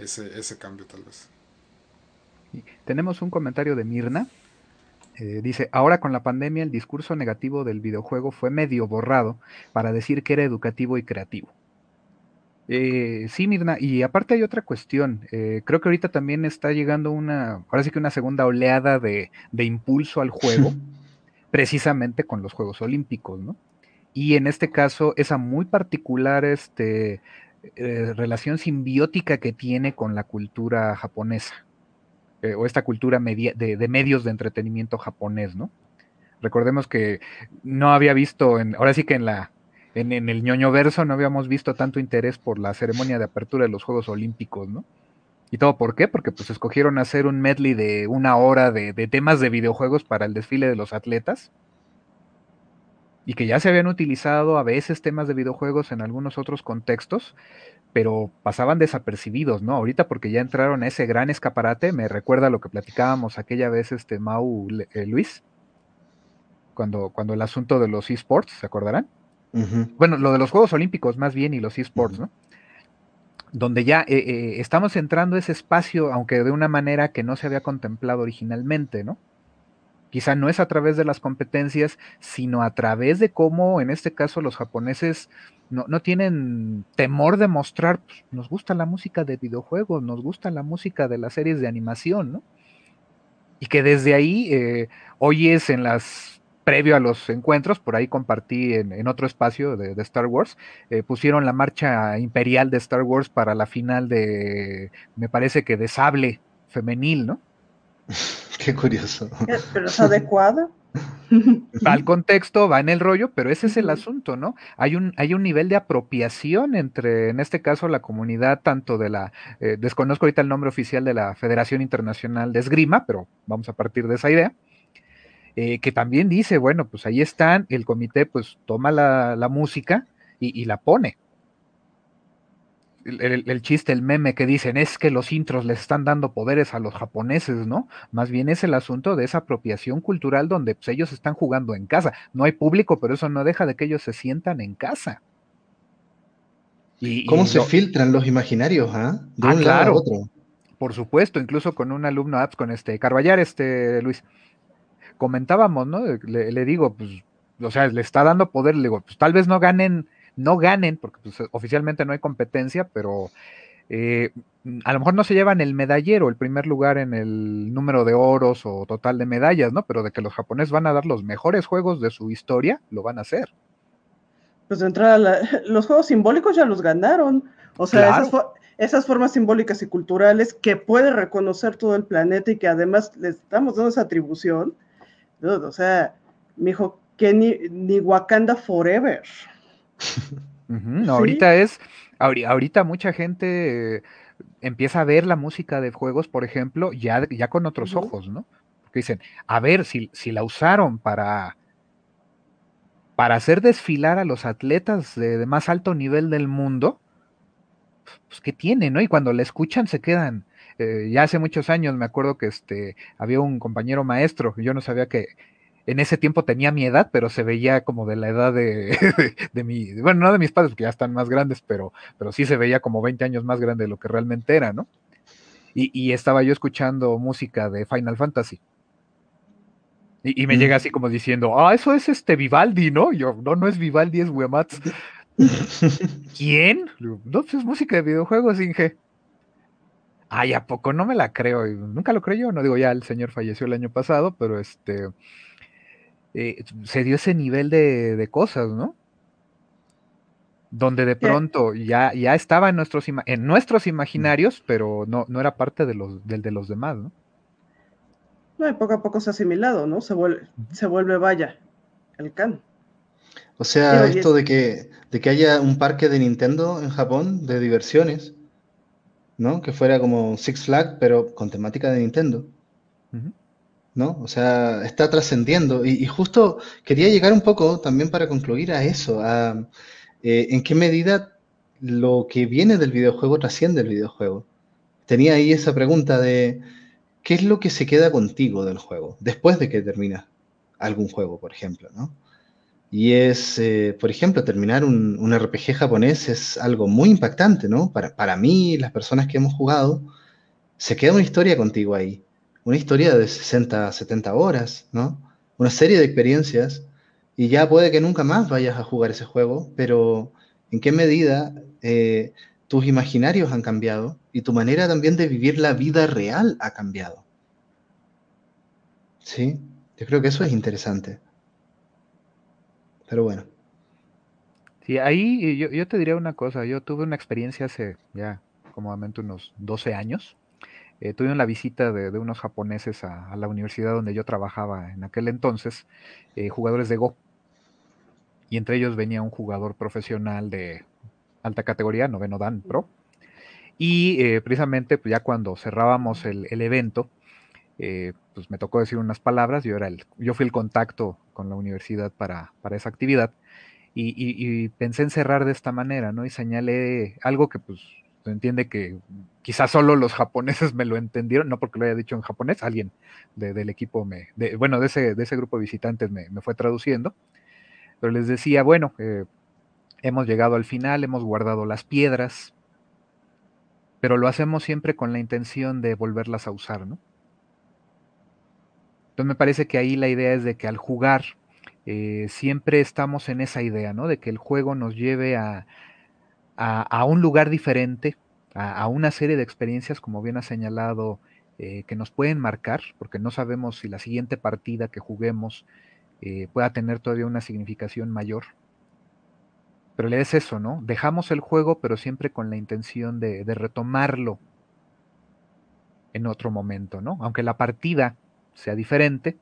ese, ese cambio tal vez. Tenemos un comentario de Mirna. Eh, dice, ahora con la pandemia el discurso negativo del videojuego fue medio borrado para decir que era educativo y creativo. Eh, sí, Mirna, y aparte hay otra cuestión. Eh, creo que ahorita también está llegando una, ahora sí que una segunda oleada de, de impulso al juego. *laughs* precisamente con los Juegos Olímpicos, ¿no? Y en este caso, esa muy particular este, eh, relación simbiótica que tiene con la cultura japonesa, eh, o esta cultura de, medios de entretenimiento japonés, ¿no? Recordemos que no había visto, en, ahora sí que en la en, el ñoño verso no habíamos visto tanto interés por la ceremonia de apertura de los Juegos Olímpicos, ¿no? ¿Y todo por qué? Porque pues escogieron hacer un medley de una hora de, temas de videojuegos para el desfile de los atletas. Y que ya se habían utilizado a veces temas de videojuegos en algunos otros contextos, pero pasaban desapercibidos, ¿no? Ahorita porque ya entraron a ese gran escaparate, me recuerda lo que platicábamos aquella vez, este Mau eh, Luis, cuando, cuando el asunto de los esports, ¿se acordarán? Bueno, lo de los Juegos Olímpicos más bien y los esports, ¿no? donde ya eh, eh, estamos entrando ese espacio, aunque de una manera que no se había contemplado originalmente, ¿no? Quizá no es a través de las competencias, sino a través de cómo, en este caso, los japoneses no, tienen temor de mostrar, pues, nos gusta la música de videojuegos, nos gusta la música de las series de animación, ¿no? Y que desde ahí eh, oyes en las previo a los encuentros, por ahí compartí en, otro espacio de, Star Wars, eh, pusieron la marcha imperial de Star Wars para la final de, me parece que de sable femenil, ¿no? *laughs* Qué curioso. ¿Pero es adecuada? *laughs* va al contexto, va en el rollo, pero ese es el asunto, ¿no? Hay un, hay un nivel de apropiación entre, en este caso, la comunidad, tanto de la, eh, desconozco ahorita el nombre oficial de la Federación Internacional de Esgrima, pero vamos a partir de esa idea, eh, que también dice, bueno, pues ahí están, el comité pues toma la, música y la pone el, chiste, el meme que dicen es que los intros les están dando poderes a los japoneses, ¿no? Más bien es el asunto de esa apropiación cultural donde pues, ellos están jugando en casa. No hay público, pero eso no deja de que ellos se sientan en casa. Y, ¿Cómo se filtran los imaginarios, ah? De ah, un lado a otro. Por supuesto, incluso con un alumno apps, con este Carballar, este Luis, comentábamos, ¿no? Le, le digo, pues, o sea, le está dando poder, le digo, pues tal vez no ganen no ganen, porque pues, oficialmente no hay competencia, pero eh, a lo mejor no se llevan el medallero, el primer lugar en el número de oros o total de medallas, ¿no? Pero de que los japoneses van a dar los mejores juegos de su historia, lo van a hacer. Pues de entrada, *laughs* los juegos simbólicos ya los ganaron. O sea, esas, formas simbólicas y culturales que puede reconocer todo el planeta y que además le estamos dando esa atribución. O sea, mi hijo, que ni Wakanda Forever. *laughs* Ahorita es, ahorita mucha gente empieza a ver la música de juegos, por ejemplo, ya, ya con otros ojos, ¿no? Porque dicen, a ver, si, si la usaron para, para hacer desfilar a los atletas de, más alto nivel del mundo, pues qué tiene, ¿no? Y cuando la escuchan se quedan. Eh, ya hace muchos años me acuerdo que este había un compañero maestro, yo no sabía que en ese tiempo tenía mi edad, pero se veía como de la edad de, *laughs* de, mi, bueno, no de mis padres, porque ya están más grandes, pero, pero sí se veía como 20 años más grande de lo que realmente era, ¿no? Y, estaba yo escuchando música de Final Fantasy. Y, me llega así como diciendo, ah, eso es este Vivaldi, ¿no? yo, no, no es Vivaldi, es Wematsu. *laughs* ¿Quién? No, pues es música de videojuegos, Inge. Ay, ¿a poco no me la creo? Nunca lo creyó, no digo, ya el señor falleció el año pasado, pero este, eh, se dio ese nivel de, cosas, ¿no? Donde de pronto ya, ya estaba en nuestros, en nuestros imaginarios, pero no, no era parte de los, del de los demás, ¿no? No, y poco a poco se ha asimilado, ¿no? Se vuelve, se vuelve vaya, el can. O sea, esto de que, de que haya un parque de Nintendo en Japón de diversiones, ¿no? Que fuera como Six Flags, pero con temática de Nintendo. ¿no? O sea, está trascendiendo. Y, justo quería llegar un poco también para concluir a eso, a eh, en qué medida lo que viene del videojuego trasciende el videojuego. Tenía ahí esa pregunta de qué es lo que se queda contigo del juego después de que termina algún juego, por ejemplo, ¿no? Y es, eh, por ejemplo, terminar un, un, RPG japonés es algo muy impactante, ¿no? Para, para mí, las personas que hemos jugado, se queda una historia contigo ahí una historia de 60, 70 horas, ¿no? Una serie de experiencias y ya puede que nunca más vayas a jugar ese juego, pero ¿en qué medida eh, tus imaginarios han cambiado y tu manera también de vivir la vida real ha cambiado? Sí, yo creo que eso es interesante. Pero bueno. Sí, ahí yo, yo te diría una cosa, yo tuve una experiencia hace ya cómodamente unos 12 años eh, tuve la visita de, unos japoneses a, la universidad donde yo trabajaba en aquel entonces, eh, jugadores de Go. Y entre ellos venía un jugador profesional de alta categoría, noveno Dan Pro. Y eh, precisamente pues ya cuando cerrábamos el, evento, pues me tocó decir unas palabras, yo, era el, yo fui el contacto con la universidad para, esa actividad. Y, pensé en cerrar de esta manera, ¿no? Y señalé algo que pues entiende que quizás solo los japoneses me lo entendieron, no porque lo haya dicho en japonés, alguien del equipo me, bueno, de ese, de ese grupo de visitantes me, fue traduciendo, pero les decía, bueno, eh, hemos llegado al final, hemos guardado las piedras, pero lo hacemos siempre con la intención de volverlas a usar, ¿no? Entonces me parece que ahí la idea es de que al jugar eh, siempre estamos en esa idea, ¿no? De que el juego nos lleve a, a, un lugar diferente, a, una serie de experiencias, como bien ha señalado, eh, que nos pueden marcar, porque no sabemos si la siguiente partida que juguemos eh, pueda tener todavía una significación mayor. Pero le es eso, ¿no? Dejamos el juego, pero siempre con la intención de, de retomarlo en otro momento, ¿no? Aunque la partida sea diferente,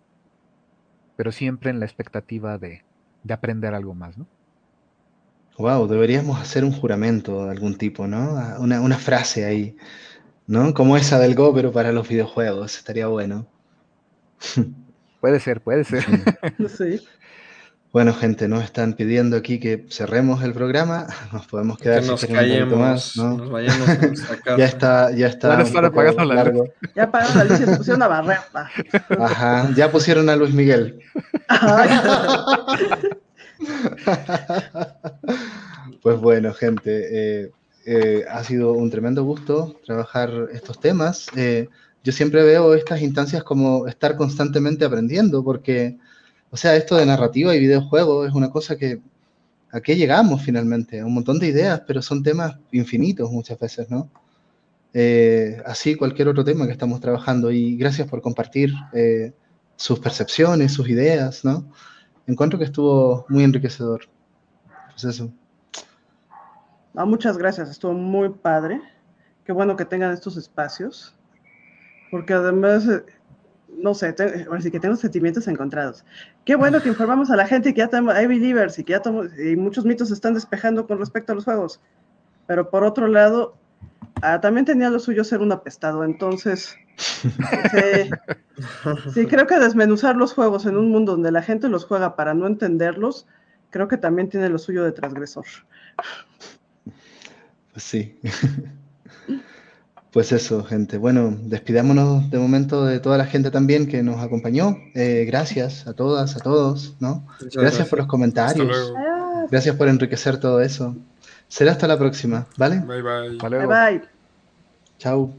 pero siempre en la expectativa de, de aprender algo más, ¿no? Wow, deberíamos hacer un juramento de algún tipo, ¿no? Una, una frase ahí, ¿no? Como esa del Go, pero para los videojuegos, estaría bueno. *laughs* Puede ser, puede ser. Sí. *laughs* Bueno, gente, nos están pidiendo aquí que cerremos el programa. *laughs* Nos podemos quedar que nos callemos, más, ¿no? nos vayamos a nuestra casa. Ya está, ya está. Van a un estar poco apagando la largo. Ya pagaron la luz y se pusieron a barrer. Ajá, ya pusieron a Luis Miguel. *laughs* Pues bueno, gente, eh, eh, ha sido un tremendo gusto trabajar estos temas. Eh, yo siempre veo estas instancias como estar constantemente aprendiendo, porque, o sea, esto de narrativa y videojuegos es una cosa que, ¿a qué llegamos finalmente? Un montón de ideas, pero son temas infinitos muchas veces, ¿no? Eh, así cualquier otro tema que estamos trabajando y gracias por compartir eh, sus percepciones, sus ideas, ¿no? Encuentro que estuvo muy enriquecedor. Pues eso. no, muchas gracias, estuvo muy padre. Qué bueno que tengan estos espacios. Porque además, eh, no sé, ahora sí que tengo sentimientos encontrados. Qué bueno que informamos a la gente que ya tenemos, hay believers y que ya tomo- y muchos mitos se están despejando con respecto a los juegos. Pero por otro lado, ah, también tenía lo suyo ser un apestado. Entonces, sí, sí, creo que desmenuzar los juegos en un mundo donde la gente los juega para no entenderlos, creo que también tiene lo suyo de transgresor. Pues sí. Pues eso, gente. Bueno, despidámonos de momento de toda la gente también que nos acompañó. Eh, gracias a todas, a todos, ¿no? Muchas Gracias por los comentarios. Gracias por enriquecer todo eso. Será hasta la próxima, ¿vale? Bye bye. Hasta bye bye. Chao.